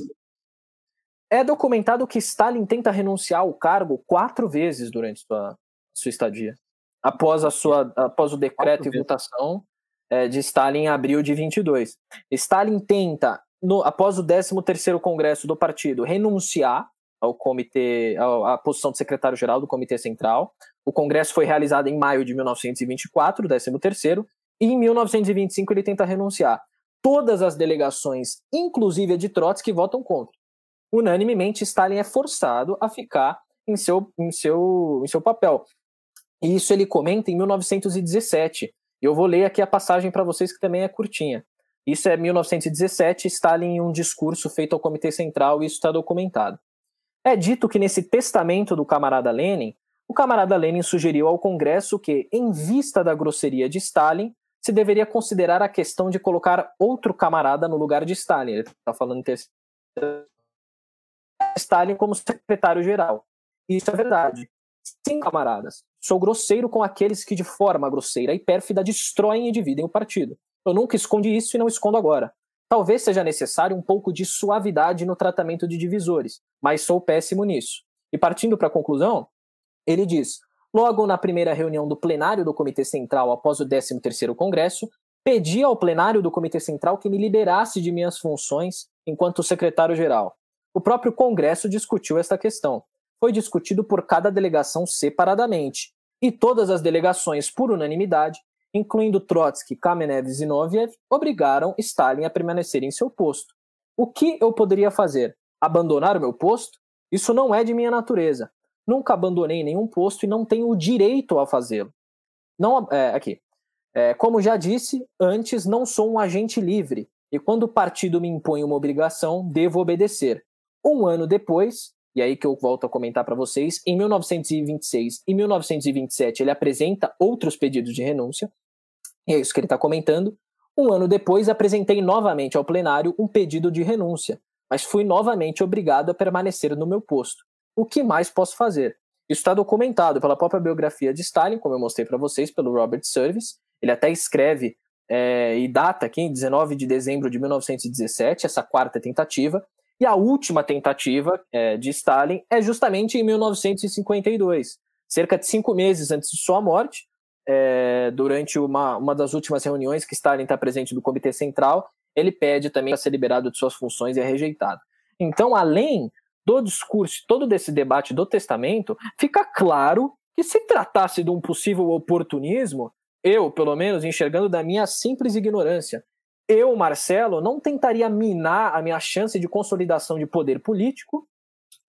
é documentado que Stalin tenta renunciar ao cargo quatro vezes durante sua, sua estadia. Após, a sua, após o decreto e votação é, de Stalin em abril de 22. Stalin tenta, no, após o 13º Congresso do partido, renunciar ao comitê, à posição de secretário-geral do Comitê Central. O congresso foi realizado em maio de 1924, 13º, e em 1925 ele tenta renunciar. Todas as delegações, inclusive a de Trotsky, votam contra. Unanimemente, Stalin é forçado a ficar em seu, em seu, em seu papel. E isso ele comenta em 1917. Eu vou ler aqui a passagem para vocês que também é curtinha. Isso é 1917, Stalin em um discurso feito ao Comitê Central, e isso está documentado. É dito que nesse testamento do camarada Lenin, o camarada Lenin sugeriu ao Congresso que, em vista da grosseria de Stalin, se deveria considerar a questão de colocar outro camarada no lugar de Stalin. Ele está falando em Stalin como secretário-geral. Isso é verdade. Sim, camaradas. Sou grosseiro com aqueles que, de forma grosseira e pérfida, destroem e dividem o partido. Eu nunca escondi isso e não escondo agora. Talvez seja necessário um pouco de suavidade no tratamento de divisores, mas sou péssimo nisso. E partindo para a conclusão, ele diz: Logo na primeira reunião do plenário do Comitê Central após o 13º Congresso, pedi ao plenário do Comitê Central que me liberasse de minhas funções enquanto secretário-geral. O próprio Congresso discutiu esta questão. Foi discutido por cada delegação separadamente, e todas as delegações, por unanimidade, incluindo Trotsky, Kamenev e Zinoviev, obrigaram Stalin a permanecer em seu posto. O que eu poderia fazer? Abandonar o meu posto? Isso não é de minha natureza. Nunca abandonei nenhum posto e não tenho o direito a fazê-lo. Não, é, aqui. É, como já disse, antes não sou um agente livre e quando o partido me impõe uma obrigação, devo obedecer. Um ano depois, e aí que eu volto a comentar para vocês, em 1926 e 1927 ele apresenta outros pedidos de renúncia, e é isso que ele está comentando. Um ano depois, apresentei novamente ao plenário um pedido de renúncia, mas fui novamente obrigado a permanecer no meu posto o que mais posso fazer? Isso está documentado pela própria biografia de Stalin, como eu mostrei para vocês, pelo Robert Service. Ele até escreve é, e data aqui, em 19 de dezembro de 1917, essa quarta tentativa. E a última tentativa é, de Stalin é justamente em 1952, cerca de cinco meses antes de sua morte, é, durante uma, uma das últimas reuniões que Stalin está presente no Comitê Central, ele pede também para ser liberado de suas funções e é rejeitado. Então, além do discurso, todo desse debate do testamento, fica claro que se tratasse de um possível oportunismo, eu, pelo menos, enxergando da minha simples ignorância, eu, Marcelo, não tentaria minar a minha chance de consolidação de poder político,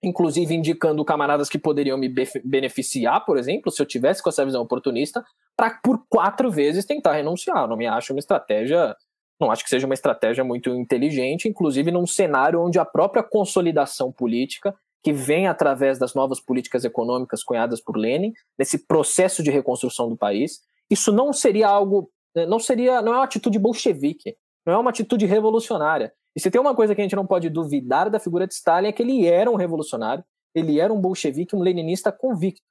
inclusive indicando camaradas que poderiam me beneficiar, por exemplo, se eu tivesse com essa visão oportunista, para por quatro vezes tentar renunciar. Não me acho uma estratégia não acho que seja uma estratégia muito inteligente, inclusive num cenário onde a própria consolidação política, que vem através das novas políticas econômicas cunhadas por Lenin, nesse processo de reconstrução do país, isso não seria algo, né, não seria, não é uma atitude bolchevique, não é uma atitude revolucionária. E se tem uma coisa que a gente não pode duvidar da figura de Stalin é que ele era um revolucionário, ele era um bolchevique, um leninista convicto.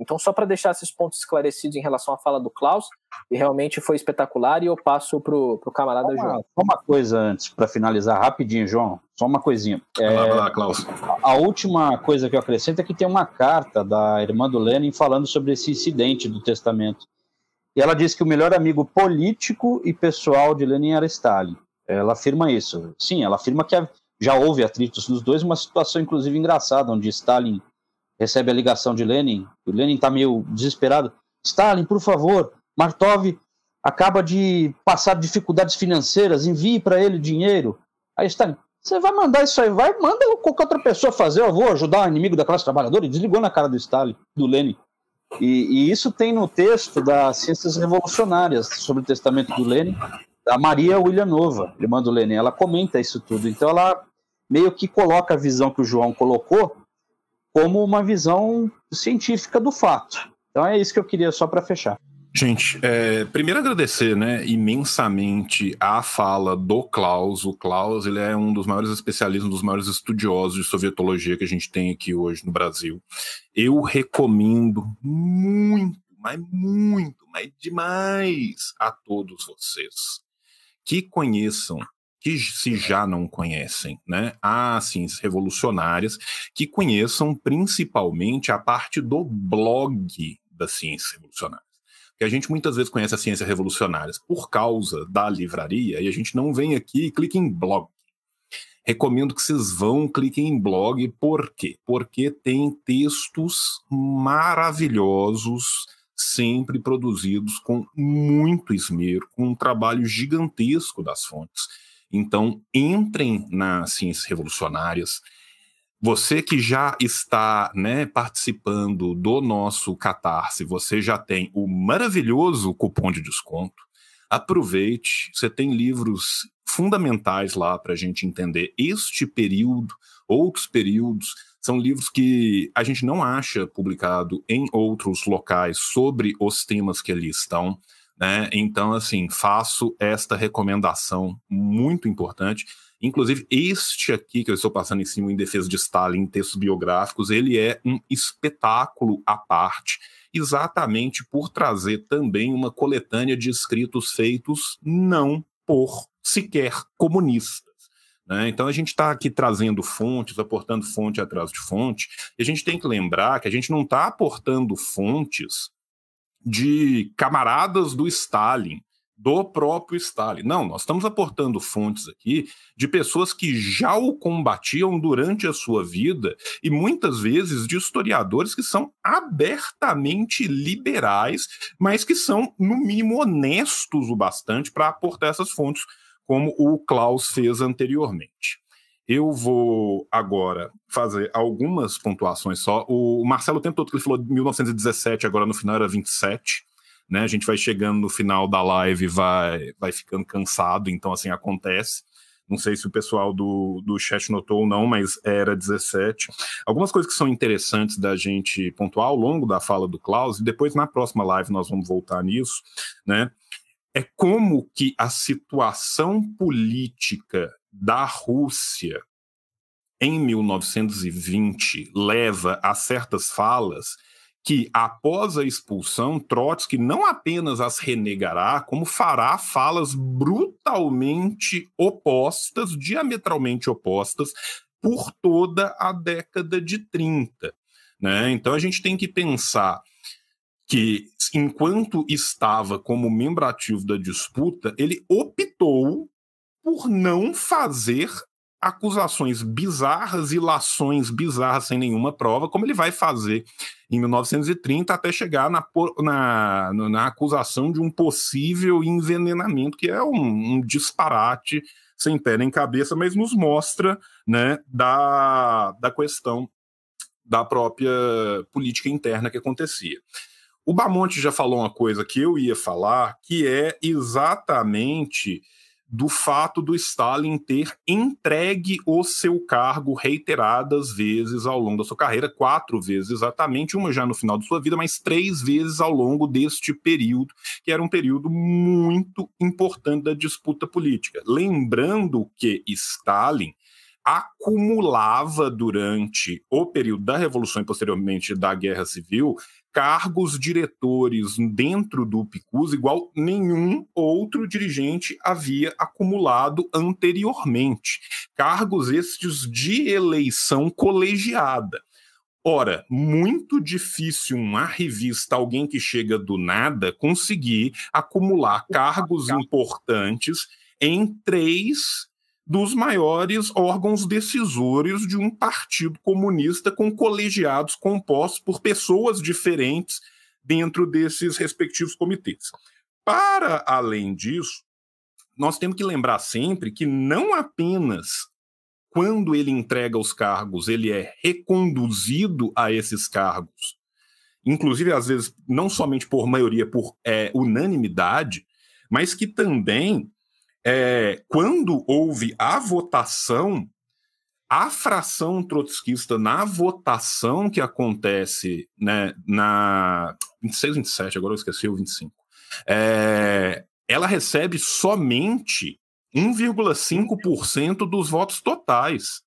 Então, só para deixar esses pontos esclarecidos em relação à fala do Klaus, e realmente foi espetacular, e eu passo para o camarada só uma, João. Só uma coisa antes, para finalizar rapidinho, João, só uma coisinha. É, vai lá, Klaus. A, a, última coisa que eu acrescento é que tem uma carta da irmã do Lenin falando sobre esse incidente do testamento. E ela diz que o melhor amigo político e pessoal de Lenin era Stalin. Ela afirma isso. Sim, ela afirma que já houve atritos nos dois, uma situação inclusive engraçada, onde Stalin recebe a ligação de Lenin, o Lenin está meio desesperado. Stalin, por favor, Martov acaba de passar dificuldades financeiras, envie para ele dinheiro. Aí Stalin, você vai mandar isso aí, vai, manda qualquer outra pessoa fazer, eu vou ajudar o inimigo da classe trabalhadora, e desligou na cara do Stalin, do Lenin. E, e, isso tem no texto das Ciências Revolucionárias, sobre o testamento do Lenin, da Maria Williamova, irmã do Lenin. Ela comenta isso tudo. Então ela meio que coloca a visão que o João colocou como uma visão científica do fato. Então é isso que eu queria só para fechar. Gente, é, primeiro agradecer né, imensamente a fala do Klaus. O Klaus ele é um dos maiores especialistas, um dos maiores estudiosos de sovietologia que a gente tem aqui hoje no Brasil. Eu recomendo muito, mas muito, mas demais a todos vocês que conheçam que se já não conhecem, né, as ciências revolucionárias, que conheçam principalmente a parte do blog das ciências revolucionárias. Que a gente muitas vezes conhece as ciências revolucionárias por causa da livraria e a gente não vem aqui e clica em blog. Recomendo que vocês vão, cliquem em blog, por quê? Porque tem textos maravilhosos, sempre produzidos com muito esmero, com um trabalho gigantesco das fontes então, entrem nas ciências revolucionárias. Você que já está né, participando do nosso Catarse, você já tem o maravilhoso cupom de desconto. Aproveite, você tem livros fundamentais lá para a gente entender este período, outros períodos. São livros que a gente não acha publicado em outros locais sobre os temas que ali estão. Né? Então, assim, faço esta recomendação muito importante. Inclusive, este aqui que eu estou passando em cima em defesa de Stalin, em textos biográficos, ele é um espetáculo à parte, exatamente por trazer também uma coletânea de escritos feitos não por sequer comunistas. Né? Então a gente está aqui trazendo fontes, aportando fonte atrás de fonte, e a gente tem que lembrar que a gente não está aportando fontes de camaradas do Stalin, do próprio Stalin. Não, nós estamos aportando fontes aqui de pessoas que já o combatiam durante a sua vida e muitas vezes de historiadores que são abertamente liberais, mas que são, no mínimo, honestos o bastante para aportar essas fontes, como o Klaus fez anteriormente. Eu vou agora fazer algumas pontuações só. O Marcelo, o tempo todo que ele falou de 1917, agora no final era 27. Né? A gente vai chegando no final da live vai vai ficando cansado, então assim acontece. Não sei se o pessoal do, do chat notou ou não, mas era 17. Algumas coisas que são interessantes da gente pontuar ao longo da fala do Klaus, e depois na próxima live nós vamos voltar nisso, né? É como que a situação política da Rússia em 1920 leva a certas falas que, após a expulsão, Trotsky não apenas as renegará, como fará falas brutalmente opostas, diametralmente opostas, por toda a década de 30. Né? Então a gente tem que pensar que, enquanto estava como membro ativo da disputa, ele optou por não fazer acusações bizarras e lações bizarras sem nenhuma prova, como ele vai fazer em 1930 até chegar na, na, na acusação de um possível envenenamento, que é um, um, disparate sem pé nem cabeça, mas nos mostra né, da, da questão da própria política interna que acontecia. O Bamonte já falou uma coisa que eu ia falar, que é exatamente do fato do Stalin ter entregue o seu cargo reiteradas vezes ao longo da sua carreira, quatro vezes exatamente, uma já no final de sua vida, mas três vezes ao longo deste período, que era um período muito importante da disputa política. Lembrando que Stalin acumulava durante o período da Revolução e posteriormente da Guerra Civil cargos diretores dentro do Picus igual nenhum outro dirigente havia acumulado anteriormente. Cargos estes de eleição colegiada. Ora, muito difícil uma revista, alguém que chega do nada, conseguir acumular cargos importantes em três dos maiores órgãos decisores de um partido comunista com colegiados compostos por pessoas diferentes dentro desses respectivos comitês. Para além disso, nós temos que lembrar sempre que não apenas quando ele entrega os cargos, ele é reconduzido a esses cargos, inclusive às vezes não somente por maioria, por é, unanimidade, mas que também é, quando houve a votação, a fração trotskista na votação que acontece né, na 26, 27, agora eu esqueci o 25, é, ela recebe somente 1,5% dos votos totais.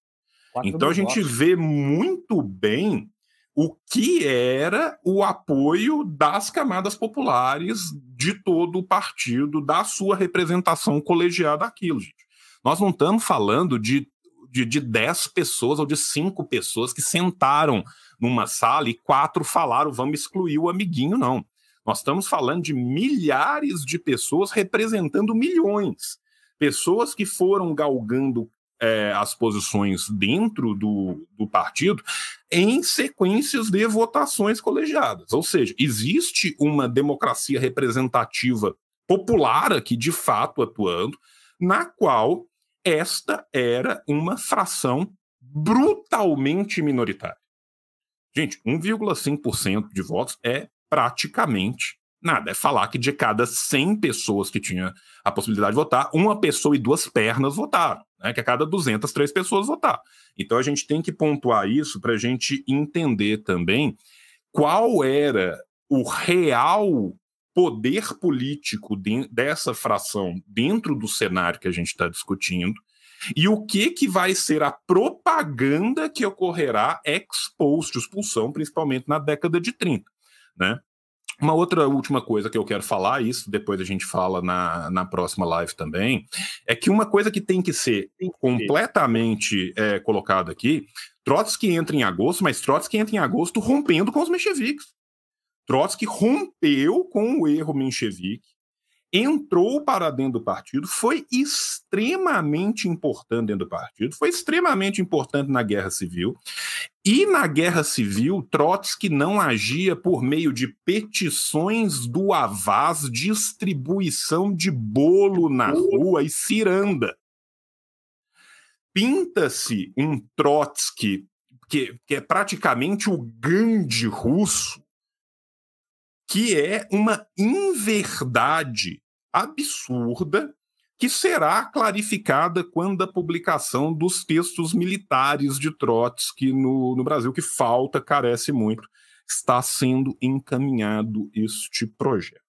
Então a gente votos. vê muito bem o que era o apoio das camadas populares de todo o partido, da sua representação colegiada aquilo, gente. Nós não estamos falando de, de, de 10 pessoas ou de 5 pessoas que sentaram numa sala e quatro falaram vamos excluir o amiguinho, não. Nós estamos falando de milhares de pessoas representando milhões pessoas que foram galgando é, as posições dentro do, do partido em sequências de votações colegiadas. Ou seja, existe uma democracia representativa popular aqui, de fato, atuando, na qual esta era uma fração brutalmente minoritária. Gente, 1,5% de votos é praticamente Nada, é falar que de cada 100 pessoas que tinha a possibilidade de votar, uma pessoa e duas pernas votaram, né? que a cada 200, três pessoas votaram. Então a gente tem que pontuar isso para a gente entender também qual era o real poder político de, dessa fração dentro do cenário que a gente está discutindo e o que que vai ser a propaganda que ocorrerá ex post expulsão, principalmente na década de 30, né? Uma outra última coisa que eu quero falar, isso depois a gente fala na, na próxima live também, é que uma coisa que tem que ser completamente é, colocada aqui, Trotsky entra em agosto, mas Trotsky entra em agosto rompendo com os mencheviques. Trotsky rompeu com o erro menchevique, entrou para dentro do partido, foi extremamente importante dentro do partido, foi extremamente importante na Guerra Civil. E na Guerra Civil, Trotsky não agia por meio de petições do Avaz, distribuição de bolo na rua e ciranda. Pinta-se um Trotsky que, que é praticamente o Gandhi russo, que é uma inverdade absurda que será clarificada quando a publicação dos textos militares de Trotsky no, no Brasil, que falta, carece muito, está sendo encaminhado este projeto.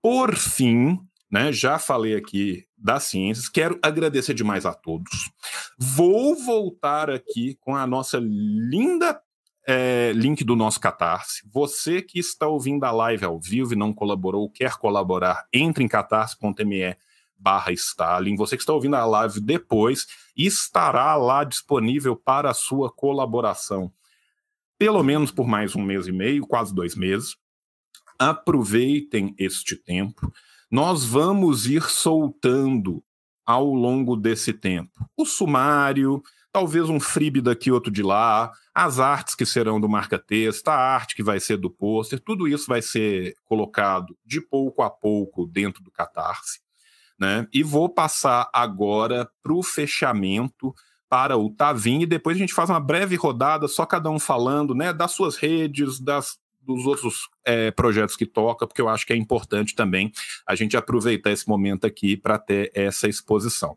Por fim, né, já falei aqui das ciências, quero agradecer demais a todos. Vou voltar aqui com a nossa linda é, link do nosso Catarse. Você que está ouvindo a live ao vivo e não colaborou, quer colaborar, entre em catarse.me barra Stalin. Você que está ouvindo a live depois, estará lá disponível para a sua colaboração. Pelo menos por mais um mês e meio, quase dois meses. Aproveitem este tempo. Nós vamos ir soltando ao longo desse tempo o sumário, talvez um freebie daqui, outro de lá, as artes que serão do marca-texto, a arte que vai ser do pôster, tudo isso vai ser colocado de pouco a pouco dentro do Catarse. Né? E vou passar agora para o fechamento para o Tavim e depois a gente faz uma breve rodada, só cada um falando né, das suas redes, das, dos outros é, projetos que toca, porque eu acho que é importante também a gente aproveitar esse momento aqui para ter essa exposição.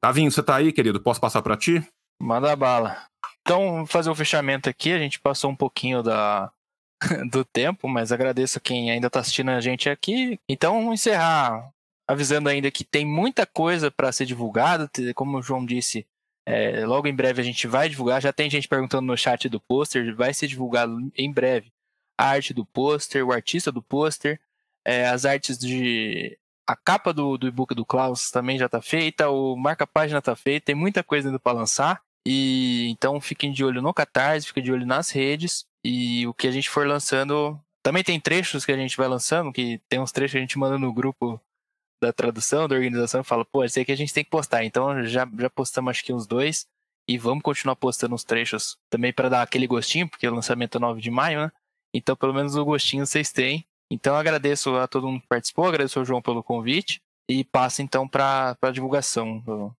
Tavinho, você tá aí, querido? Posso passar para ti? Manda bala. Então, vamos fazer o fechamento aqui. A gente passou um pouquinho da, (laughs) do tempo, mas agradeço quem ainda está assistindo a gente aqui. Então, encerrar avisando ainda que tem muita coisa para ser divulgada. Como o João disse, É, logo em breve a gente vai divulgar. Já tem gente perguntando no chat do pôster. Vai ser divulgado em breve a arte do pôster, o artista do pôster, é, as artes de. A capa do, do e-book do Klaus também já está feita, o marca-página está feito, tem muita coisa ainda para lançar. E então fiquem de olho no Catarse, fiquem de olho nas redes. E o que a gente for lançando. Também tem trechos que a gente vai lançando, que tem uns trechos que a gente manda no grupo da tradução, da organização, fala, pô, esse aqui a gente tem que postar. Então já, já postamos acho que uns dois. E vamos continuar postando uns trechos também para dar aquele gostinho, porque o lançamento é 9 de maio, né? Então pelo menos o gostinho vocês têm. Então agradeço a todo mundo que participou, agradeço ao João pelo convite e passo então para a divulgação do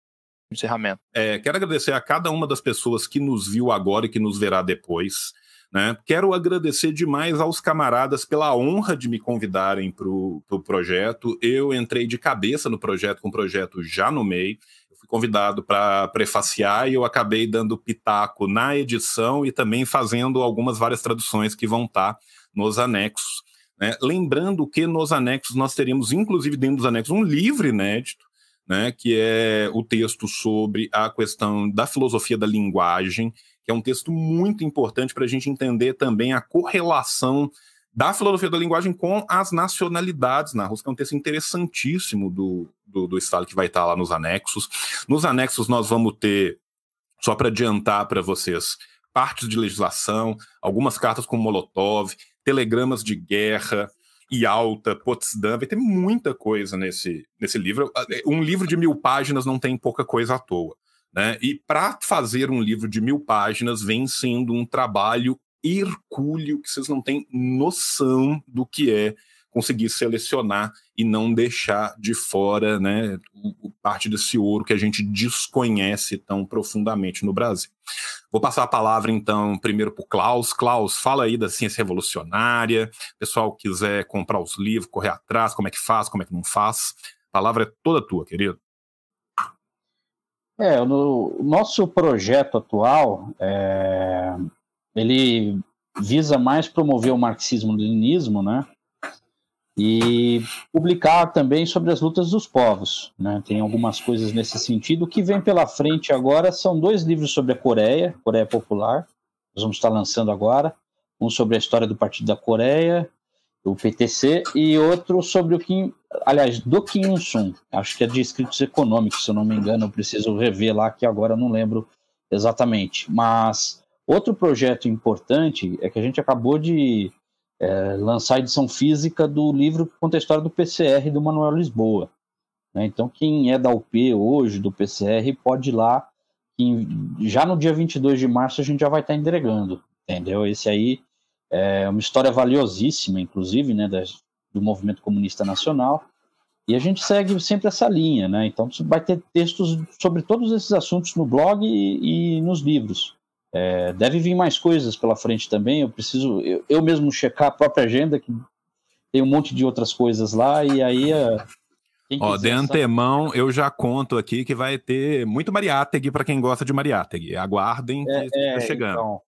encerramento. É, quero agradecer a cada uma das pessoas que nos viu agora e que nos verá depois. Né? Quero agradecer demais aos camaradas pela honra de me convidarem para o pro projeto. Eu entrei de cabeça no projeto, com o projeto já no meio. Eu fui convidado para prefaciar e eu acabei dando pitaco na edição e também fazendo algumas várias traduções que vão estar tá nos anexos. Né? Lembrando que nos anexos nós teríamos, inclusive dentro dos anexos, um livro inédito, né, que é o texto sobre a questão da filosofia da linguagem, que é um texto muito importante para a gente entender também a correlação da filosofia da linguagem com as nacionalidades na Rússia, que é um texto interessantíssimo do, do, do Estado que vai estar lá nos anexos. Nos anexos nós vamos ter, só para adiantar para vocês, partes de legislação, algumas cartas com Molotov, telegramas de guerra, e alta, Potsdam, vai ter muita coisa nesse, nesse livro. Um livro de mil páginas não tem pouca coisa à toa. Né? E para fazer um livro de mil páginas vem sendo um trabalho hercúleo que vocês não têm noção do que é conseguir selecionar e não deixar de fora né, parte desse ouro que a gente desconhece tão profundamente no Brasil. Vou passar a palavra, então, primeiro para o Klaus. Klaus, fala aí da ciência revolucionária. Pessoal quiser comprar os livros, correr atrás, como é que faz, como é que não faz. A palavra é toda tua, querido. É, o nosso projeto atual, é, ele visa mais promover o marxismo-leninismo, né? E publicar também sobre as lutas dos povos, né? Tem algumas coisas nesse sentido. O que vem pela frente agora são dois livros sobre a Coreia, Coreia Popular, nós vamos estar lançando agora. Um sobre a história do Partido da Coreia, o PTC, e outro sobre o Kim, aliás, do Kim Il-sung, acho que é de escritos econômicos, se eu não me engano, eu preciso rever lá, que agora eu não lembro exatamente. Mas outro projeto importante é que a gente acabou de é, lançar a edição física do livro conta a história do PCR do Manuel Lisboa. Né? Então, quem é da UP hoje, do PCR, pode ir lá, já no dia 22 de março a gente já vai estar entregando, entendeu? Esse aí é uma história valiosíssima, inclusive, né, do movimento comunista nacional, e a gente segue sempre essa linha, né? Então vai ter textos sobre todos esses assuntos no blog e, e nos livros. É, deve vir mais coisas pela frente também. Eu preciso eu, eu, mesmo checar a própria agenda, que tem um monte de outras coisas lá, e aí. É, Ó, de antemão, eu já conto aqui que vai ter muito Mariátegui para quem gosta de Mariátegui. Aguardem que é, está chegando. Então,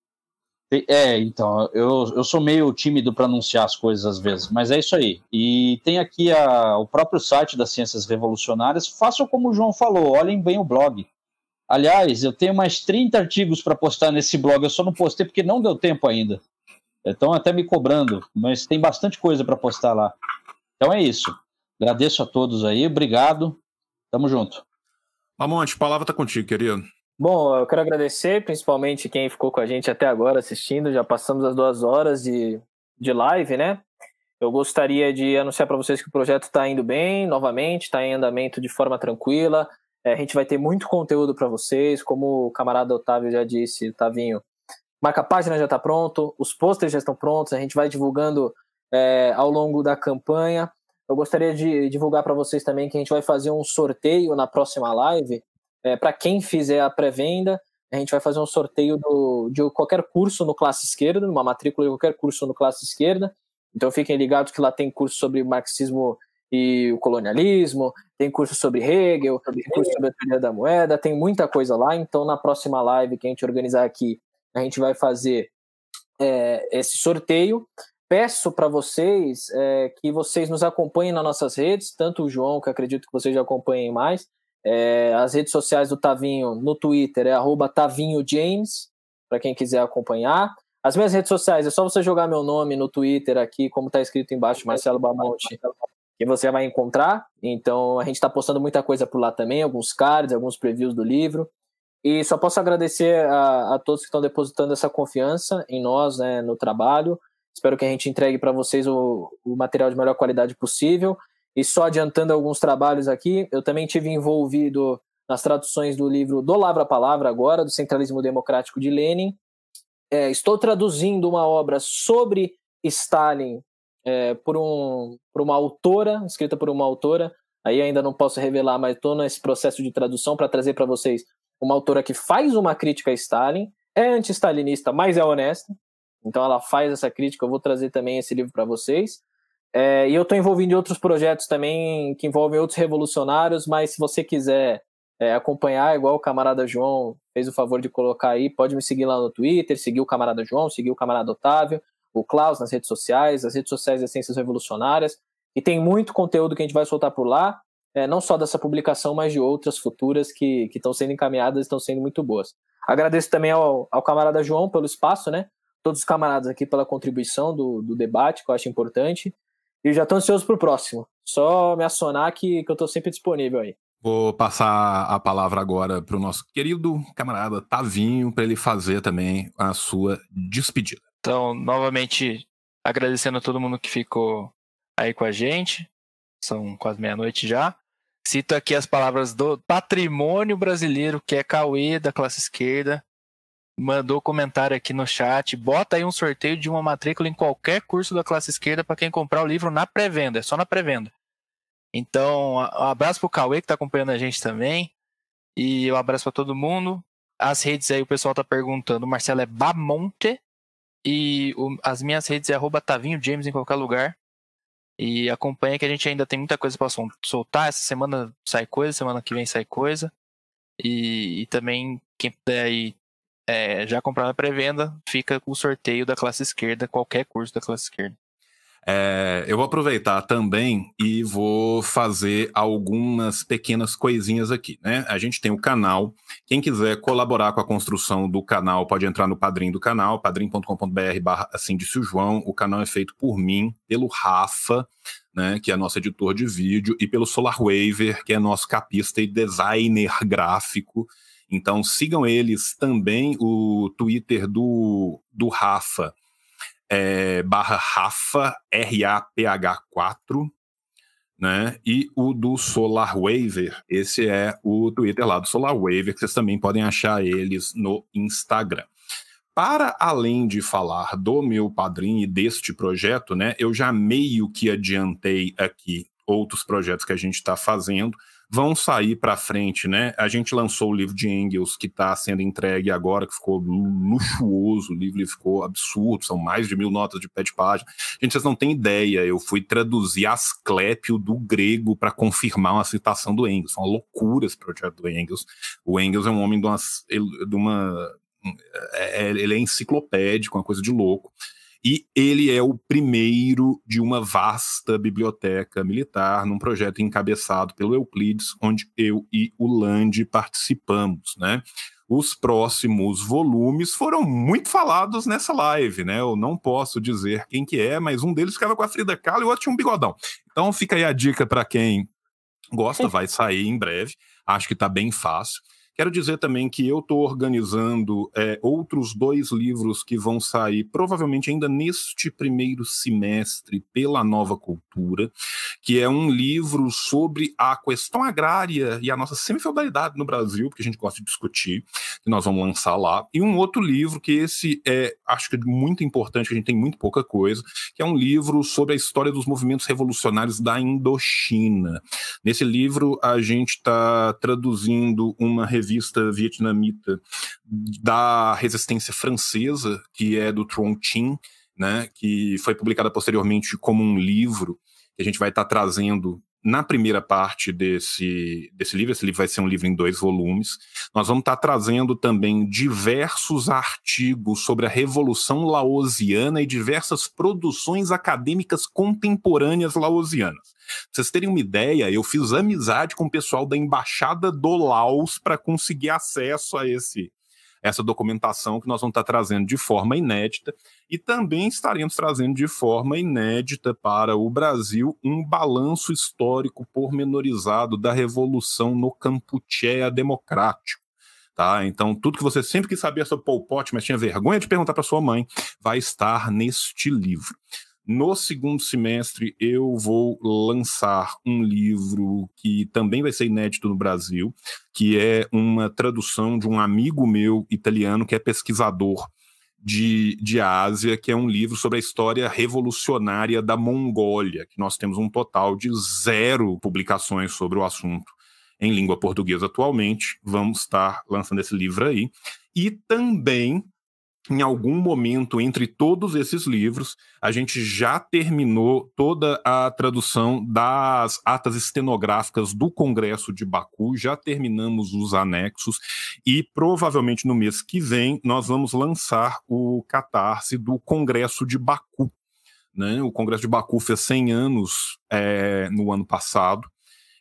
é, então, eu, eu sou meio tímido para anunciar as coisas às vezes, mas é isso aí. E tem aqui a, o próprio site das Ciências Revolucionárias. Façam como o João falou, olhem bem o blog. Aliás, eu tenho mais 30 artigos para postar nesse blog, eu só não postei porque não deu tempo ainda. Estão até me cobrando, mas tem bastante coisa para postar lá. Então é isso. Agradeço a todos aí, obrigado. Tamo junto. Mamonte, a palavra tá contigo, querido. Bom, eu quero agradecer principalmente quem ficou com a gente até agora assistindo. Já passamos as duas horas de, de live, né? Eu gostaria de anunciar para vocês que o projeto está indo bem, novamente, está em andamento de forma tranquila. É, a gente vai ter muito conteúdo para vocês, como o camarada Otávio já disse, Tavinho. Marca-página já está pronto, os posters já estão prontos, a gente vai divulgando é, ao longo da campanha. Eu gostaria de divulgar para vocês também que a gente vai fazer um sorteio na próxima live é, para quem fizer a pré-venda, a gente vai fazer um sorteio do, de qualquer curso no classe esquerda, uma matrícula de qualquer curso no classe esquerda. Então fiquem ligados que lá tem curso sobre marxismo e o colonialismo, tem curso sobre Hegel, tem curso sobre a teoria da moeda, tem muita coisa lá. Então na próxima live que a gente organizar aqui, a gente vai fazer é, esse sorteio. Peço para vocês é, que vocês nos acompanhem nas nossas redes, tanto o João, que acredito que vocês já acompanhem mais, É, as redes sociais do Tavinho no Twitter é @tavinhojames para quem quiser acompanhar. As minhas redes sociais, é só você jogar meu nome no Twitter aqui, como está escrito embaixo, Marcelo Bamonte, que você vai encontrar. Então, a gente está postando muita coisa por lá também, alguns cards, alguns previews do livro. E só posso agradecer a, a todos que estão depositando essa confiança em nós, né, no trabalho. Espero que a gente entregue para vocês o, o material de melhor qualidade possível. E só adiantando alguns trabalhos aqui, eu também tive envolvido nas traduções do livro Do Lavra a Palavra agora, do Centralismo Democrático de Lenin. É, estou traduzindo uma obra sobre Stalin é, por, um, por uma autora, escrita por uma autora, aí ainda não posso revelar, mas estou nesse processo de tradução para trazer para vocês uma autora que faz uma crítica a Stalin, é anti-stalinista, mas é honesta, então ela faz essa crítica, eu vou trazer também esse livro para vocês. É, e eu estou envolvido em outros projetos também que envolvem outros revolucionários, mas se você quiser é, acompanhar, igual o camarada João fez o favor de colocar aí, pode me seguir lá no Twitter, seguir o camarada João, seguir o camarada Otávio, o Klaus nas redes sociais, as redes sociais das Ciências Revolucionárias, e tem muito conteúdo que a gente vai soltar por lá, é, não só dessa publicação, mas de outras futuras que estão sendo encaminhadas e estão sendo muito boas. Agradeço também ao, ao camarada João pelo espaço, né? Todos os camaradas aqui pela contribuição do, do debate, que eu acho importante. E já estou ansioso para o próximo. Só me acionar que, que eu estou sempre disponível aí. Vou passar a palavra agora para o nosso querido camarada Tavinho, para ele fazer também a sua despedida. Então, novamente, agradecendo a todo mundo que ficou aí com a gente. São quase meia-noite já. Cito aqui as palavras do patrimônio brasileiro, que é Cauê, da classe esquerda. Mandou comentário aqui no chat. Bota aí um sorteio de uma matrícula em qualquer curso da classe esquerda para quem comprar o livro na pré-venda. É só na pré-venda. Então, um abraço pro Cauê que está acompanhando a gente também. E um abraço para todo mundo. As redes aí, o pessoal tá perguntando. O Marcelo é Bamonte. E o, as minhas redes é arroba Tavinho James em qualquer lugar. E acompanha que a gente ainda tem muita coisa para soltar. Essa semana sai coisa, semana que vem sai coisa. E, e também, quem puder aí é, já comprar na pré-venda, fica com o sorteio da classe esquerda, qualquer curso da classe esquerda. É, eu vou aproveitar também e vou fazer algumas pequenas coisinhas aqui, né? A gente tem o canal. Quem quiser colaborar com a construção do canal pode entrar no padrinho do canal, padrim.com.br barra assim o João. O canal é feito por mim, pelo Rafa, né, que é nosso editor de vídeo, e pelo Solar Waver, que é nosso capista e designer gráfico. Então sigam eles também, o Twitter do, do Rafa é, barra Rafa, R-A-P-H-4, né? E o do Solar Waver, esse é o Twitter lá do Solar Waver, que vocês também podem achar eles no Instagram. Para além de falar do meu padrinho e deste projeto, né, eu já meio que adiantei aqui outros projetos que a gente está fazendo vão sair para frente, né? A gente lançou o livro de Engels que está sendo entregue agora, que ficou luxuoso, o livro ficou absurdo, são mais de mil notas de pé de página. Gente, vocês não têm ideia, eu fui traduzir Asclépio do grego para confirmar uma citação do Engels. Uma loucura esse projeto do Engels. O Engels é um homem de uma, de uma é, é, ele é enciclopédico, uma coisa de louco e ele é o primeiro de uma vasta biblioteca militar num projeto encabeçado pelo Euclides, onde eu e o Land participamos, né? Os próximos volumes foram muito falados nessa live, né? Eu não posso dizer quem que é, mas um deles ficava com a Frida Kahlo e o outro tinha um bigodão. Então fica aí a dica para quem gosta, vai sair em breve. Acho que está bem fácil. Quero dizer também que eu estou organizando é, outros dois livros que vão sair provavelmente ainda neste primeiro semestre pela Nova Cultura, que é um livro sobre a questão agrária e a nossa semifeudalidade no Brasil, porque a gente gosta de discutir, que nós vamos lançar lá, e um outro livro que esse é, acho que é muito importante, que a gente tem muito pouca coisa, que é um livro sobre a história dos movimentos revolucionários da Indochina. Nesse livro a gente está traduzindo uma revista vietnamita da resistência francesa, que é do Tron Tin, né, que foi publicada posteriormente como um livro que a gente vai estar tá trazendo na primeira parte desse, desse livro, esse livro vai ser um livro em dois volumes, nós vamos estar trazendo também diversos artigos sobre a Revolução Laosiana e diversas produções acadêmicas contemporâneas laosianas. Pra vocês terem uma ideia, eu fiz amizade com o pessoal da Embaixada do Laos para conseguir acesso a esse essa documentação que nós vamos estar trazendo de forma inédita e também estaremos trazendo de forma inédita para o Brasil um balanço histórico pormenorizado da revolução no Campuchea democrático. Tá? Então, tudo que você sempre quis saber sobre Pol Pot, mas tinha vergonha de perguntar para sua mãe, vai estar neste livro. No segundo semestre, eu vou lançar um livro que também vai ser inédito no Brasil, que é uma tradução de um amigo meu italiano que é pesquisador de, de Ásia, que é um livro sobre a história revolucionária da Mongólia, que nós temos um total de zero publicações sobre o assunto em língua portuguesa atualmente. Vamos estar lançando esse livro aí. E também em algum momento entre todos esses livros, a gente já terminou toda a tradução das atas estenográficas do Congresso de Baku, já terminamos os anexos e provavelmente no mês que vem nós vamos lançar o catarse do Congresso de Baku. Né? O Congresso de Baku fez 100 anos é, no ano passado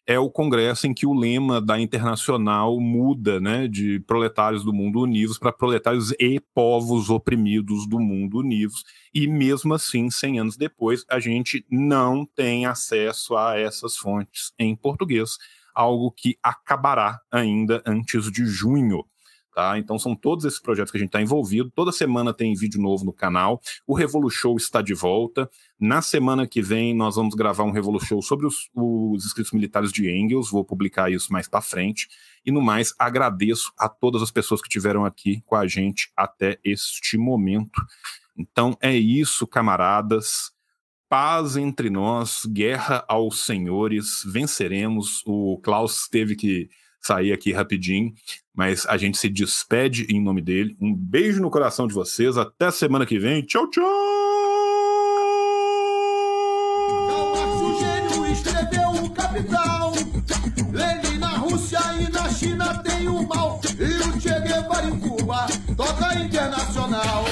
é o congresso em que o lema da Internacional muda né, de proletários do mundo unidos para proletários e povos oprimidos do mundo unidos. E mesmo assim, 100 anos depois, a gente não tem acesso a essas fontes em português, algo que acabará ainda antes de junho. Tá? Então são todos esses projetos que a gente está envolvido. Toda semana tem vídeo novo no canal. O Revolu Show está de volta. Na semana que vem nós vamos gravar um Revolu Show sobre os, os escritos militares de Engels. Vou publicar isso mais para frente. E no mais, agradeço a todas as pessoas que tiveram aqui com a gente até este momento. Então é isso, camaradas. Paz entre nós, guerra aos senhores, venceremos. O Klaus teve que sair aqui rapidinho, mas a gente se despede em nome dele. Um beijo no coração de vocês, até semana que vem. Tchau, tchau! toca internacional.